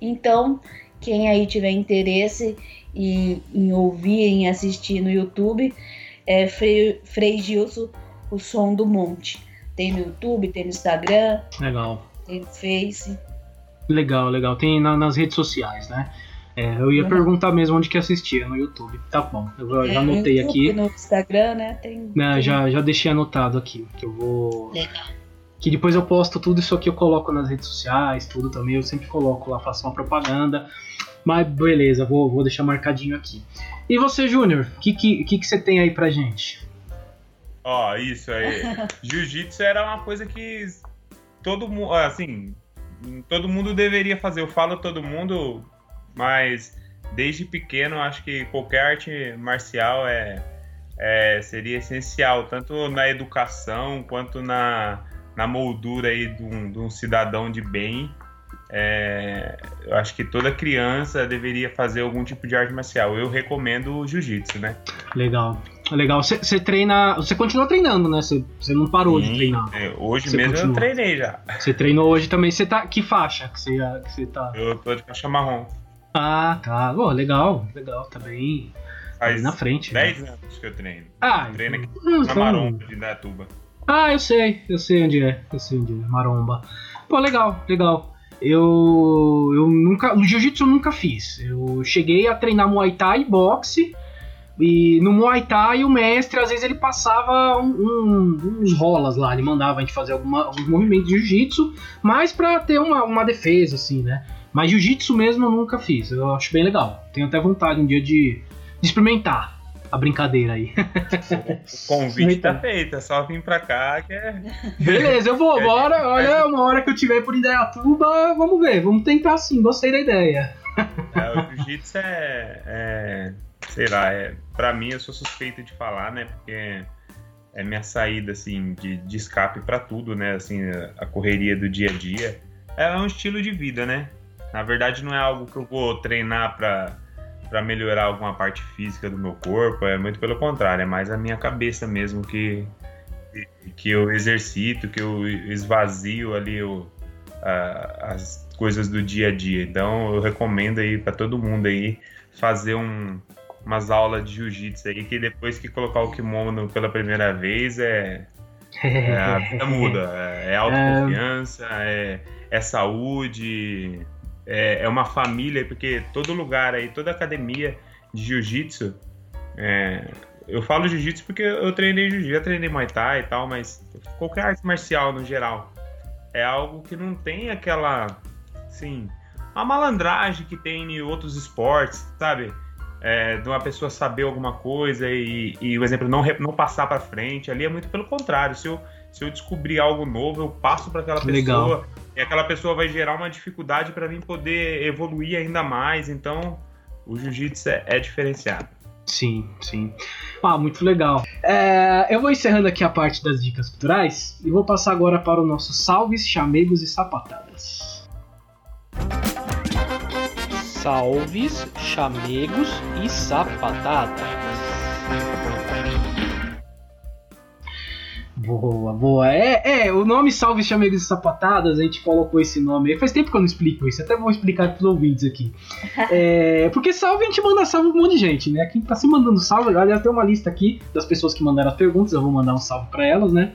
Então, quem aí tiver interesse em, em ouvir, em assistir no YouTube, é Frei, Frei Gilson, o Som do Monte. Tem no YouTube, tem no Instagram. Legal. Tem no Face. Legal, legal. Tem na, nas redes sociais, né? É, eu ia uhum. perguntar mesmo onde que assistia, no YouTube. Tá bom, eu já é, anotei YouTube, aqui. No Instagram, né? Tem, né, tem... Já, já deixei anotado aqui, que eu vou... Legal. Que depois eu posto tudo isso aqui, eu coloco nas redes sociais, tudo também, eu sempre coloco lá, faço uma propaganda. Mas beleza, vou, vou deixar marcadinho aqui. E você, Júnior, o que, que, que, que você tem aí pra gente? Ó, oh, isso aí. Jiu-jitsu era uma coisa que todo mundo, assim, todo mundo deveria fazer. Eu falo todo mundo, mas desde pequeno acho que qualquer arte marcial é, é seria essencial, tanto na educação quanto na, na moldura aí de um, de um cidadão de bem. É, eu acho que toda criança deveria fazer algum tipo de arte marcial. Eu recomendo o jiu-jitsu, né? Legal. Legal. Você treina. Você continua treinando, né? Você não parou Sim, de treinar. É, hoje cê mesmo continua. eu treinei já. Você treinou hoje também. Você tá. Que faixa que você que tá? Eu tô de faixa marrom. Ah, tá. Oh, legal, legal. Tá bem. Faz na frente. 10 né? anos que eu treino. Ah, eu treino aqui hum, na Maromba de Indatuba. Ah, eu sei. Eu sei onde é. Eu sei onde é. Maromba. Pô, legal, legal. Eu, eu nunca. O jiu-jitsu eu nunca fiz. Eu cheguei a treinar Muay Thai e boxe. E no Muay Thai o mestre, às vezes, ele passava um, um, uns rolas lá, ele mandava a gente fazer alguma, alguns movimentos de jiu-jitsu, mais pra ter uma, uma defesa, assim, né? Mas jiu-jitsu mesmo eu nunca fiz, eu acho bem legal. Tenho até vontade um dia de, de experimentar a brincadeira aí. O convite tá feito, é só vir pra cá que é. Beleza, eu vou agora. Olha, uma hora que eu tiver por Indaiatuba, vamos ver, vamos tentar sim, gostei da ideia. É, o jiu-jitsu é, é, Sei lá, é, pra mim eu sou suspeito de falar, né? Porque é minha saída, assim, de, de escape para tudo, né? Assim, a correria do dia a dia. É um estilo de vida, né? Na verdade, não é algo que eu vou treinar pra para melhorar alguma parte física do meu corpo, é muito pelo contrário, é mais a minha cabeça mesmo que, que eu exercito, que eu esvazio ali o, a, as coisas do dia a dia. Então eu recomendo aí para todo mundo aí fazer um, umas aulas de jiu-jitsu aí que depois que colocar o kimono pela primeira vez é, é a vida muda, é, é autoconfiança, é, é saúde, é, é uma família, porque todo lugar aí, toda academia de jiu-jitsu, é, eu falo jiu-jitsu porque eu treinei jiu-jitsu, já treinei Muay Thai e tal, mas qualquer arte marcial no geral é algo que não tem aquela, assim, a malandragem que tem em outros esportes, sabe? É, de uma pessoa saber alguma coisa e, e o exemplo não, não passar para frente, ali é muito pelo contrário. Se eu, se eu descobrir algo novo, eu passo para aquela pessoa Legal. E aquela pessoa vai gerar uma dificuldade para mim poder evoluir ainda mais. Então, o jiu-jitsu é, é, diferenciado. Sim, sim. Ah, muito legal. É, eu vou encerrando aqui a parte das dicas culturais e vou passar agora para o nosso salves, chamegos e sapatadas. Salves, chamegos e sapatadas. Boa, boa. É, é, o nome Salve Chamegos e Sapatadas, a gente colocou esse nome aí. Faz tempo que eu não explico isso, até vou explicar para os ouvintes aqui. É, porque salve a gente manda salve um monte de gente, né? Quem tá se mandando salve, aliás, tem uma lista aqui das pessoas que mandaram as perguntas, eu vou mandar um salve para elas, né?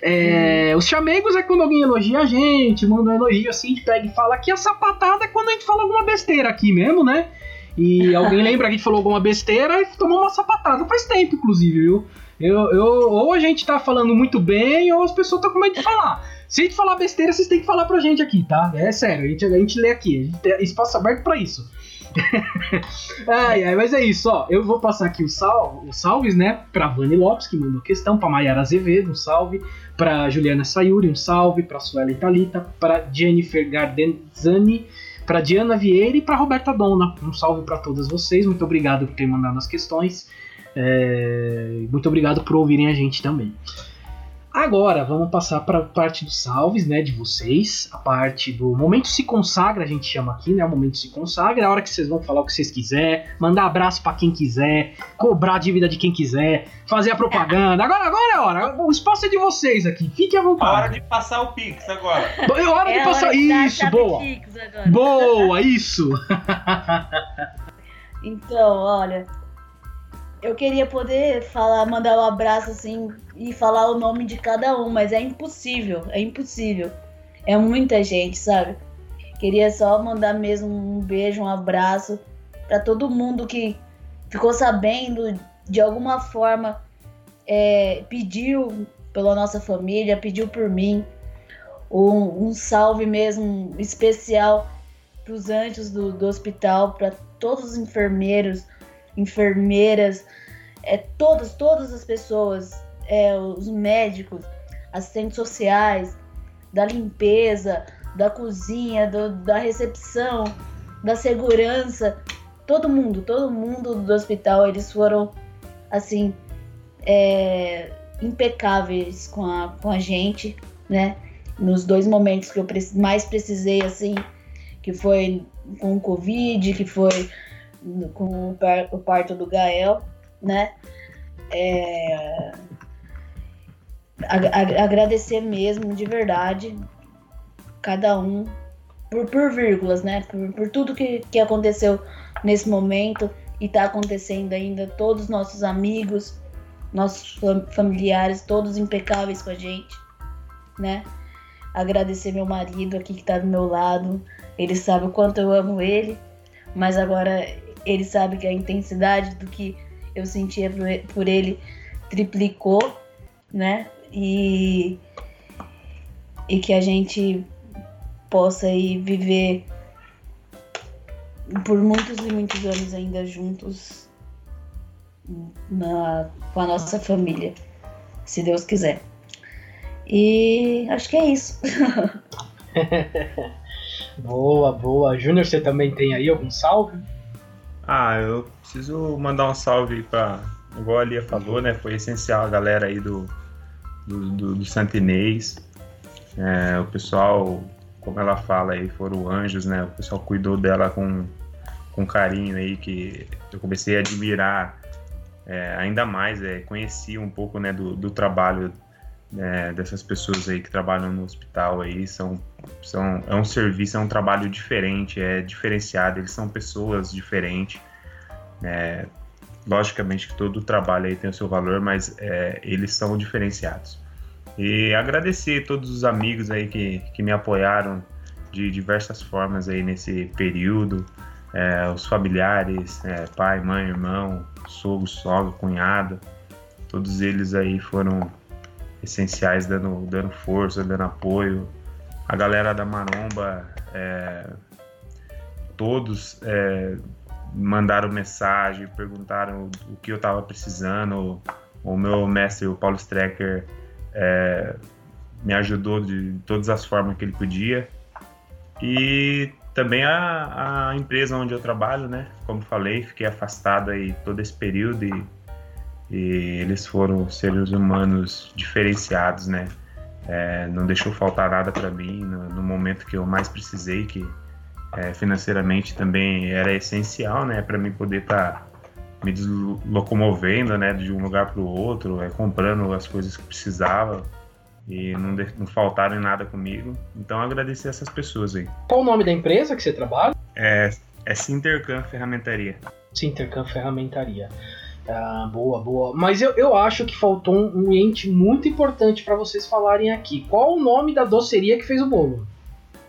É, hum. Os chamegos é quando alguém elogia a gente, manda um elogio assim, a gente pega e fala que a sapatada é quando a gente fala alguma besteira aqui mesmo, né? E alguém lembra que a gente falou alguma besteira e tomou uma sapatada. Faz tempo, inclusive, viu? Eu, eu, ou a gente tá falando muito bem, ou as pessoas estão com medo de falar. Se a gente falar besteira, vocês têm que falar pra gente aqui, tá? É sério, a gente, a gente lê aqui. Gente tem espaço aberto pra isso. ai, ai, mas é isso, ó. Eu vou passar aqui os, sal, os salves, né? Pra Vani Lopes, que mandou questão, pra Mayara Azevedo, um salve. Pra Juliana Sayuri, um salve. Pra Suela Italita, pra Jennifer Gardenzani, pra Diana Vieira e pra Roberta Donna. Um salve para todas vocês. Muito obrigado por ter mandado as questões. É, muito obrigado por ouvirem a gente também. Agora, vamos passar para a parte dos salves, né, de vocês. A parte do momento se consagra, a gente chama aqui, né? O momento se consagra, é a hora que vocês vão falar o que vocês quiser, mandar abraço para quem quiser, cobrar a dívida de quem quiser, fazer a propaganda. Agora, agora é a hora. O espaço é de vocês aqui. Fiquem à A hora vontade. de passar o Pix agora. É hora de É a passar. hora de Isso, boa. Pix agora. Boa, isso. Então, olha, eu queria poder falar, mandar um abraço assim e falar o nome de cada um, mas é impossível, é impossível. É muita gente, sabe? Queria só mandar mesmo um beijo, um abraço pra todo mundo que ficou sabendo de alguma forma, é, pediu pela nossa família, pediu por mim. Um, um salve mesmo especial para os anjos do, do hospital, para todos os enfermeiros, enfermeiras, é, todas, todas as pessoas, é, os médicos, assistentes sociais, da limpeza, da cozinha, do- da recepção, da segurança, todo mundo, todo mundo do hospital, eles foram assim é, impecáveis com a, com a gente, né? Nos dois momentos que eu mais precisei, assim, que foi com o Covid, que foi com o, par- o parto do Gael, né? É, ag- ag- agradecer mesmo, de verdade, cada um, por, por vírgulas, né? Por, por tudo que, que aconteceu nesse momento e tá acontecendo ainda, todos os nossos amigos, nossos fam- familiares, todos impecáveis com a gente, né? Agradecer meu marido aqui que tá do meu lado, ele sabe o quanto eu amo ele, mas agora ele sabe que a intensidade do que eu sentia por ele triplicou, né? E, e que a gente possa aí viver por muitos e muitos anos ainda juntos na, com a nossa família, se Deus quiser. E acho que é isso. Boa, boa. Júnior, você também tem aí algum salve? Ah, eu preciso mandar um salve pra. Igual a Lia falou, né? Foi essencial a galera aí do, do, do, do Santo Inês. É, o pessoal, como ela fala aí, foram anjos, né? O pessoal cuidou dela com, com carinho aí, que eu comecei a admirar é, ainda mais, é, conheci um pouco né, do, do trabalho é, dessas pessoas aí que trabalham no hospital aí. São, são, é um serviço, é um trabalho diferente, é diferenciado, eles são pessoas diferentes. É, logicamente que todo trabalho aí tem o seu valor, mas é, eles são diferenciados. E agradecer todos os amigos aí que, que me apoiaram de diversas formas aí nesse período, é, os familiares, é, pai, mãe, irmão, sogro, sogra, cunhado, todos eles aí foram essenciais dando, dando força, dando apoio. A galera da Maromba, é, todos é, mandaram mensagem, perguntaram o que eu estava precisando. O meu mestre, o Paulo Strecker, é, me ajudou de todas as formas que ele podia. E também a, a empresa onde eu trabalho, né? Como falei, fiquei afastado aí todo esse período e, e eles foram seres humanos diferenciados, né? É, não deixou faltar nada para mim no, no, momento que eu mais precisei, que é, financeiramente também era essencial, né? Para mim poder estar tá me locomovendo, né? De um lugar para o outro, é, comprando as coisas que precisava e não, de, não faltaram em nada comigo. Então agradecer essas pessoas aí. Qual o nome da empresa que você trabalha? É, é Sintercam Ferramentaria. Sintercam Ferramentaria. Ah, boa, boa. Mas eu, eu acho que faltou um, um ente muito importante para vocês falarem aqui. Qual o nome da doceria que fez o bolo?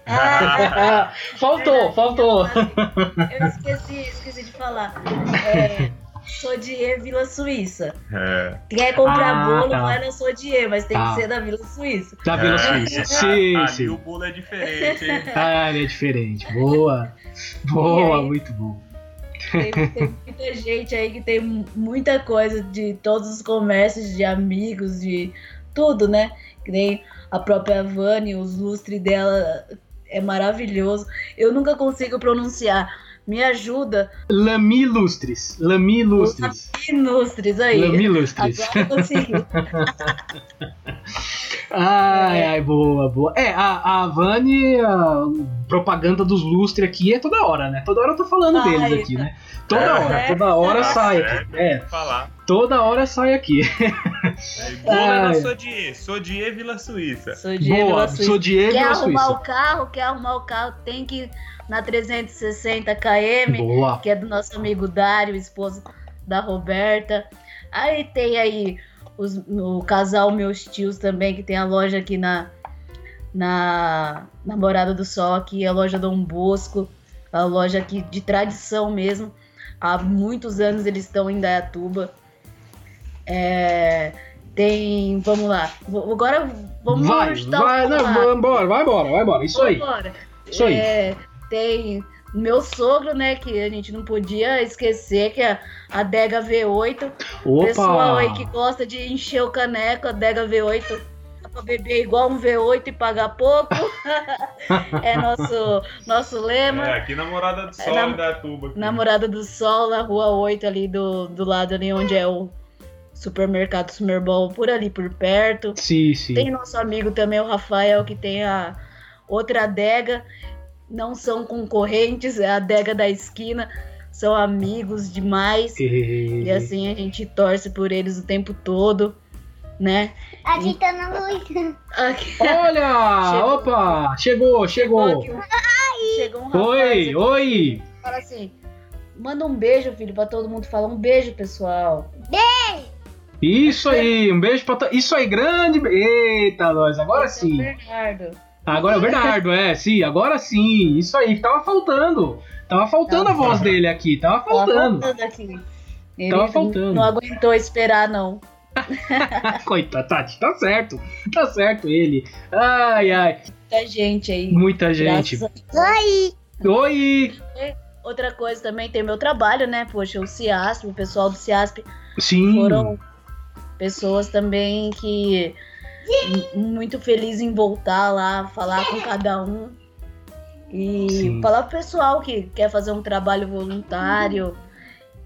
Ah, faltou, faltou. Eu esqueci, esqueci de falar. É, Sodier Vila Suíça. É. Quer comprar Ah, bolo, tá. vai na Sodier, mas tem Tá. que ser da Vila Suíça. Da Vila É. Suíça. Sim, Ali sim. o bolo é diferente, hein? Ah, ele é diferente. Boa. Boa, muito bom. Tem, tem muita gente aí que tem muita coisa de todos os comércios, de amigos, de tudo, né? Que nem a própria Vani, os lustres dela é maravilhoso. Eu nunca consigo pronunciar. Me ajuda. Lami Lustres. Lami Lustres. Ilustres aí. Lami Lustres. Agora eu consegui. Ai, ai, boa, boa. É, a, a Vani, a propaganda dos lustres aqui é toda hora, né? Toda hora eu tô falando Ai, deles aqui, né? Toda É, hora, né? toda hora Nossa, sai É, aqui. É, falar. toda hora sai aqui. É, Bola Ai. na Sodier, Sodier Vila Suíça. Sou de Boa, Vila Suíça. sou Quer arrumar Suíça. o carro, quer arrumar o carro, tem que na 360 km, Boa. que é do nosso amigo Dário, esposo da Roberta. Aí tem aí os- o casal Meus Tios também, que tem a loja aqui na, na, na Morada do Sol, aqui a loja Dom Bosco, a loja aqui de tradição mesmo. Há muitos anos eles estão em Dayatuba. É, tem, vamos lá, agora vamos Vai, vai, não, vai embora, vai embora, vai embora. Isso aí. Vambora. Isso aí. É, tem meu sogro, né, que a gente não podia esquecer, que é a Dega V8. Pessoal aí que Opa! gosta de encher o caneco, a Dega V8 dá pra beber igual um V8 e pagar pouco. é nosso, nosso lema. É, aqui na Morada do Sol na- da Tuba. aqui. Namorada do Sol, na rua 8, ali do, do lado ali onde é o supermercado Sumerbol, por ali por perto. Sim, sim. Tem nosso amigo também, o Rafael, que tem a outra adega. Não são concorrentes, é a adega da esquina. São amigos demais. E assim a gente torce por eles o tempo todo, né? Aqui tá na luz. Olha! Chegou. Opa! Chegou, chegou! um- chegou um rapaz Oi, aqui, oi! fala assim: manda um beijo, filho, pra todo mundo falar um beijo, pessoal. Isso aí, um beijo pra to... Isso aí, grande. Eita, nós, agora Esse é o sim. Bernardo. Agora é o Bernardo, é, sim, agora sim. Isso aí, tava faltando. Tava faltando a voz dele aqui, tava Tava faltando. faltando aqui. Ele Tava faltando. não aguentou esperar, não. Coitado, Tati, tá certo. Tá certo ele. Ai, ai. Muita gente aí. Muita gente. Oi. Oi! Outra coisa também tem meu trabalho, né? Poxa, o CIASP, o pessoal do CIASP Sim. foram pessoas também que muito felizes em voltar lá, falar com cada um. E Sim. falar pro pessoal que quer fazer um trabalho voluntário,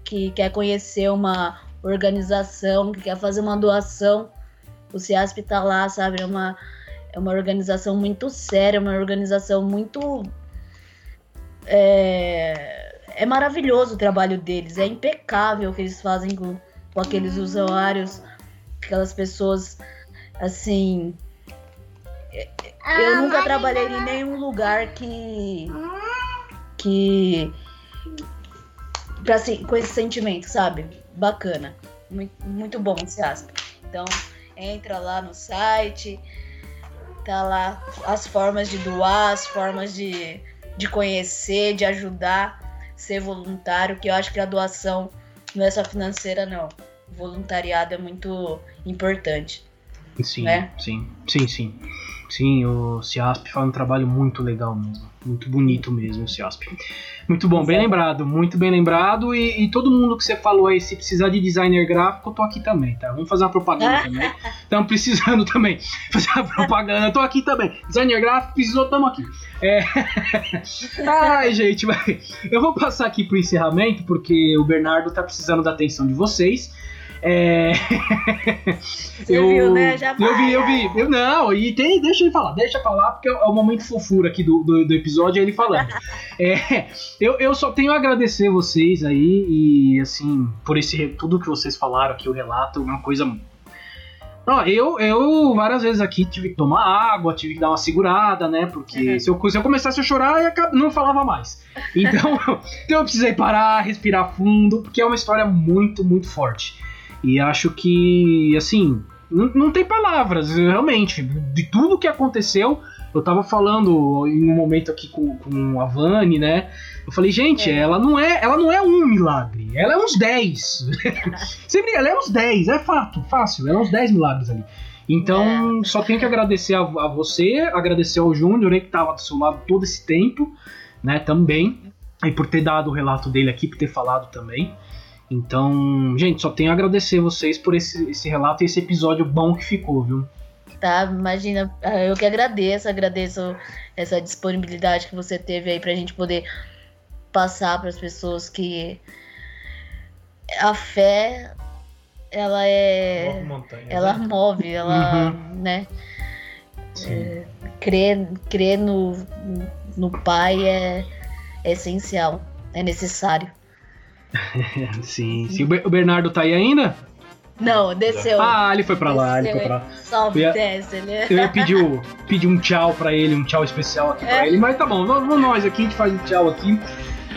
que quer conhecer uma organização, que quer fazer uma doação. O CIASP tá lá, sabe? É uma, é uma organização muito séria, uma organização muito. É, é maravilhoso o trabalho deles, é impecável o que eles fazem com, com aqueles usuários, aquelas pessoas assim. Eu nunca trabalhei em nenhum lugar que. que. Pra, assim, com esse sentimento, sabe? Bacana. Muito, muito bom esse aspa. Então, entra lá no site, tá lá as formas de doar, as formas de, de conhecer, de ajudar, ser voluntário, que eu acho que a doação não é só financeira, não. O voluntariado é muito importante. Sim, né? sim, sim, sim. Sim, o CIASP faz um trabalho muito legal mesmo. Muito bonito mesmo o CIASP. Muito bom, bem lembrado, muito bem lembrado. E, e todo mundo que você falou aí, se precisar de designer gráfico, eu tô aqui também, tá? Vamos fazer uma propaganda também. Estamos precisando também fazer uma propaganda. Eu tô aqui também. Designer gráfico, precisou, tamo aqui. É... Ai, gente, vai. eu vou passar aqui pro encerramento, porque o Bernardo tá precisando da atenção de vocês. É... Você viu, né? Já eu vi, eu vi. Eu, não, e tem, deixa ele falar, deixa falar, porque é o momento fofura aqui do, do, do episódio, é ele falando. É, eu, eu só tenho a agradecer vocês aí e, assim, por esse tudo que vocês falaram aqui, o relato, uma coisa. Não, eu, eu várias vezes aqui tive que tomar água, tive que dar uma segurada, né? Porque Uhum. se, eu, se eu começasse a chorar, eu não falava mais. Então, então eu precisei parar, respirar fundo, porque é uma história muito, muito forte. E acho que, assim, não, não tem palavras, realmente. De tudo que aconteceu, eu tava falando em um momento aqui com, com a Vani, né? Eu falei, gente, É. ela não é, ela não é um milagre, ela é uns 10. Sempre ela é uns 10, é fato, fácil, ela é uns 10 milagres ali. Então, só tenho que agradecer a, a você, agradecer ao Júnior aí que tava do seu lado todo esse tempo, né, também. E por ter dado o relato dele aqui, por ter falado também. Então, gente, só tenho a agradecer vocês por esse, esse relato e esse episódio bom que ficou, viu? Tá, imagina, ah, eu que agradeço, agradeço essa disponibilidade que você teve aí pra gente poder passar para as pessoas que a fé ela é Move montanha. ela né? move, ela, Uhum. né? Sim. Crer, crer no, no pai é, é essencial, é necessário. Sim, sim. O Ber- o Bernardo tá aí ainda? Não, desceu. Ah, ele foi pra lá, ele Desceu, foi pra lá. Ia- desce. Ele... é- Eu ia pedir, o- pedir um tchau pra ele, um tchau especial aqui pra É. ele, mas tá bom, vamos nós aqui, a gente faz um tchau aqui.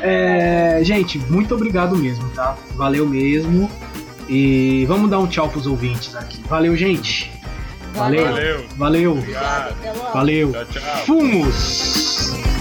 É, gente, muito obrigado mesmo, tá? Valeu mesmo. E vamos dar um tchau pros ouvintes aqui. Valeu, gente. Valeu. Valeu. Valeu. Logo. Valeu. Tchau, tchau. Fumos!